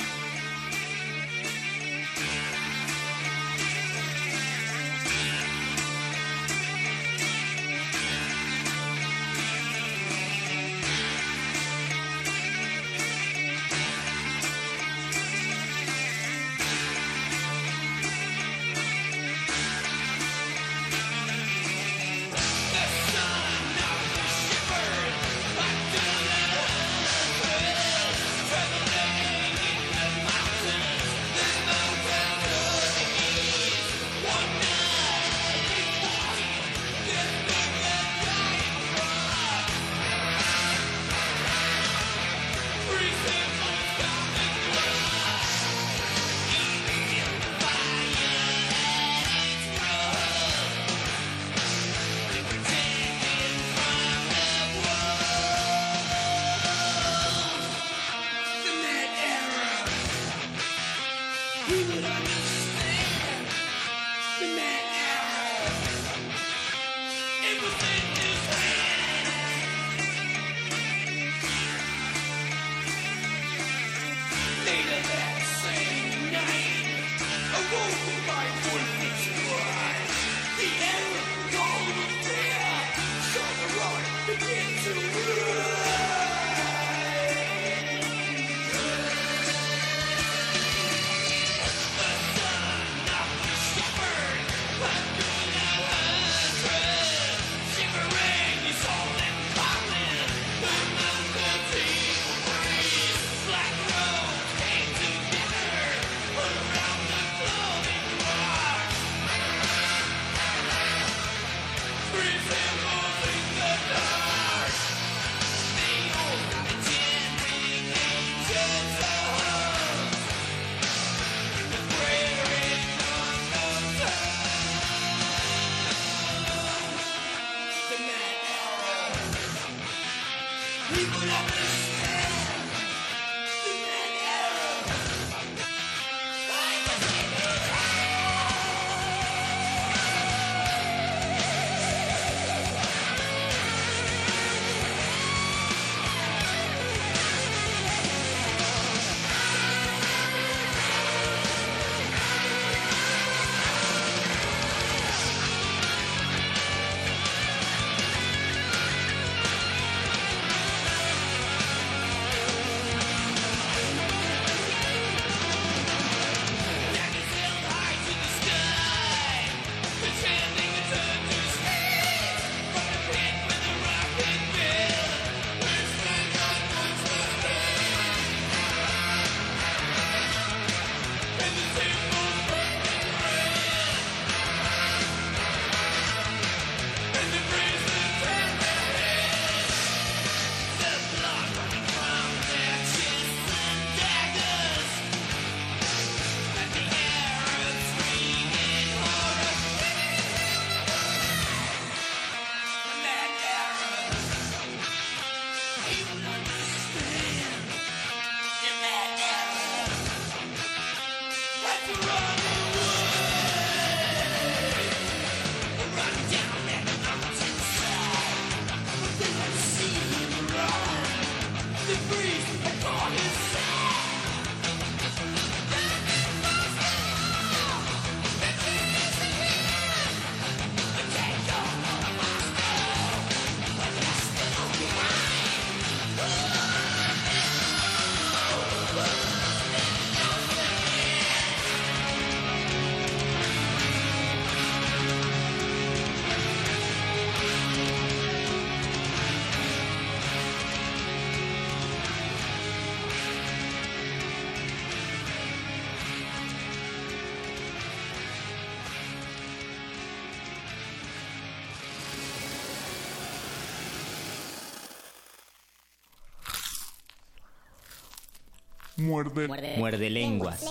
Muerde. Muerde lenguas.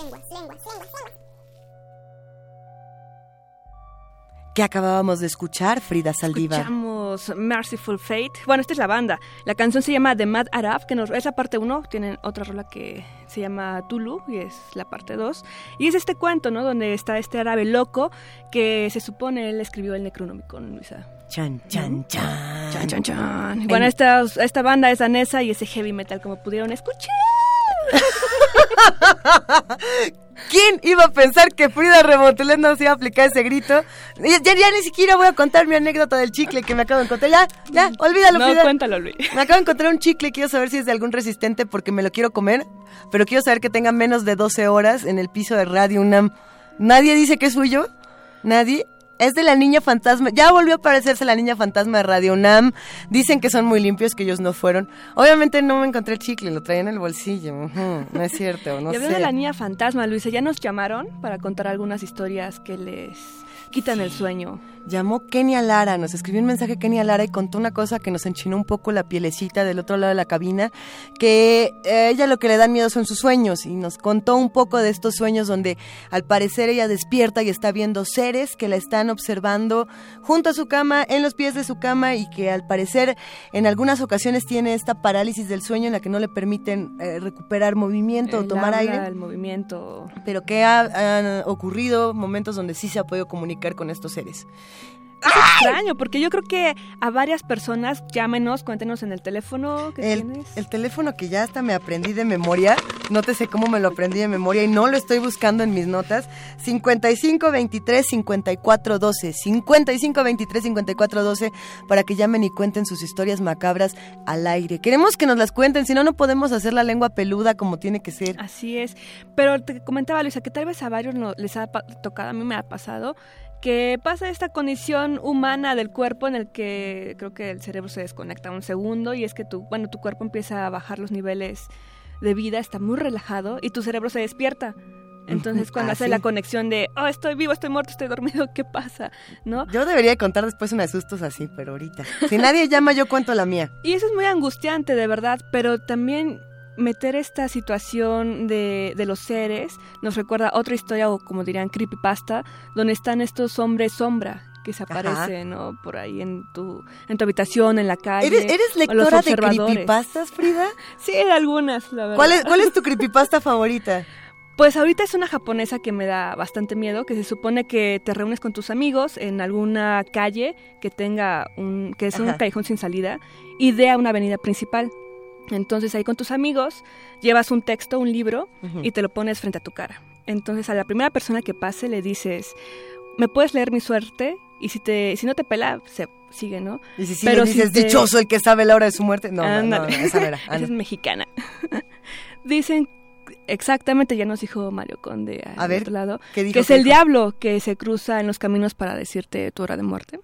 ¿Qué acabábamos de escuchar, Frida Saldívar? Escuchamos Merciful Fate. Bueno, esta es la banda. La canción se llama The Mad Arab, que nos, es la parte 1. Tienen otra rola que se llama Tulu, y es la parte 2. Y es este cuento, ¿no? Donde está este árabe loco que se supone él escribió el Necronomicon, Luisa. Chan, chan, chan. Chan, chan, chan. Bueno, esta, esta banda es danesa y ese heavy metal, como pudieron escuchar. ¿Quién iba a pensar que Frida Remotelet nos iba a aplicar ese grito? Ya, ya, ya ni siquiera voy a contar mi anécdota del chicle que me acabo de encontrar. Ya, ya, olvídalo, No, Frida. cuéntalo, Luis. Me acabo de encontrar un chicle, quiero saber si es de algún resistente porque me lo quiero comer, pero quiero saber que tenga menos de 12 horas en el piso de Radio UNAM. ¿Nadie dice que es suyo? ¿Nadie? Es de la niña fantasma. Ya volvió a aparecerse la niña fantasma de Radio UNAM. Dicen que son muy limpios, que ellos no fueron. Obviamente no me encontré el chicle, lo traía en el bolsillo. No es cierto, no sé. de la niña fantasma, Luisa, ya nos llamaron para contar algunas historias que les quitan el sueño. Llamó Kenia Lara, nos escribió un mensaje Kenia Lara y contó una cosa que nos enchinó un poco la pielecita del otro lado de la cabina, que eh, ella lo que le dan miedo son sus sueños y nos contó un poco de estos sueños donde al parecer ella despierta y está viendo seres que la están observando junto a su cama, en los pies de su cama y que al parecer en algunas ocasiones tiene esta parálisis del sueño en la que no le permiten eh, recuperar movimiento o tomar aire El movimiento. pero que ha- han ocurrido momentos donde sí se ha podido comunicar con estos seres. Es extraño, porque yo creo que a varias personas, llámenos, cuéntenos en el teléfono que El, tienes. el teléfono que ya hasta me aprendí de memoria, no te sé cómo me lo aprendí de memoria y no lo estoy buscando en mis notas, 55 23 54 12, 55 23 54 12, para que llamen y cuenten sus historias macabras al aire. Queremos que nos las cuenten, si no, no podemos hacer la lengua peluda como tiene que ser. Así es. Pero te comentaba, Luisa, que tal vez a varios no, les ha tocado, a mí me ha pasado, que pasa esta condición humana del cuerpo en el que creo que el cerebro se desconecta un segundo y es que tu, bueno, tu cuerpo empieza a bajar los niveles de vida, está muy relajado y tu cerebro se despierta. Entonces cuando ah, hace sí. la conexión de, oh, estoy vivo, estoy muerto, estoy dormido, ¿qué pasa? ¿No? Yo debería de contar después unos sustos así, pero ahorita. Si nadie llama, yo cuento la mía. Y eso es muy angustiante, de verdad, pero también meter esta situación de, de los seres nos recuerda otra historia, o como dirían, creepypasta, donde están estos hombres sombra que se Ajá. aparecen, ¿no? Por ahí en tu, en tu habitación, en la calle. ¿Eres, lectora de creepypastas, Frida? Sí, algunas, la verdad. ¿Cuál es, ¿Cuál es tu creepypasta favorita? Pues ahorita es una japonesa que me da bastante miedo, que se supone que te reúnes con tus amigos en alguna calle que tenga un, que es un Ajá. callejón sin salida y de a una avenida principal. Entonces ahí con tus amigos llevas un texto, un libro y te lo pones frente a tu cara. Entonces a la primera persona que pase le dices, ¿me puedes leer mi suerte? Y si te, si no te pela, se sigue, ¿no? Y si Pero dices, si te- dichoso el que sabe la hora de su muerte. No, no, no, esa era. Esa es mexicana. Dicen exactamente, ya nos dijo Mario Conde al A ver, otro lado, ¿qué dijo, que es el diablo que se cruza en los caminos para decirte tu hora de muerte.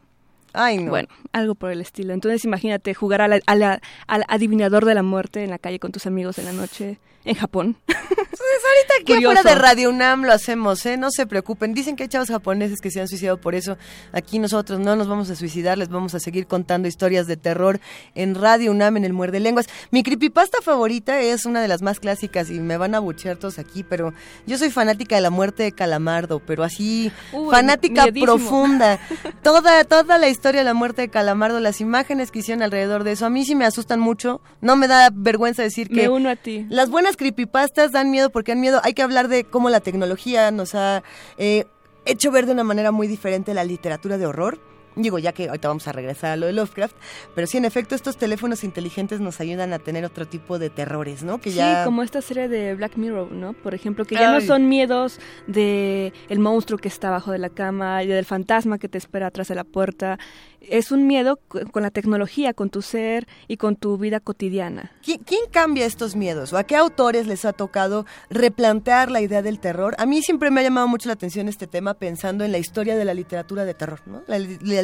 Ay, no. Bueno, algo por el estilo. Entonces imagínate jugar a la- a la- al adivinador de la muerte en la calle con tus amigos en la noche en Japón. Pues ahorita aquí Curioso. afuera de Radio UNAM lo hacemos, ¿eh? No se preocupen. Dicen que hay chavos japoneses que se han suicidado por eso. Aquí nosotros no nos vamos a suicidar, les vamos a seguir contando historias de terror en Radio UNAM en el Muerde Lenguas. Mi creepypasta favorita es una de las más clásicas y me van a buchear todos aquí, pero yo soy fanática de la muerte de Calamardo, pero así Uy, fanática miedísimo. profunda. Toda toda la historia historia de la muerte de Calamardo, las imágenes que hicieron alrededor de eso, a mí sí me asustan mucho. No me da vergüenza decir que... Me uno a ti. Las buenas creepypastas dan miedo porque dan miedo. Hay que hablar de cómo la tecnología nos ha eh, hecho ver de una manera muy diferente la literatura de horror Digo, ya que ahorita vamos a regresar a lo de Lovecraft, pero sí, en efecto, estos teléfonos inteligentes nos ayudan a tener otro tipo de terrores, ¿no? Que sí, como esta serie de Black Mirror, ¿no? Por ejemplo, que ya no son miedos de el monstruo que está abajo de la cama y del fantasma que te espera atrás de la puerta, es un miedo con la tecnología, con tu ser y con tu vida cotidiana. ¿Quién, cambia estos miedos? ¿O a qué autores les ha tocado replantear la idea del terror? A mí siempre me ha llamado mucho la atención este tema pensando en la historia de la literatura de terror, ¿no? La,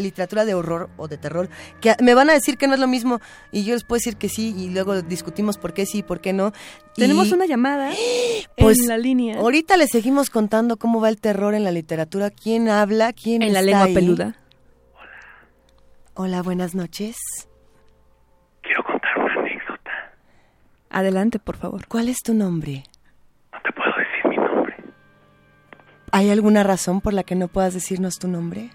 literatura de horror o de terror, que me van a decir que no es lo mismo y yo les puedo decir que sí y luego discutimos por qué sí y por qué no. Tenemos una llamada pues, en la línea. Ahorita les seguimos contando cómo va el terror en la literatura, quién habla, quién en la lengua peluda. Hola, buenas noches. Quiero contar una anécdota. Adelante, por favor. ¿Cuál es tu nombre? No te puedo decir mi nombre. ¿Hay alguna razón por la que no puedas decirnos tu nombre?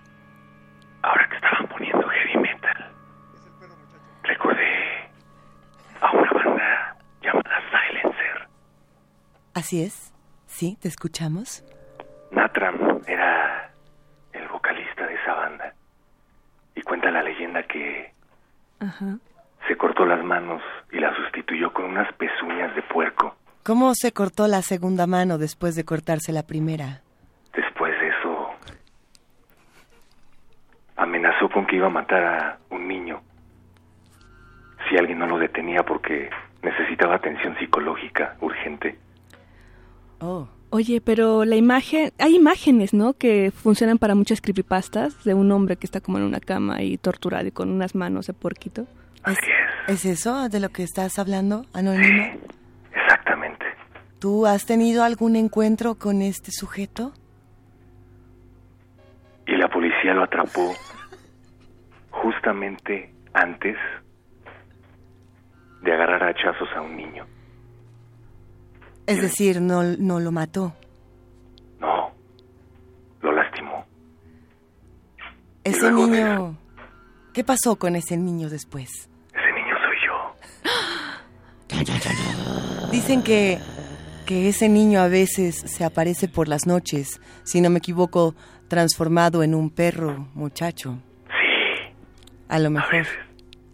Así es. Sí, te escuchamos. Natram era el vocalista de esa banda. Y cuenta la leyenda que se cortó las manos y la sustituyó con unas pezuñas de puerco. ¿Cómo se cortó la segunda mano después de cortarse la primera? Después de eso, amenazó con que iba a matar a un niño si alguien no lo detenía porque necesitaba atención psicológica urgente. Oh. Oye, pero la imagen, hay imágenes, ¿no? Que funcionan para muchas creepypastas de un hombre que está como en una cama y torturado y con unas manos de puerquito. Así es. ¿Es eso de lo que estás hablando, Anónimo? exactamente. ¿Tú has tenido algún encuentro con este sujeto? Y la policía lo atrapó justamente antes de agarrar a hachazos a un niño. Es decir, no, no lo mató. No, lo lastimó. Ese niño... ¿Qué pasó con ese niño después? Ese niño soy yo. Dicen que, que ese niño a veces se aparece por las noches, si no me equivoco, transformado en un perro muchacho. Sí. A lo mejor.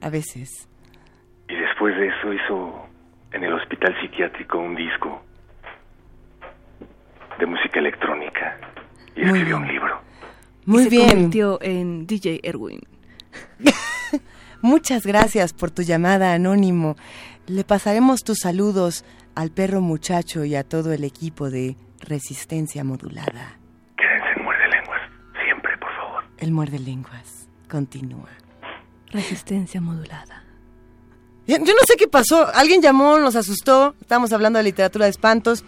A veces. Y después de eso hizo en el hospital psiquiátrico un disco de música electrónica y escribió un libro. Muy y bien. Se convirtió en DJ Erwin. Muchas gracias por tu llamada, Anónimo. Le pasaremos tus saludos al perro muchacho y a todo el equipo de Resistencia Modulada. Quédense en Muerde Lenguas, siempre, por favor. El Muerde Lenguas continúa. Resistencia Modulada. Yo no sé qué pasó. Alguien llamó, nos asustó. Estamos hablando de literatura de espantos.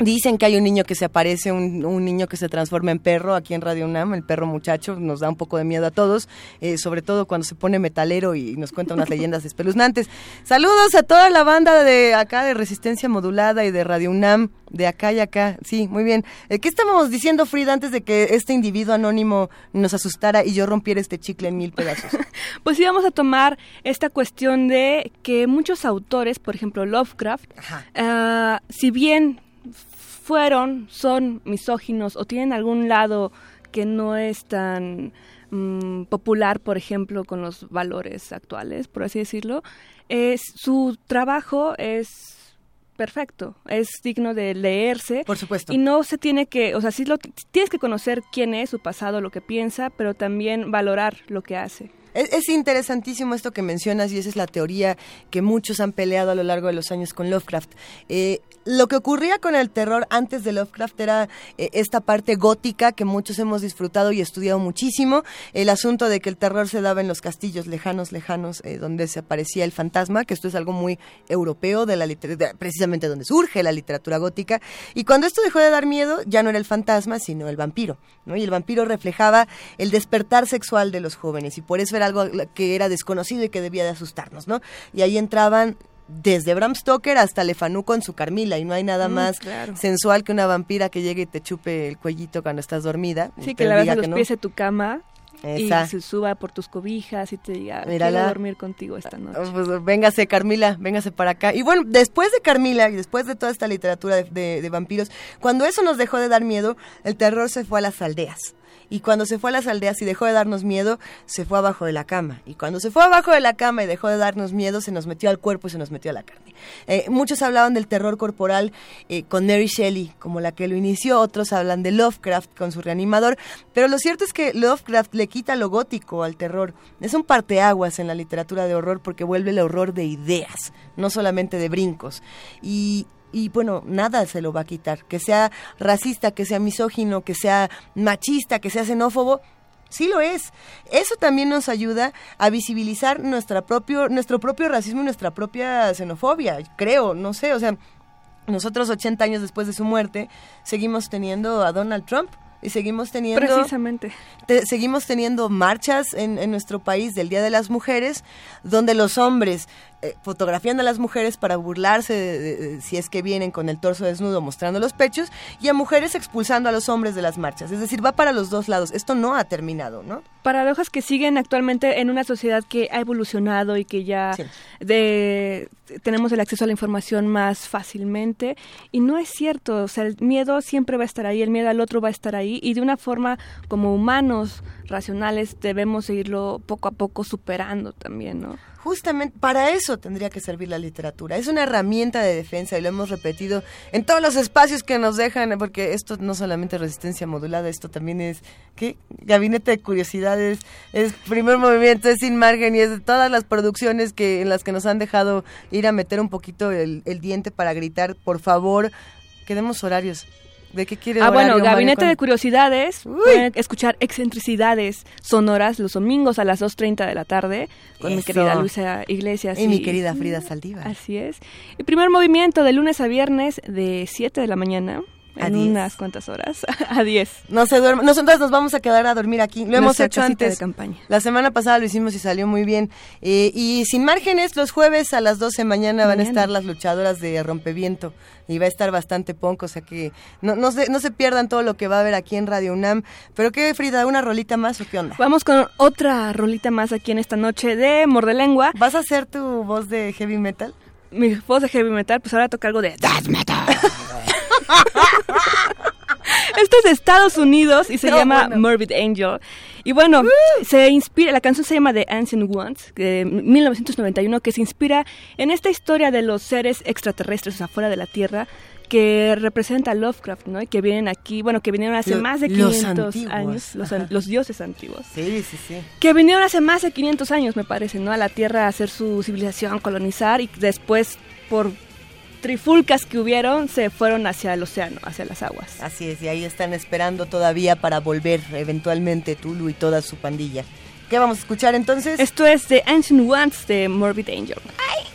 Dicen que hay un niño que se aparece, un, niño que se transforma en perro aquí en Radio UNAM, el perro muchacho, nos da un poco de miedo a todos, eh, sobre todo cuando se pone metalero y nos cuenta unas leyendas espeluznantes. Saludos a toda la banda de acá de Resistencia Modulada y de Radio UNAM, de acá y acá. Sí, muy bien. Eh, ¿Qué estábamos diciendo, Frida, antes de que este individuo anónimo nos asustara y yo rompiera este chicle en mil pedazos? pues íbamos a tomar esta cuestión de que muchos autores, por ejemplo Lovecraft, ah, si bien fueron, son misóginos o tienen algún lado que no es tan mm, popular, por ejemplo, con los valores actuales, por así decirlo, es su trabajo es perfecto, es digno de leerse. Por supuesto. Y no se tiene que, o sea, sí lo, tienes que conocer quién es, su pasado, lo que piensa, pero también valorar lo que hace. Es, interesantísimo esto que mencionas y esa es la teoría que muchos han peleado a lo largo de los años con Lovecraft. Eh, lo que ocurría con el terror antes de Lovecraft era eh, esta parte gótica que muchos hemos disfrutado y estudiado muchísimo. El asunto de que el terror se daba en los castillos lejanos, lejanos, eh, donde se aparecía el fantasma, que esto es algo muy europeo de la literatura, precisamente donde surge la literatura gótica. Y cuando esto dejó de dar miedo, ya no era el fantasma, sino el vampiro. ¿no? Y el vampiro reflejaba el despertar sexual de los jóvenes y por eso algo que era desconocido y que debía de asustarnos. ¿no? Y ahí entraban desde Bram Stoker hasta Lefanu con su Carmila y no hay nada mm, más sensual que una vampira que llegue y te chupe el cuellito cuando estás dormida. Sí, que la verdad los pies de tu cama y se suba por tus cobijas y te diga, quiero dormir contigo esta noche. Oh, pues véngase, Carmila, véngase para acá. Y bueno, después de Carmila y después de toda esta literatura de vampiros, cuando eso nos dejó de dar miedo, el terror se fue a las aldeas y cuando se fue a las aldeas y dejó de darnos miedo, se fue abajo de la cama. Y cuando se fue abajo de la cama y dejó de darnos miedo, se nos metió al cuerpo y se nos metió a la carne. Eh, muchos hablaban del terror corporal eh, con Mary Shelley, como la que lo inició, otros hablan de Lovecraft con su reanimador, pero lo cierto es que Lovecraft le quita lo gótico al terror. Es un parteaguas en la literatura de horror porque vuelve el horror de ideas, no solamente de brincos. Y y bueno, nada se lo va a quitar. Que sea racista, que sea misógino, que sea machista, que sea xenófobo, sí lo es. Eso también nos ayuda a visibilizar nuestra propio, nuestro propio racismo y nuestra propia xenofobia, creo, no sé, o sea, nosotros 80 años después de su muerte seguimos teniendo a Donald Trump y seguimos teniendo precisamente seguimos teniendo marchas en, en, nuestro país del Día de las Mujeres donde los hombres eh, fotografiando a las mujeres para burlarse de, si es que vienen con el torso desnudo mostrando los pechos y a mujeres expulsando a los hombres de las marchas. Es decir, va para los dos lados. Esto no ha terminado, ¿no? Paradojas que siguen actualmente en una sociedad que ha evolucionado y que ya de, tenemos el acceso a la información más fácilmente y no es cierto. O sea, el miedo siempre va a estar ahí, el miedo al otro va a estar ahí y de una forma como humanos racionales debemos irlo poco a poco superando también, ¿no? Justamente para eso tendría que servir la literatura. Es una herramienta de defensa y lo hemos repetido en todos los espacios que nos dejan, porque esto no solamente es resistencia modulada, esto también es ¿qué? gabinete de curiosidades, es primer movimiento, es sin margen y es de todas las producciones que en las que nos han dejado ir a meter un poquito el, el diente para gritar, por favor, quedemos horarios. ¿De qué quiere Ah, bueno, Gabinete de Curiosidades. Pueden escuchar excentricidades sonoras los domingos a las 2.30 de la tarde con mi querida Luisa Iglesias. Y, mi querida Frida Saldívar. Así es. El primer movimiento de lunes a viernes de 7 de la mañana en unas cuantas horas, a 10. No se duerme. Nosotros nos vamos a quedar a dormir aquí. Lo hemos hecho antes. De campaña. La semana pasada lo hicimos y salió muy bien. Eh, y sin márgenes, los jueves a las 12 mañana, mañana van a estar las luchadoras de Rompeviento. Y va a estar bastante ponco, o sea que no, no, se, no se pierdan todo lo que va a haber aquí en Radio UNAM. Pero qué, Frida, ¿una rolita más o qué onda? Vamos con otra rolita más aquí en esta noche de Mordelengua. ¿Vas a hacer tu voz de heavy metal? Mi voz de heavy metal, pues ahora toca algo de death metal. Esto es de Estados Unidos y se llama Morbid Angel. Y bueno, se inspira, la canción se llama The Ancient Ones, de 1991, que se inspira en esta historia de los seres extraterrestres afuera de la Tierra que representa Lovecraft, ¿no? Y que vienen aquí, bueno, que vinieron hace más de 500 años, los, dioses antiguos. Sí, sí, sí. Que vinieron hace más de 500 años, me parece, ¿no? A la Tierra a hacer su civilización, colonizar y después por trifulcas que hubieron se fueron hacia el océano, hacia las aguas. Así es, y ahí están esperando todavía para volver eventualmente Tulu y toda su pandilla. ¿Qué vamos a escuchar entonces? Esto es The Ancient Ones de Morbid Angel. ¡Ay!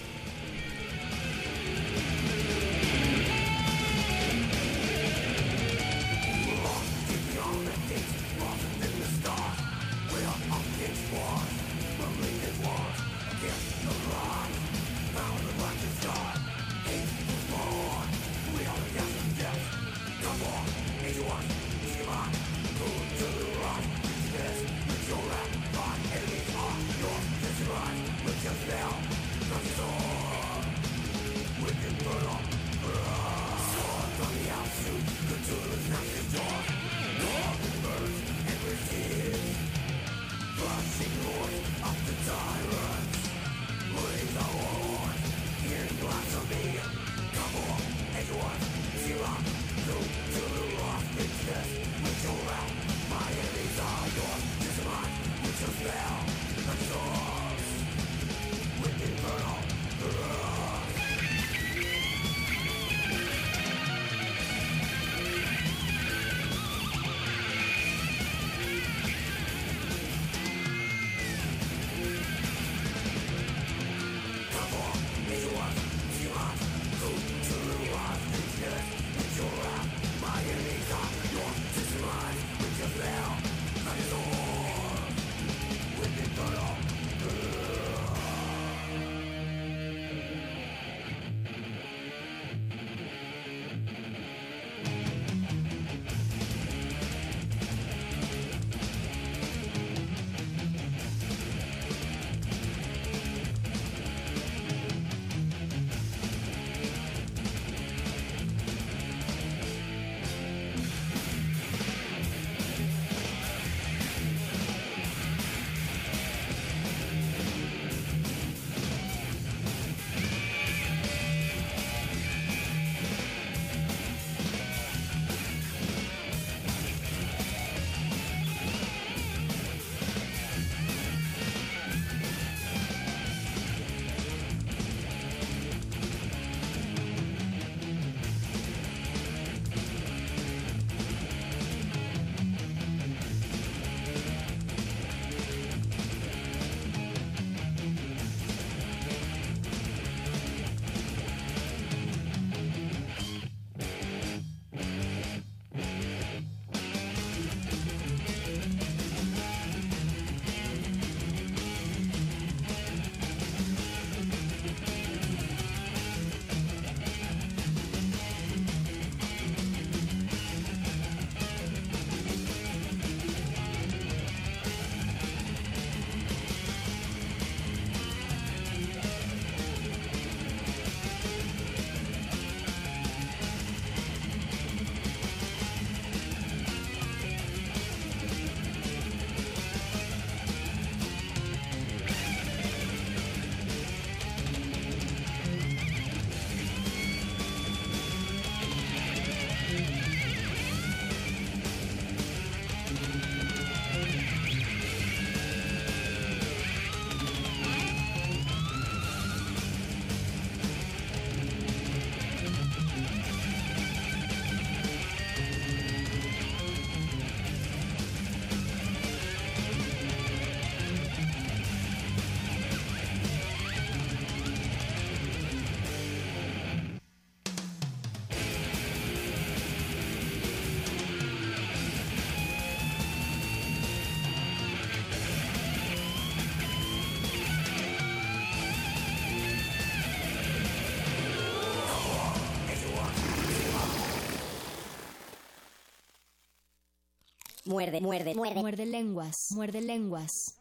Muerde, muerde, muerde. Muerde lenguas. Muerde lenguas.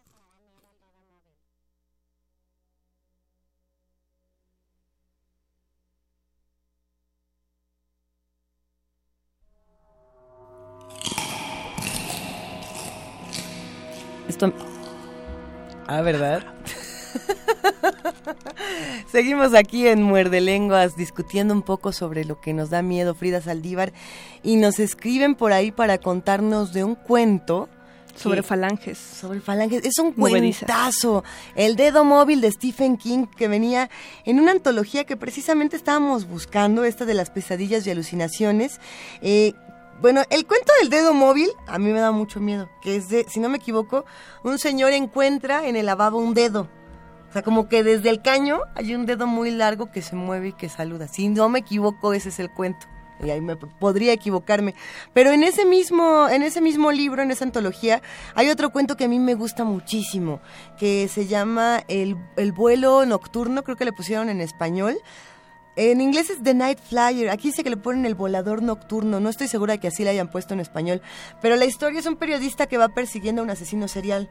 Esto... Ah, ¿verdad? Seguimos aquí en Muerde Lenguas discutiendo un poco sobre lo que nos da miedo Frida Saldívar y nos escriben por ahí para contarnos de un cuento sobre falanges. Sobre falanges. Es un cuentazo. El dedo móvil de Stephen King que venía en una antología que precisamente estábamos buscando, esta de las pesadillas y alucinaciones. Eh, bueno, el cuento del dedo móvil a mí me da mucho miedo, que es de, si no me equivoco, un señor encuentra en el lavabo un dedo sea, como que desde el caño hay un dedo muy largo que se mueve y que saluda. Si no me equivoco, ese es el cuento. Y ahí me podría equivocarme. Pero en ese mismo, en ese mismo libro, en esa antología, hay otro cuento que a mí me gusta muchísimo, que se llama El, el vuelo nocturno, creo que le pusieron en español. En inglés es The Night Flyer. Aquí dice que le ponen el volador nocturno. No estoy segura de que así le hayan puesto en español. Pero la historia es un periodista que va persiguiendo a un asesino serial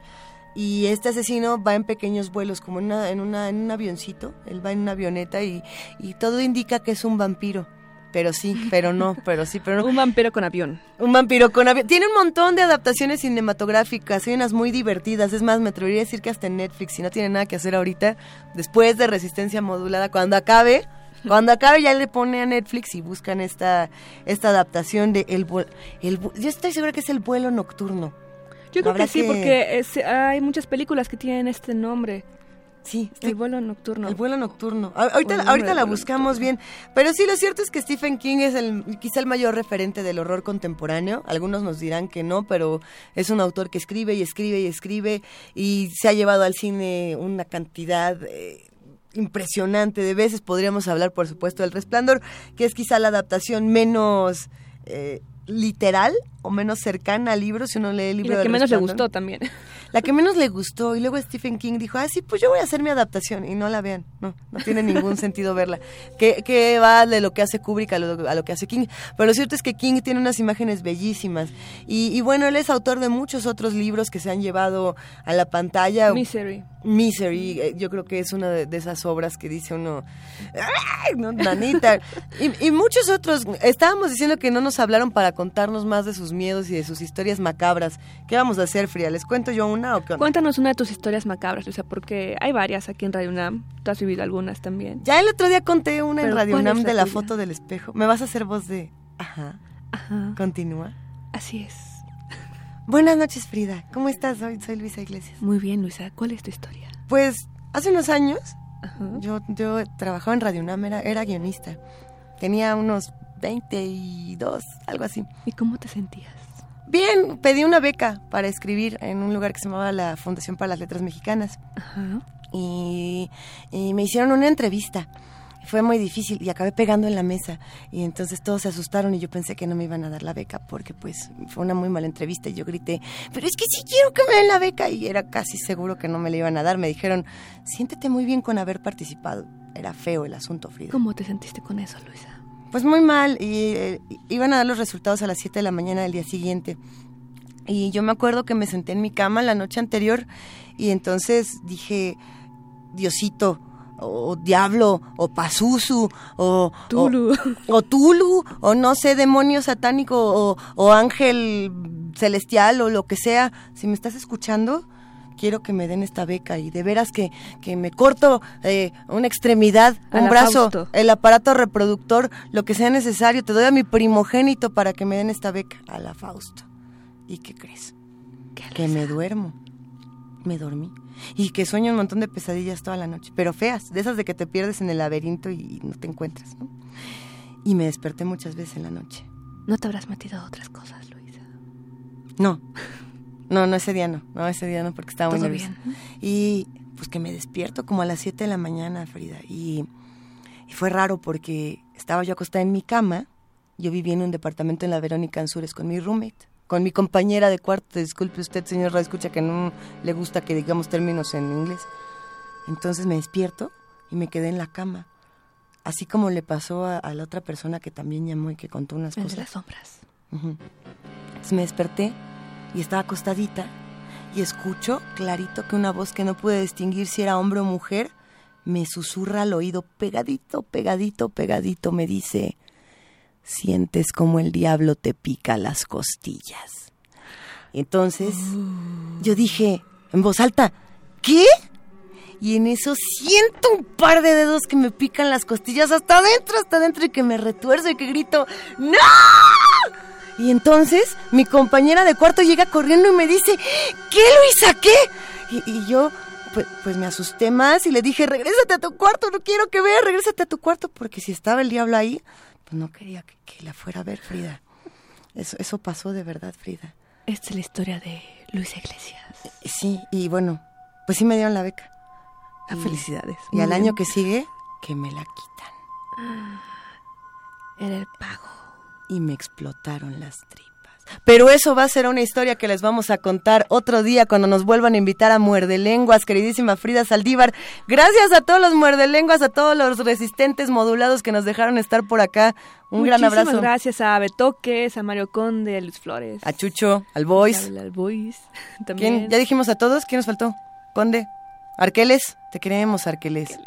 y este asesino va en pequeños vuelos, como en, una, en, una, en un avioncito, él va en una avioneta y, y todo indica que es un vampiro. Pero sí, pero no, pero sí, pero no. Un vampiro con avión. Un vampiro con avión. Tiene un montón de adaptaciones cinematográficas, hay unas muy divertidas. Es más, me atrevería a decir que hasta en Netflix, si no tiene nada que hacer ahorita, después de Resistencia Modulada, cuando acabe, cuando acabe ya le pone a Netflix y buscan esta, esta adaptación de el, el Yo estoy segura que es el vuelo nocturno. Yo creo que sí, porque es, hay muchas películas que tienen este nombre. Sí, el vuelo nocturno. El vuelo nocturno. Ahorita, ahorita la buscamos bien. Pero sí, lo cierto es que Stephen King es el, quizá el mayor referente del horror contemporáneo. Algunos nos dirán que no, pero es un autor que escribe y escribe y escribe y se ha llevado al cine una cantidad eh, impresionante de veces. Podríamos hablar, por supuesto, del Resplandor, que es quizá la adaptación menos... Eh, literal o menos cercana al libro si uno lee el libro. Y la que menos le gustó también. La que menos le gustó y luego Stephen King dijo, ah, sí, pues yo voy a hacer mi adaptación y no la vean, no, no tiene ningún sentido verla. Que, que va de lo que hace Kubrick a lo, a lo, que hace King. Pero lo cierto es que King tiene unas imágenes bellísimas y, y, bueno, él es autor de muchos otros libros que se han llevado a la pantalla. Misery. Misery, eh, yo creo que es una de, de esas obras que dice uno, ¡ay, no, nanita! y, y muchos otros, estábamos diciendo que no nos hablaron para contarnos más de sus miedos y de sus historias macabras. ¿Qué vamos a hacer, Fría? ¿Les cuento yo una o qué Cuéntanos una de tus historias macabras, Luisa, porque hay varias aquí en Radio UNAM. Tú has vivido algunas también. Ya el otro día conté una en Radio UNAM de la foto del espejo. ¿Me vas a hacer voz de... Ajá. Ajá. Continúa. Así es. Buenas noches, Frida. ¿Cómo estás hoy? Soy Luisa Iglesias. Muy bien, Luisa. ¿Cuál es tu historia? Pues hace unos años yo, yo trabajaba en Radio UNAM, era, era guionista. Tenía unos 22, algo así. ¿Y cómo te sentías? Bien, pedí una beca para escribir en un lugar que se llamaba la Fundación para las Letras Mexicanas. Ajá. Y, y me hicieron una entrevista fue muy difícil y acabé pegando en la mesa y entonces todos se asustaron y yo pensé que no me iban a dar la beca porque pues fue una muy mala entrevista y yo grité, pero es que sí quiero que me den la beca y era casi seguro que no me la iban a dar. Me dijeron, siéntete muy bien con haber participado. Era feo el asunto, Frida. ¿Cómo te sentiste con eso, Luisa? Pues muy mal y eh, iban a dar los resultados a las 7 de la mañana del día siguiente. Y yo me acuerdo que me senté en mi cama la noche anterior y entonces dije, Diosito, o diablo, o Pazuzu, o Tulu. O, o, Tulu, o no sé, demonio satánico, o, o, ángel celestial, o lo que sea. Si me estás escuchando, quiero que me den esta beca y de veras que, que me corto eh, una extremidad, un brazo, Fausto. el aparato reproductor, lo que sea necesario. Te doy a mi primogénito para que me den esta beca. A la Fausto. ¿Y qué crees? ¿Qué que me duermo. Me dormí y que sueño un montón de pesadillas toda la noche, pero feas, de esas de que te pierdes en el laberinto y no te encuentras. ¿no? Y me desperté muchas veces en la noche. ¿No te habrás metido a otras cosas, Luisa? No, no, no ese día no, no ese día no porque estaba muy ¿Todo nerviosa. bien? Y pues que me despierto como a las 7 de la mañana, Frida, y, y fue raro porque estaba yo acostada en mi cama, yo vivía en un departamento en la Verónica Ansures con mi roommate con mi compañera de cuarto. Disculpe usted, señor escucha que no le gusta que digamos términos en inglés. Entonces me despierto y me quedé en la cama. Así como le pasó a, a la otra persona que también llamó y que contó unas El de cosas. las sombras. Uh -huh. Entonces me desperté y estaba acostadita y escucho clarito que una voz que no pude distinguir si era hombre o mujer me susurra al oído pegadito, pegadito, pegadito, me dice, sientes como el diablo te pica las costillas. Entonces yo dije en voz alta, ¿qué? Y en eso siento un par de dedos que me pican las costillas hasta adentro, hasta adentro y que me retuerzo y que grito, ¡No! Y entonces mi compañera de cuarto llega corriendo y me dice, ¿qué Luisa? ¿Qué? Y, y yo pues, pues, me asusté más y le dije, regrésate a tu cuarto, no quiero que veas, regrésate a tu cuarto, porque si estaba el diablo ahí, pues no quería que, que la fuera a ver, Frida. Eso, eso pasó de verdad, Frida. Esta es la historia de Luisa Iglesias. Sí, y bueno, pues sí me dieron la beca. Ah, felicidades. Y al bien. año que sigue, que me la quitan. Era el pago. Y me explotaron las tripas. Pero eso va a ser una historia que les vamos a contar otro día cuando nos vuelvan a invitar a Muerde Lenguas, queridísima Frida Saldívar. Gracias a todos los Muerde Lenguas, a todos los resistentes modulados que nos dejaron estar por acá. Un gran Muchísimas abrazo. gracias a Betoques, a Mario Conde, a Luis Flores. A Chucho, al Boys. Al, al Boys también. ¿Quién? Ya dijimos a todos. ¿Quién nos faltó? Conde. Arqueles. Te queremos, Arqueles.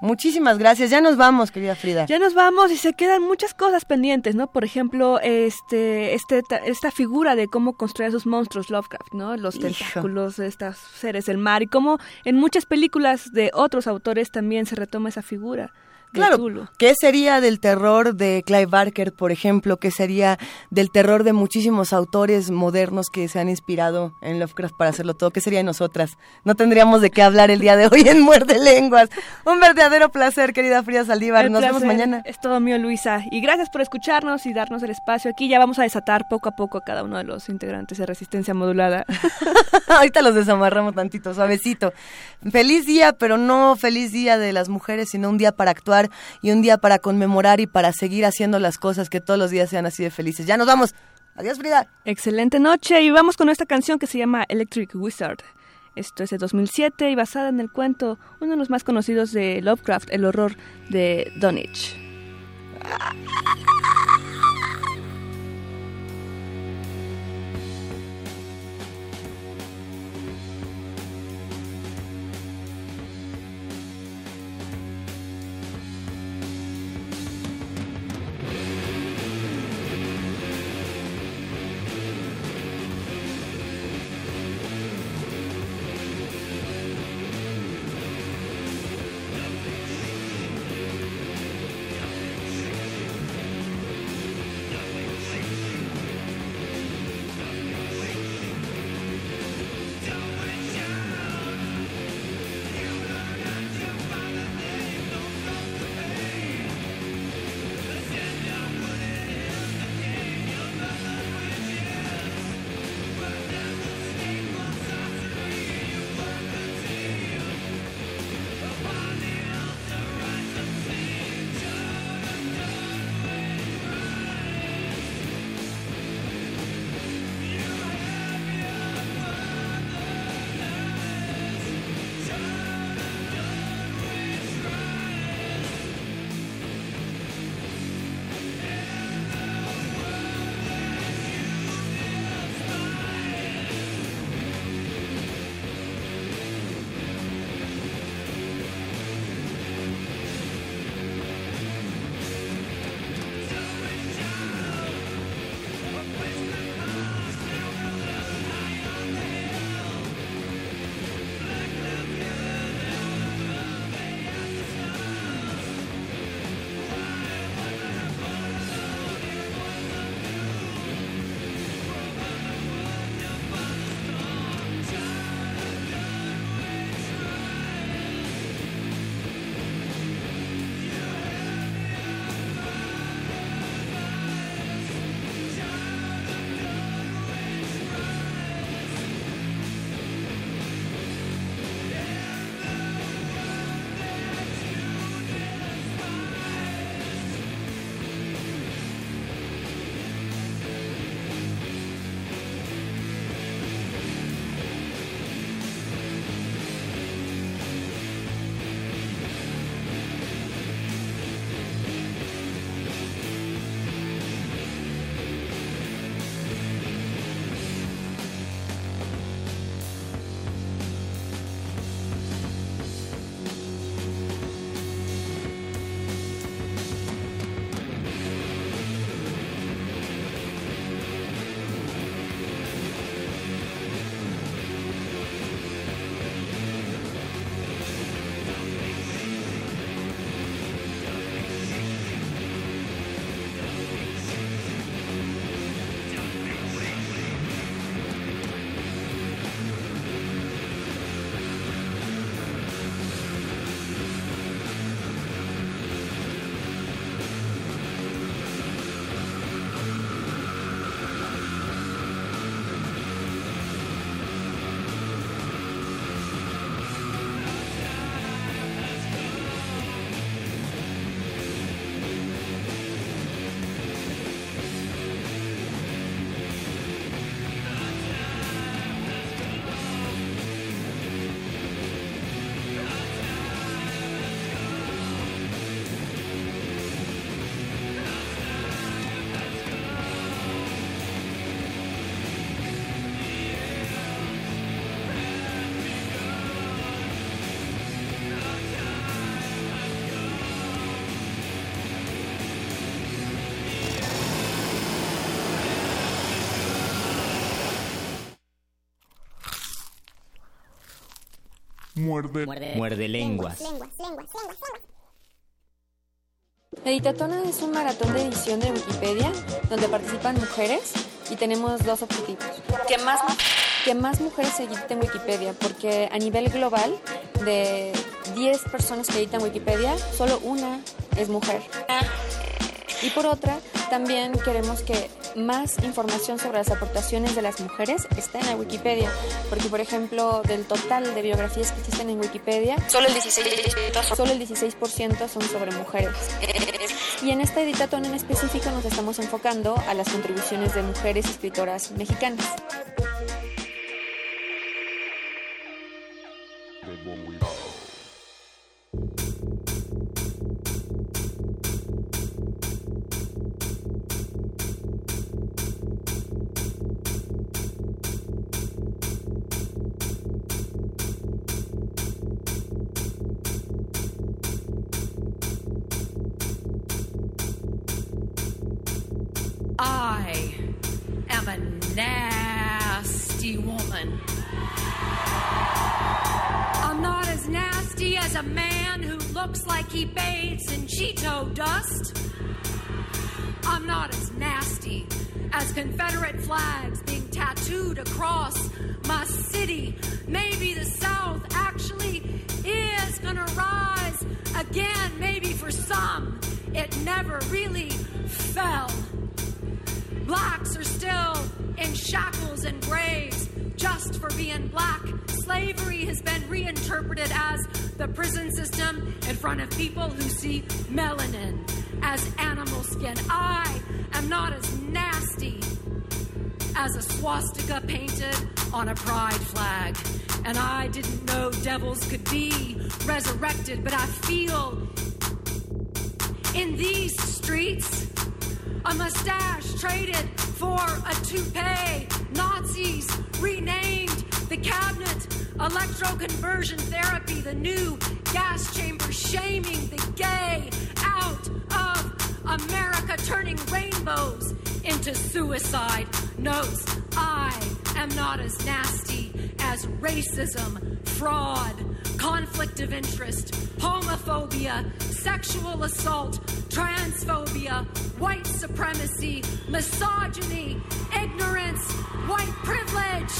Muchísimas gracias. Ya nos vamos, querida Frida. Ya nos vamos y se quedan muchas cosas pendientes, ¿no? Por ejemplo, este, este, ta- esta figura de cómo construir a sus monstruos Lovecraft, ¿no? Los tentáculos de estos seres del mar y cómo en muchas películas de otros autores también se retoma esa figura. Claro, Cthulhu. ¿qué sería del terror de Clive Barker, por ejemplo? ¿Qué sería del terror de muchísimos autores modernos que se han inspirado en Lovecraft para hacerlo todo? ¿Qué sería de nosotras? No tendríamos de qué hablar el día de hoy en Muerde Lenguas. Un verdadero placer, querida Frida Saldívar. El Nos vemos mañana. Es todo mío, Luisa. Y gracias por escucharnos y darnos el espacio aquí. Ya vamos a desatar poco a poco a cada uno de los integrantes de Resistencia Modulada. Ahorita los desamarramos tantito, suavecito. Feliz día, pero no feliz día de las mujeres, sino un día para actuar y un día para conmemorar y para seguir haciendo las cosas que todos los días sean así de felices. Ya nos vamos. Adiós, Frida. Excelente noche y vamos con esta canción que se llama Electric Wizard. Esto es de 2007 y basada en el cuento, uno de los más conocidos de Lovecraft, El horror de Dunwich. Muerde. Muerde, lenguas. Meditatona es un maratón de edición de Wikipedia donde participan mujeres y tenemos dos objetivos. Que más, que más mujeres se editen Wikipedia, porque a nivel global, de 10 personas que editan Wikipedia, solo una es mujer. Y por otra, también queremos que más información sobre las aportaciones de las mujeres esté en la Wikipedia, porque por ejemplo, del total de biografías que existen en Wikipedia, solo el 16%, solo el 16 son sobre mujeres. Y en esta editatón en específico nos estamos enfocando a las contribuciones de mujeres escritoras mexicanas. A man who looks like he bathes in Cheeto dust. I'm not as nasty as Confederate flags being tattooed across my city. Maybe the South actually is gonna rise again. Maybe for some, it never really fell. Blacks are still in shackles and graves just for being black. Slavery has been reinterpreted as the prison system in front of people who see melanin as animal skin. I am not as nasty as a swastika painted on a pride flag. And I didn't know devils could be resurrected, but I feel in these streets a mustache traded for a toupee. Nazis renamed the cabinet electroconversion therapy, the new gas chamber shaming the gay out of America, turning rainbows into suicide notes. I am not as nasty as racism, fraud, conflict of interest, homophobia, sexual assault, transphobia, white supremacy, misogyny, ignorance, white privilege.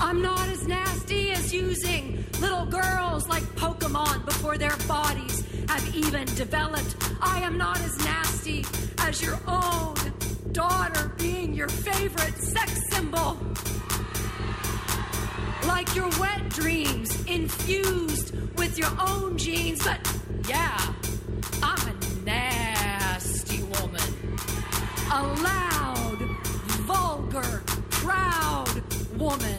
I'm not as nasty as using little girls like Pokemon before their bodies have even developed. I am not as nasty as your own daughter being your favorite sex symbol. Like your wet dreams infused with your own genes, but yeah, I'm a nasty woman. A loud, vulgar, proud woman.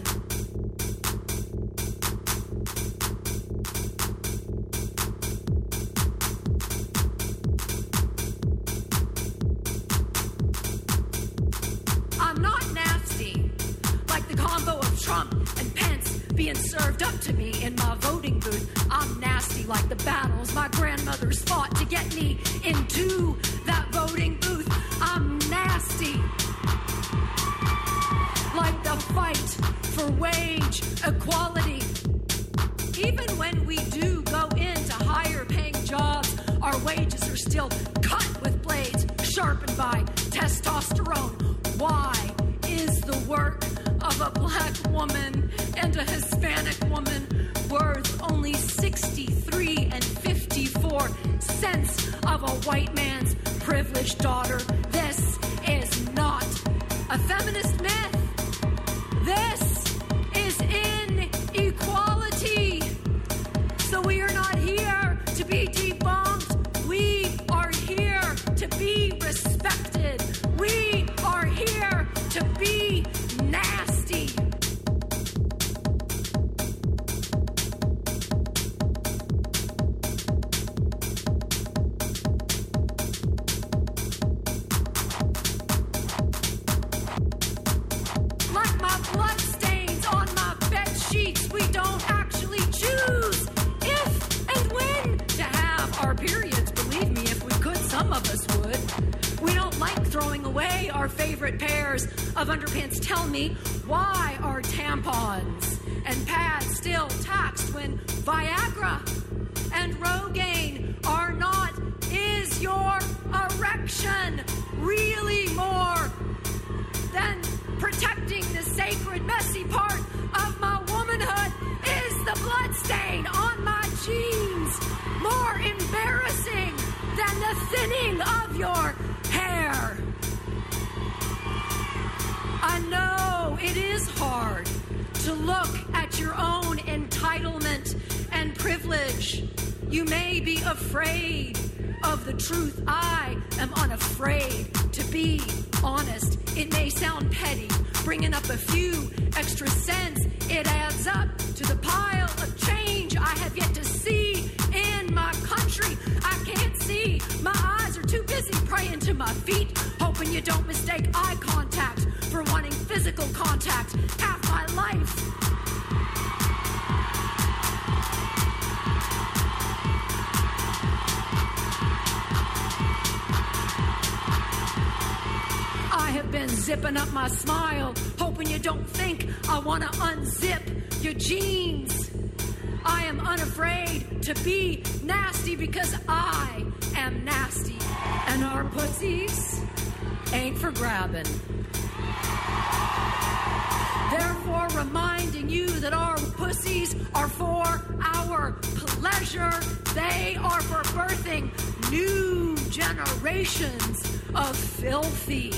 generations of filthy,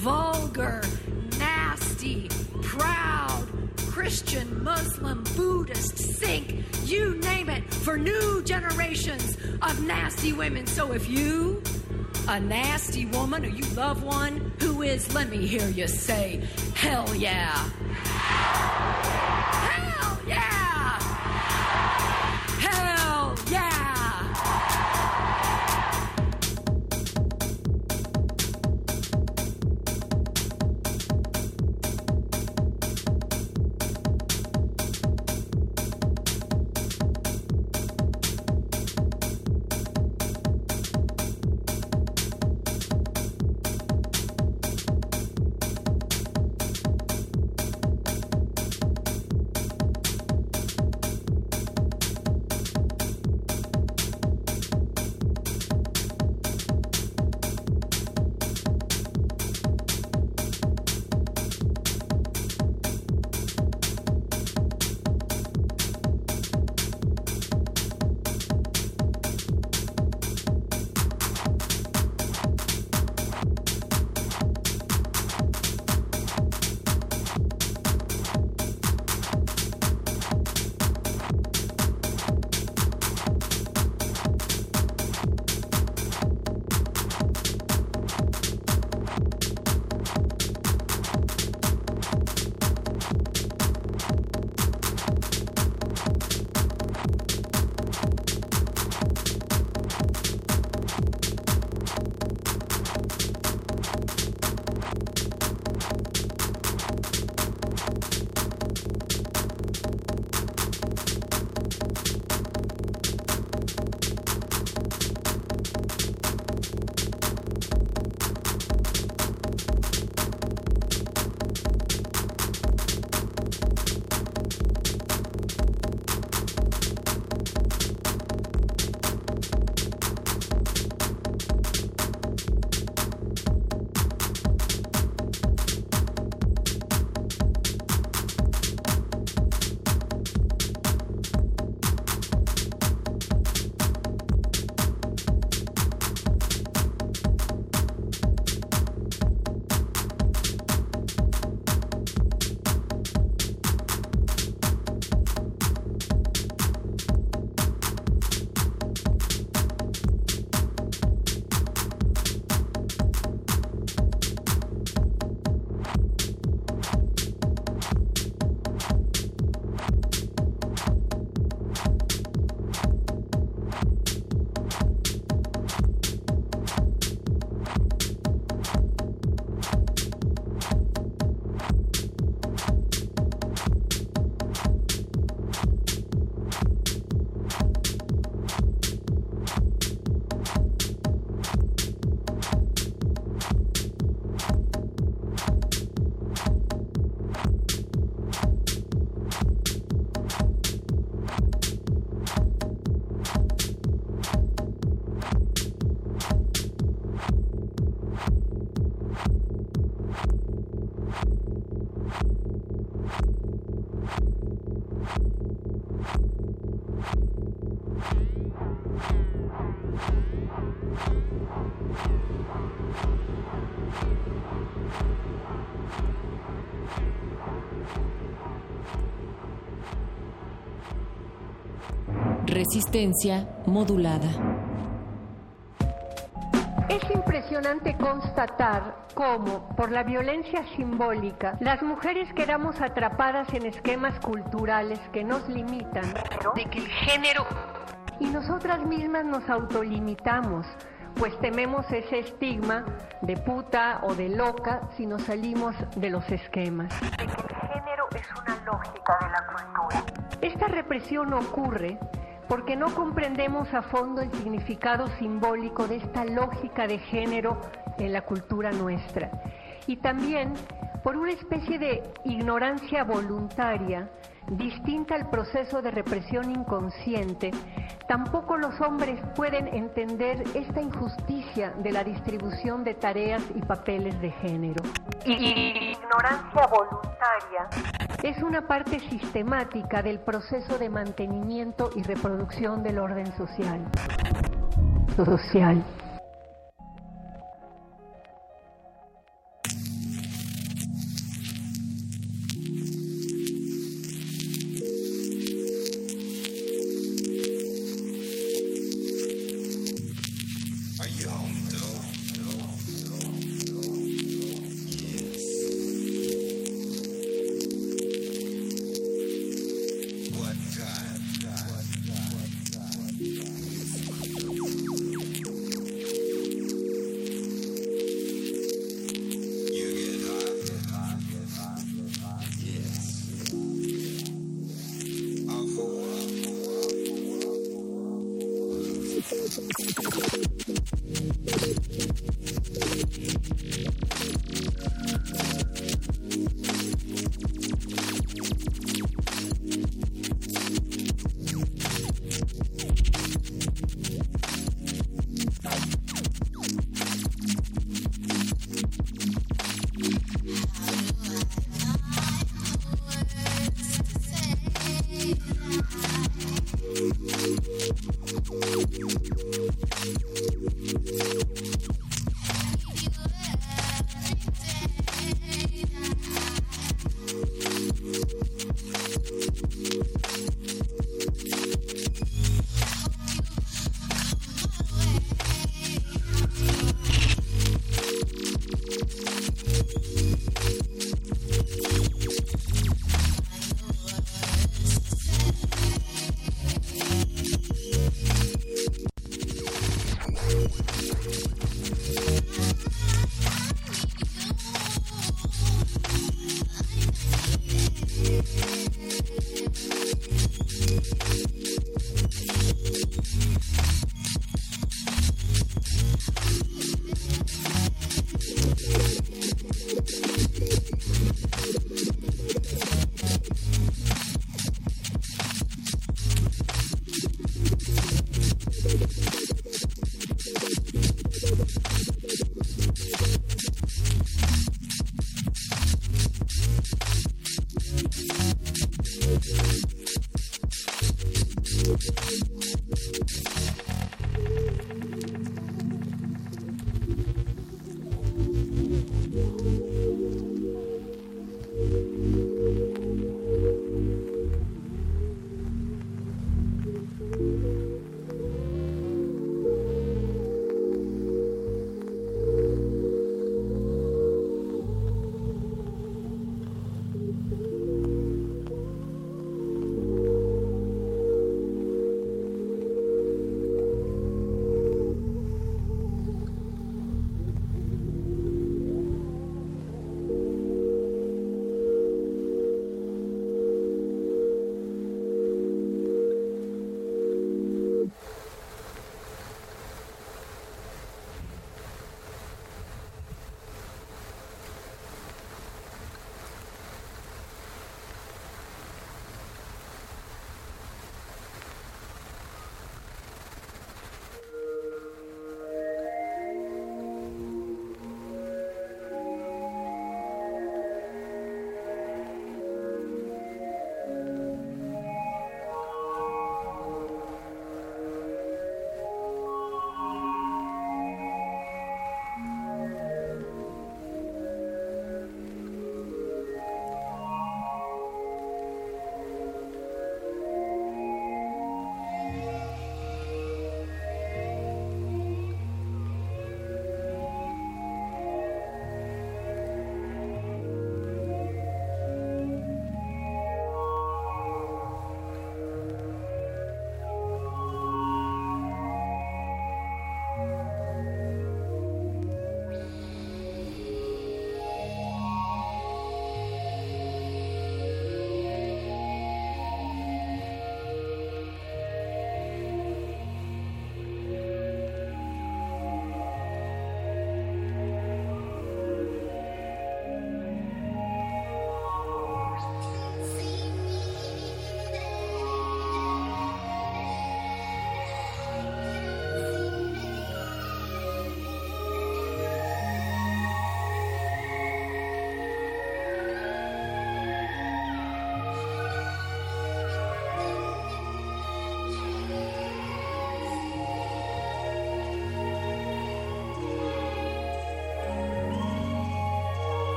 vulgar, nasty, proud, Christian, Muslim, Buddhist, Sikh, you name it, for new generations of nasty women. So if you, a nasty woman, or you love one who is, let me hear you say, hell yeah. Resistencia modulada. Es impresionante constatar cómo, por la violencia simbólica, las mujeres quedamos atrapadas en esquemas culturales que nos limitan, de que el género... Y nosotras mismas nos autolimitamos, pues tememos ese estigma de puta o de loca si nos salimos de los esquemas. De que el género es una lógica de la cultura. Esta represión ocurre porque no comprendemos a fondo el significado simbólico de esta lógica de género en la cultura nuestra. Y también por una especie de ignorancia voluntaria distinta al proceso de represión inconsciente, tampoco los hombres pueden entender esta injusticia de la distribución de tareas y papeles de género. ignorancia voluntaria es una parte sistemática del proceso de mantenimiento y reproducción del orden social. Social.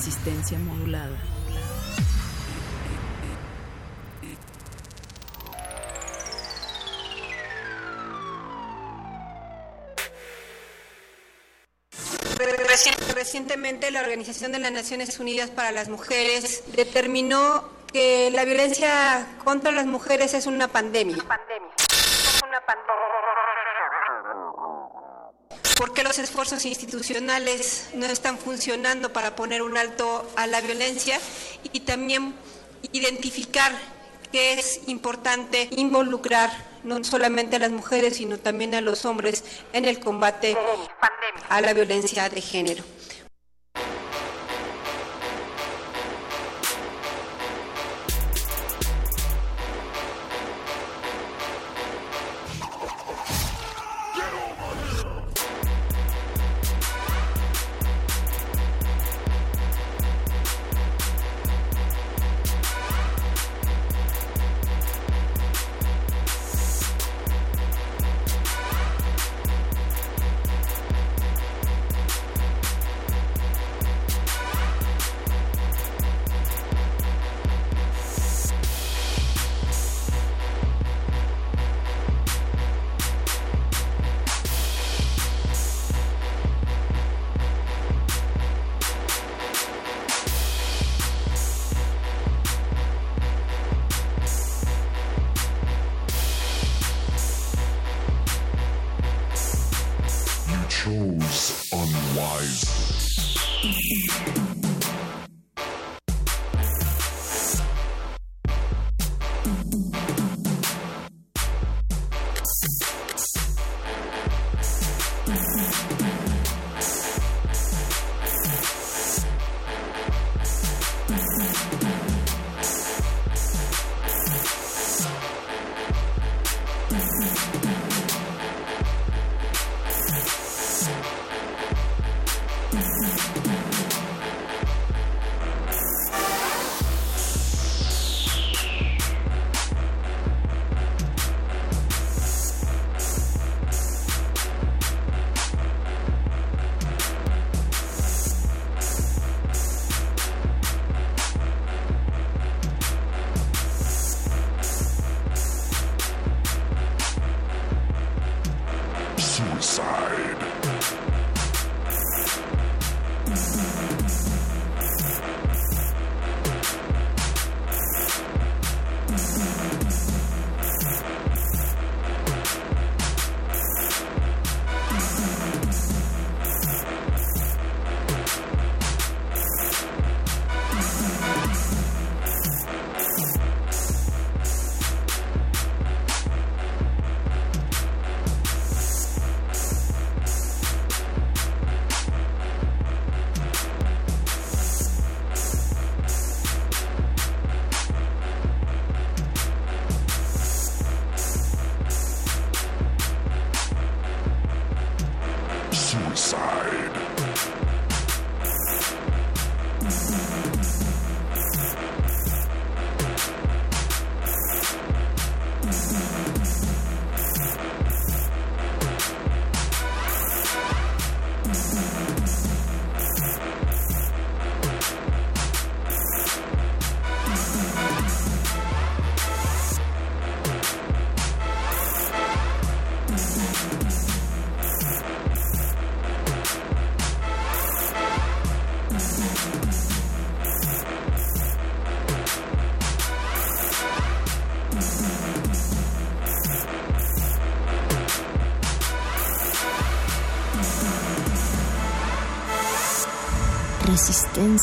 Resistencia modulada. Recientemente la Organización de las Naciones Unidas para las Mujeres determinó que la violencia contra las mujeres es una pandemia. ¿Por qué los esfuerzos institucionales no están funcionando para poner un alto a la violencia y también identificar que es importante involucrar no solamente a las mujeres, sino también a los hombres en el combate a la violencia de género.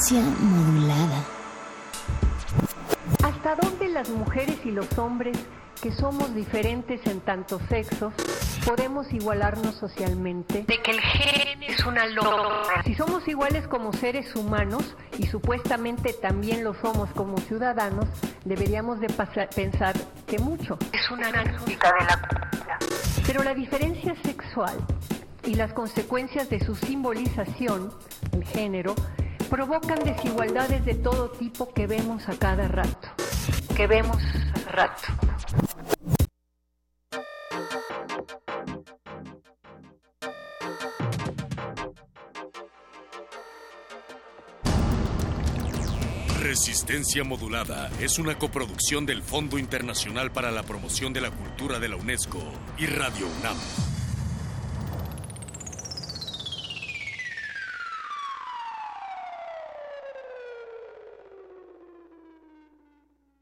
Resistencia modulada. ¿Hasta dónde las mujeres y los hombres, que somos diferentes en tantos sexos, podemos igualarnos socialmente? De que el gen es una loca. Si somos iguales como seres humanos y supuestamente también lo somos como ciudadanos, deberíamos de pensar que mucho. Es una analógica de la Pero la diferencia sexual y las consecuencias de su simbolización, el género, provocan desigualdades de todo tipo que vemos a cada rato. Que vemos a rato. Resistencia Modulada es una coproducción del Fondo Internacional para la Promoción de la Cultura de la UNESCO y Radio UNAM.